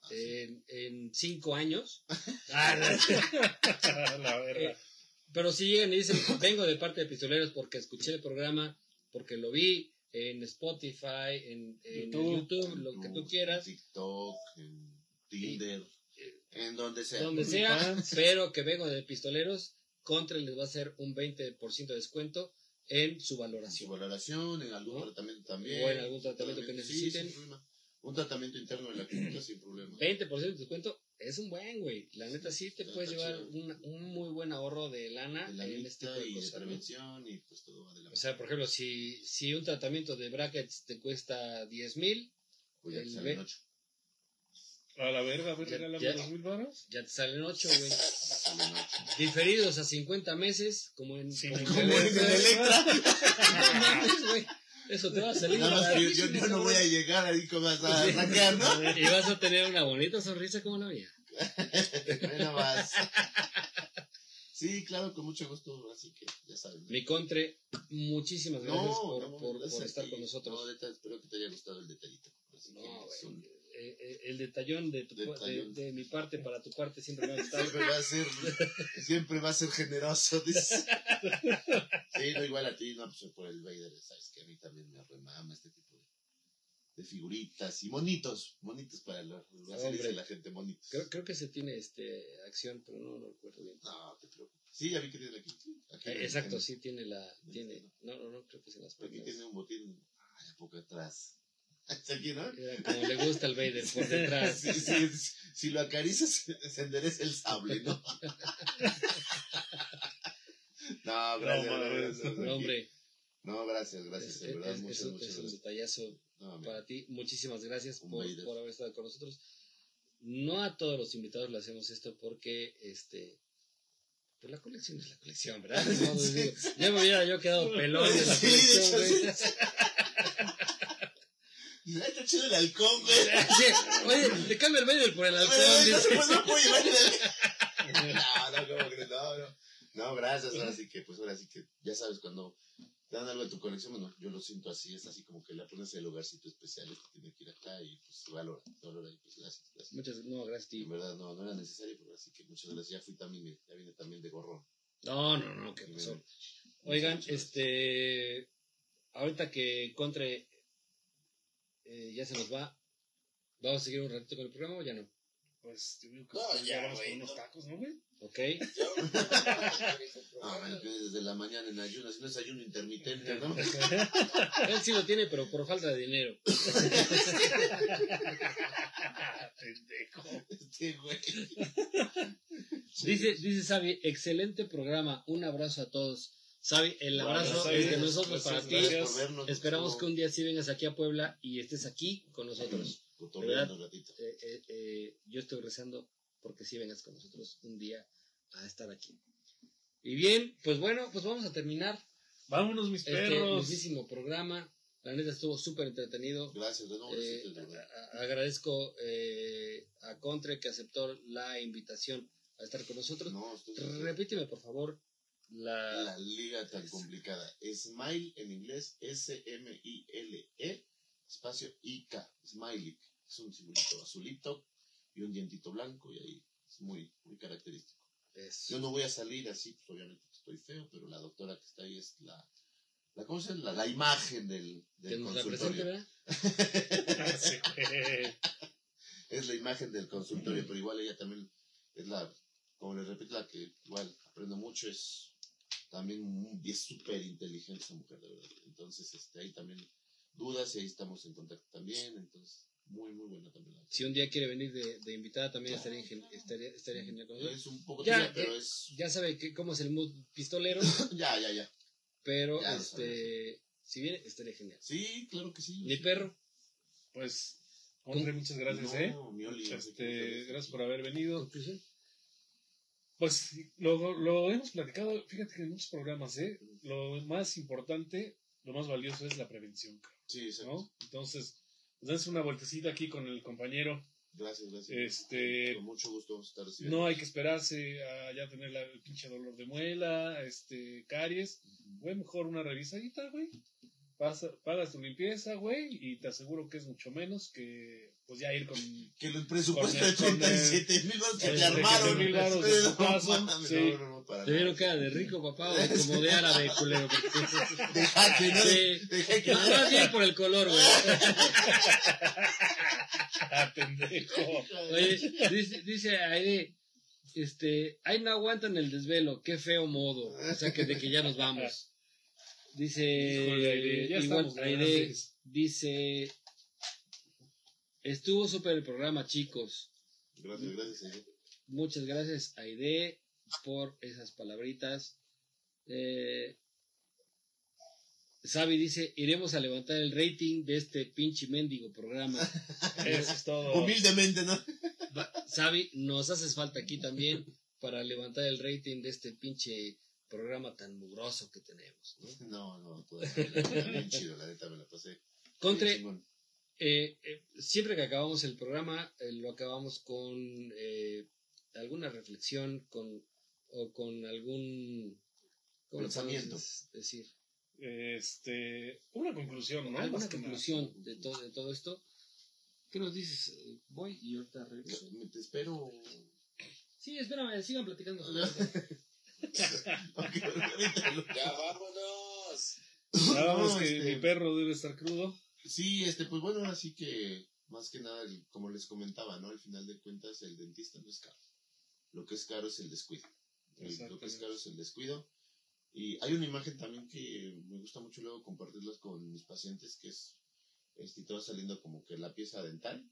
Así. en, en cinco años, ah, no, La verga. Eh, pero si llegan y dicen, vengo de parte de Pistoleros porque escuché el programa, porque lo vi en Spotify, en, en YouTube. YouTube, lo que tú quieras, En TikTok, en Tinder, en donde sea. donde sea, pero que vengo de Pistoleros, Contra les va a hacer un 20% de descuento en su En su valoración. valoración, en algún ¿No? tratamiento también. O en algún tratamiento que necesiten. Un tratamiento interno de la clínica sin problema. 20% de descuento es un buen, güey. La neta sí te puedes llevar una- un muy buen ahorro de lana De la en este tipo de y de cosas. ¿no? prevención y pues todo va de la O sea, por ejemplo, si, si un tratamiento de brackets te cuesta 10 mil, Pues ya te el salen ve- ocho. A la verga, a ver, Ya- regálame ya. dos mil varos. ya te salen 8, güey. Diferidos a 50 meses, como en, Sí, como como en en Electra. Electra. No mames, güey. Eso te va a salir. Más que yo, yo- no voy a llegar ahí como a saquear, ¿no? Y vas a tener una bonita sonrisa como la mía. Nada más. Sí, claro, con mucho gusto, así que ya saben. ¿no? Mi contre, muchísimas gracias No, por, no, por- gracias por a estar con nosotros. No, espero que te haya gustado el detallito. Así que No, es un- Eh, eh, el detallón de, tu, de, Detallón. de mi parte para tu parte siempre me ha gustado. Siempre va a ser, siempre va a ser generoso, dice. Sí, no, igual a ti, no, pues por el Vader, sabes que a mí también me remama este tipo de, de figuritas y monitos, monitos para los Hombre. la gente, monitos. Creo, creo que se tiene este acción, pero no lo recuerdo bien. No, te preocupes. Sí, ya vi que tiene aquí. aquí Eh, Exacto, sí tiene la. tiene No, no, no, creo que es en las Aquí tiene un botín, ay, a poco atrás. Aquí, ¿no? Como le gusta el Vader por detrás. Sí, sí, sí, si lo acaricias, se endereza el sable, ¿no? No, gracias. No, gracias, No, hombre, No, gracias, gracias, es, verdad, es- muchas, es un, muchas es un gracias. detallazo No, para ti. Muchísimas gracias Un por, por haber estado con nosotros. No a todos los invitados le hacemos esto porque, este, pues la colección es la colección, ¿verdad? Modo de decir, Ya me hubiera yo quedado pelón de la Sí, de colección, hecho, sí. Ay, está chido el halcón, güey. Sí, Oye, te cambia el Vader por el halcón. no, dice. pues, no halcón. No, no, ¿cómo crees? no, no. No, gracias, ahora sí que, pues ahora sí que, ya sabes, cuando te dan algo de tu colección, bueno, yo lo siento así, es así como que le pones el lugarcito especial, este tiene que ir acá y pues se valora, se valora y pues gracias, gracias. Muchas, no, gracias, En tío. verdad no, no era necesario, pero así que muchas gracias, ya fui también, ya vine también de gorrón. No, no, no, ¿qué pasó? Oigan, este, ahorita que Contre eh, ya se nos va, ¿vamos a seguir un ratito con el programa o ya no? Pues yo digo que No, ya, vamos güey, con unos no. tacos, ¿no, güey? ¿Ok? Ah, bueno, tienes desde la mañana en ayunas, si no es ayuno intermitente, ¿no? Él sí lo tiene, pero por falta de dinero. Pendejo. Este güey. Dice, dice Sabi, excelente programa, un abrazo a todos. Sabi, el Bueno, abrazo es de nosotros gracias, para ti. gracias. por vernos. Esperamos que un día sí vengas aquí a Puebla y estés aquí con nosotros. Un ratito. Eh, eh, eh, yo estoy rezando porque sí vengas con nosotros un día a estar aquí. Y bien, pues bueno, pues vamos a terminar Vámonos, mis este perros. mismísimo programa. La neta estuvo súper entretenido. Gracias, de nuevo, Eh, gracias, de verdad. a- agradezco eh, a Contre que aceptó la invitación a estar con nosotros. No, Repíteme, por favor, la... la liga tan complicada. Smile en inglés, S-M-I-L-E, espacio I-K, Smiley. Es un simbolito azulito y un dientito blanco y ahí es muy, muy característico. Yo no voy a salir así, pues obviamente estoy feo, pero la doctora que está ahí es la, la ¿cómo se llama? La, la imagen del, del consultorio. es la imagen del consultorio, pero igual ella también es la, como les repito, la que igual aprendo mucho, es también es súper inteligente esa mujer, de verdad. Entonces, este, ahí también dudas y ahí estamos en contacto también, entonces, Muy, muy buena también. Si un día quiere venir de, de invitada, también estaría, estaría, estaría genial con. Es un poco Ya, pero eh, es... Ya sabe que, cómo es el mood pistolero, Ya, ya, ya. pero Ya este, si viene, estaría genial. Sí, claro que sí. Mi perro, Pues, hombre, muchas gracias, No, ¿eh? mi Oli, Este, gracias por haber venido. conclusión. Pues lo, lo hemos platicado, fíjate que en muchos programas, ¿eh? Lo más importante, lo más valioso es la prevención, Sí, exacto. ¿no? Entonces, pues dense una vueltecita aquí con el compañero. Gracias, gracias. Este- Con mucho gusto estar recibiendo. No hay que esperarse a ya tener la- el pinche dolor de muela, este, caries. Güey, mejor una revisadita, güey. Pasa- pagas tu limpieza, güey, y te aseguro que es mucho menos que, pues ya ir con... Que el presupuesto de 37 mil baros que te armaron. 37,000 varos de sí. no, no, no, para ¿Te vieron cara de rico, papá, o como de árabe, culero? Dejate, ¿no? Sí. Que No, más bien por el color, güey. ¡Ah, pendejo! Oye, dice, dice Aide, este, ahí no aguantan el desvelo, qué feo modo. O sea, que de que ya nos vamos. Dice, Híjole, Aide, ya igual estamos Aide, grandes. dice, estuvo súper el programa, chicos. Gracias, gracias, señor. Muchas gracias, Aide, por esas palabritas. Eh, Sabi dice, iremos a levantar el rating de este pinche mendigo programa. Eso es todo. Humildemente, ¿no? Sabi, nos haces falta aquí también para levantar el rating de este pinche programa tan mugroso que tenemos. ¿no? No, no, todavía. Bien chido, la neta me la pasé. Contre. Eh, eh, siempre que acabamos el programa, eh, lo acabamos con eh, alguna reflexión con, o con algún ¿cómo le podemos Pensamiento. decir? Este, una conclusión, ¿no? ¿Alguna nada. conclusión de todo, de todo esto? ¿Qué nos dices? Voy y ahorita regreso. Me- Te espero. Sí, espérame, sigan platicando. Ya vámonos. Ya vamos, No, que este, mi perro debe estar crudo. Sí, este, pues bueno, así que más que nada, como les comentaba, ¿no? Al final de cuentas, el dentista no es caro. Lo que es caro es el descuido. El- lo que es caro es el descuido. Y hay una imagen también que me gusta mucho luego compartirlas con mis pacientes, que es, este, te va saliendo como que la pieza dental.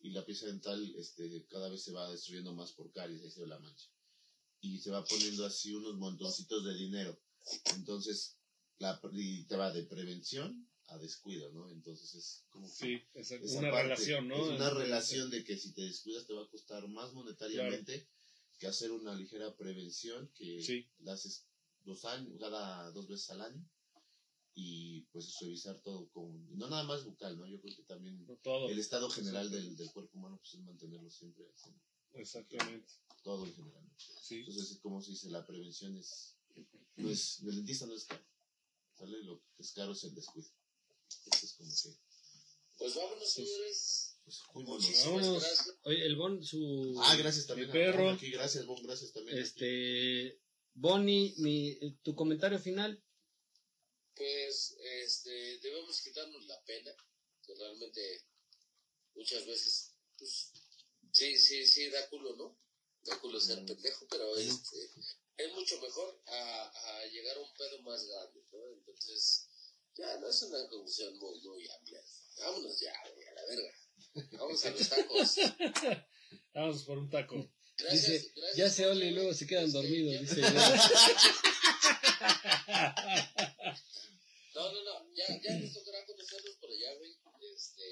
Y la pieza dental, este, cada vez se va destruyendo más por caries, ahí se ve la mancha. Y se va poniendo así unos montoncitos de dinero. Entonces, la, y te va de prevención a descuido, ¿no? Entonces es como que Sí, exacto. esa Una parte, relación, ¿no? Es una relación de que si te descuidas te va a costar más monetariamente que hacer una ligera prevención que Sí. la haces dos años, cada dos veces al año y pues revisar todo con, no nada más bucal, ¿no? Yo creo que también todo. el estado general del, del cuerpo humano pues es mantenerlo siempre, así, Exactamente. todo en general. ¿no? Sí. Entonces, como se dice, la prevención es, no es, el dentista no es caro, ¿sale? Lo que es caro es el descuido. Eso es como que, Pues vámonos, señores. pues. Muchísimas Vámonos. gracias. Oye, el Bon, su... Ah, gracias también. Mi perro. Bon Aquí, gracias, Bon, gracias también. Este, Bonnie, mi, tu comentario final. Pues este, debemos quitarnos la pena, que realmente muchas veces, pues, sí, sí, sí, da culo, ¿no? Da culo ser Mm. pendejo, pero este, es mucho mejor a, a llegar a un pedo más grande, ¿no? Entonces, ya no es una conclusión muy, muy amplia. Vámonos ya, güey, a la verga. Vamos a los tacos. Vamos por un taco. Gracias, Dice, gracias, ya se ole y luego se quedan Este, dormidos, ya- dice. No, no, no, ya, ya nos tocará conocerlos por allá, güey. Este,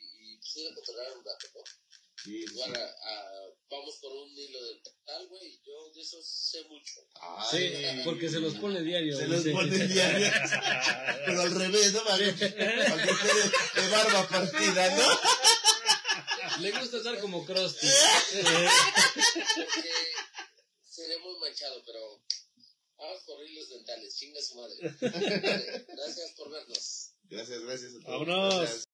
y, y pues ir a controlar un rato, ¿no? Sí, sí. Igual a, a- vamos por un hilo dental, güey. Yo de eso sé mucho. Sí, Ay, porque se los pone diario. Se los pone diario. Pero al revés, ¿no? Para que, para que esté de, de barba partida, ¿no? Le gusta estar como Krusty. Porque seré muy manchado, pero vamos por hilos dentales. Chinga su madre. Gracias por vernos. Gracias, gracias a todos. Vámonos. Gracias.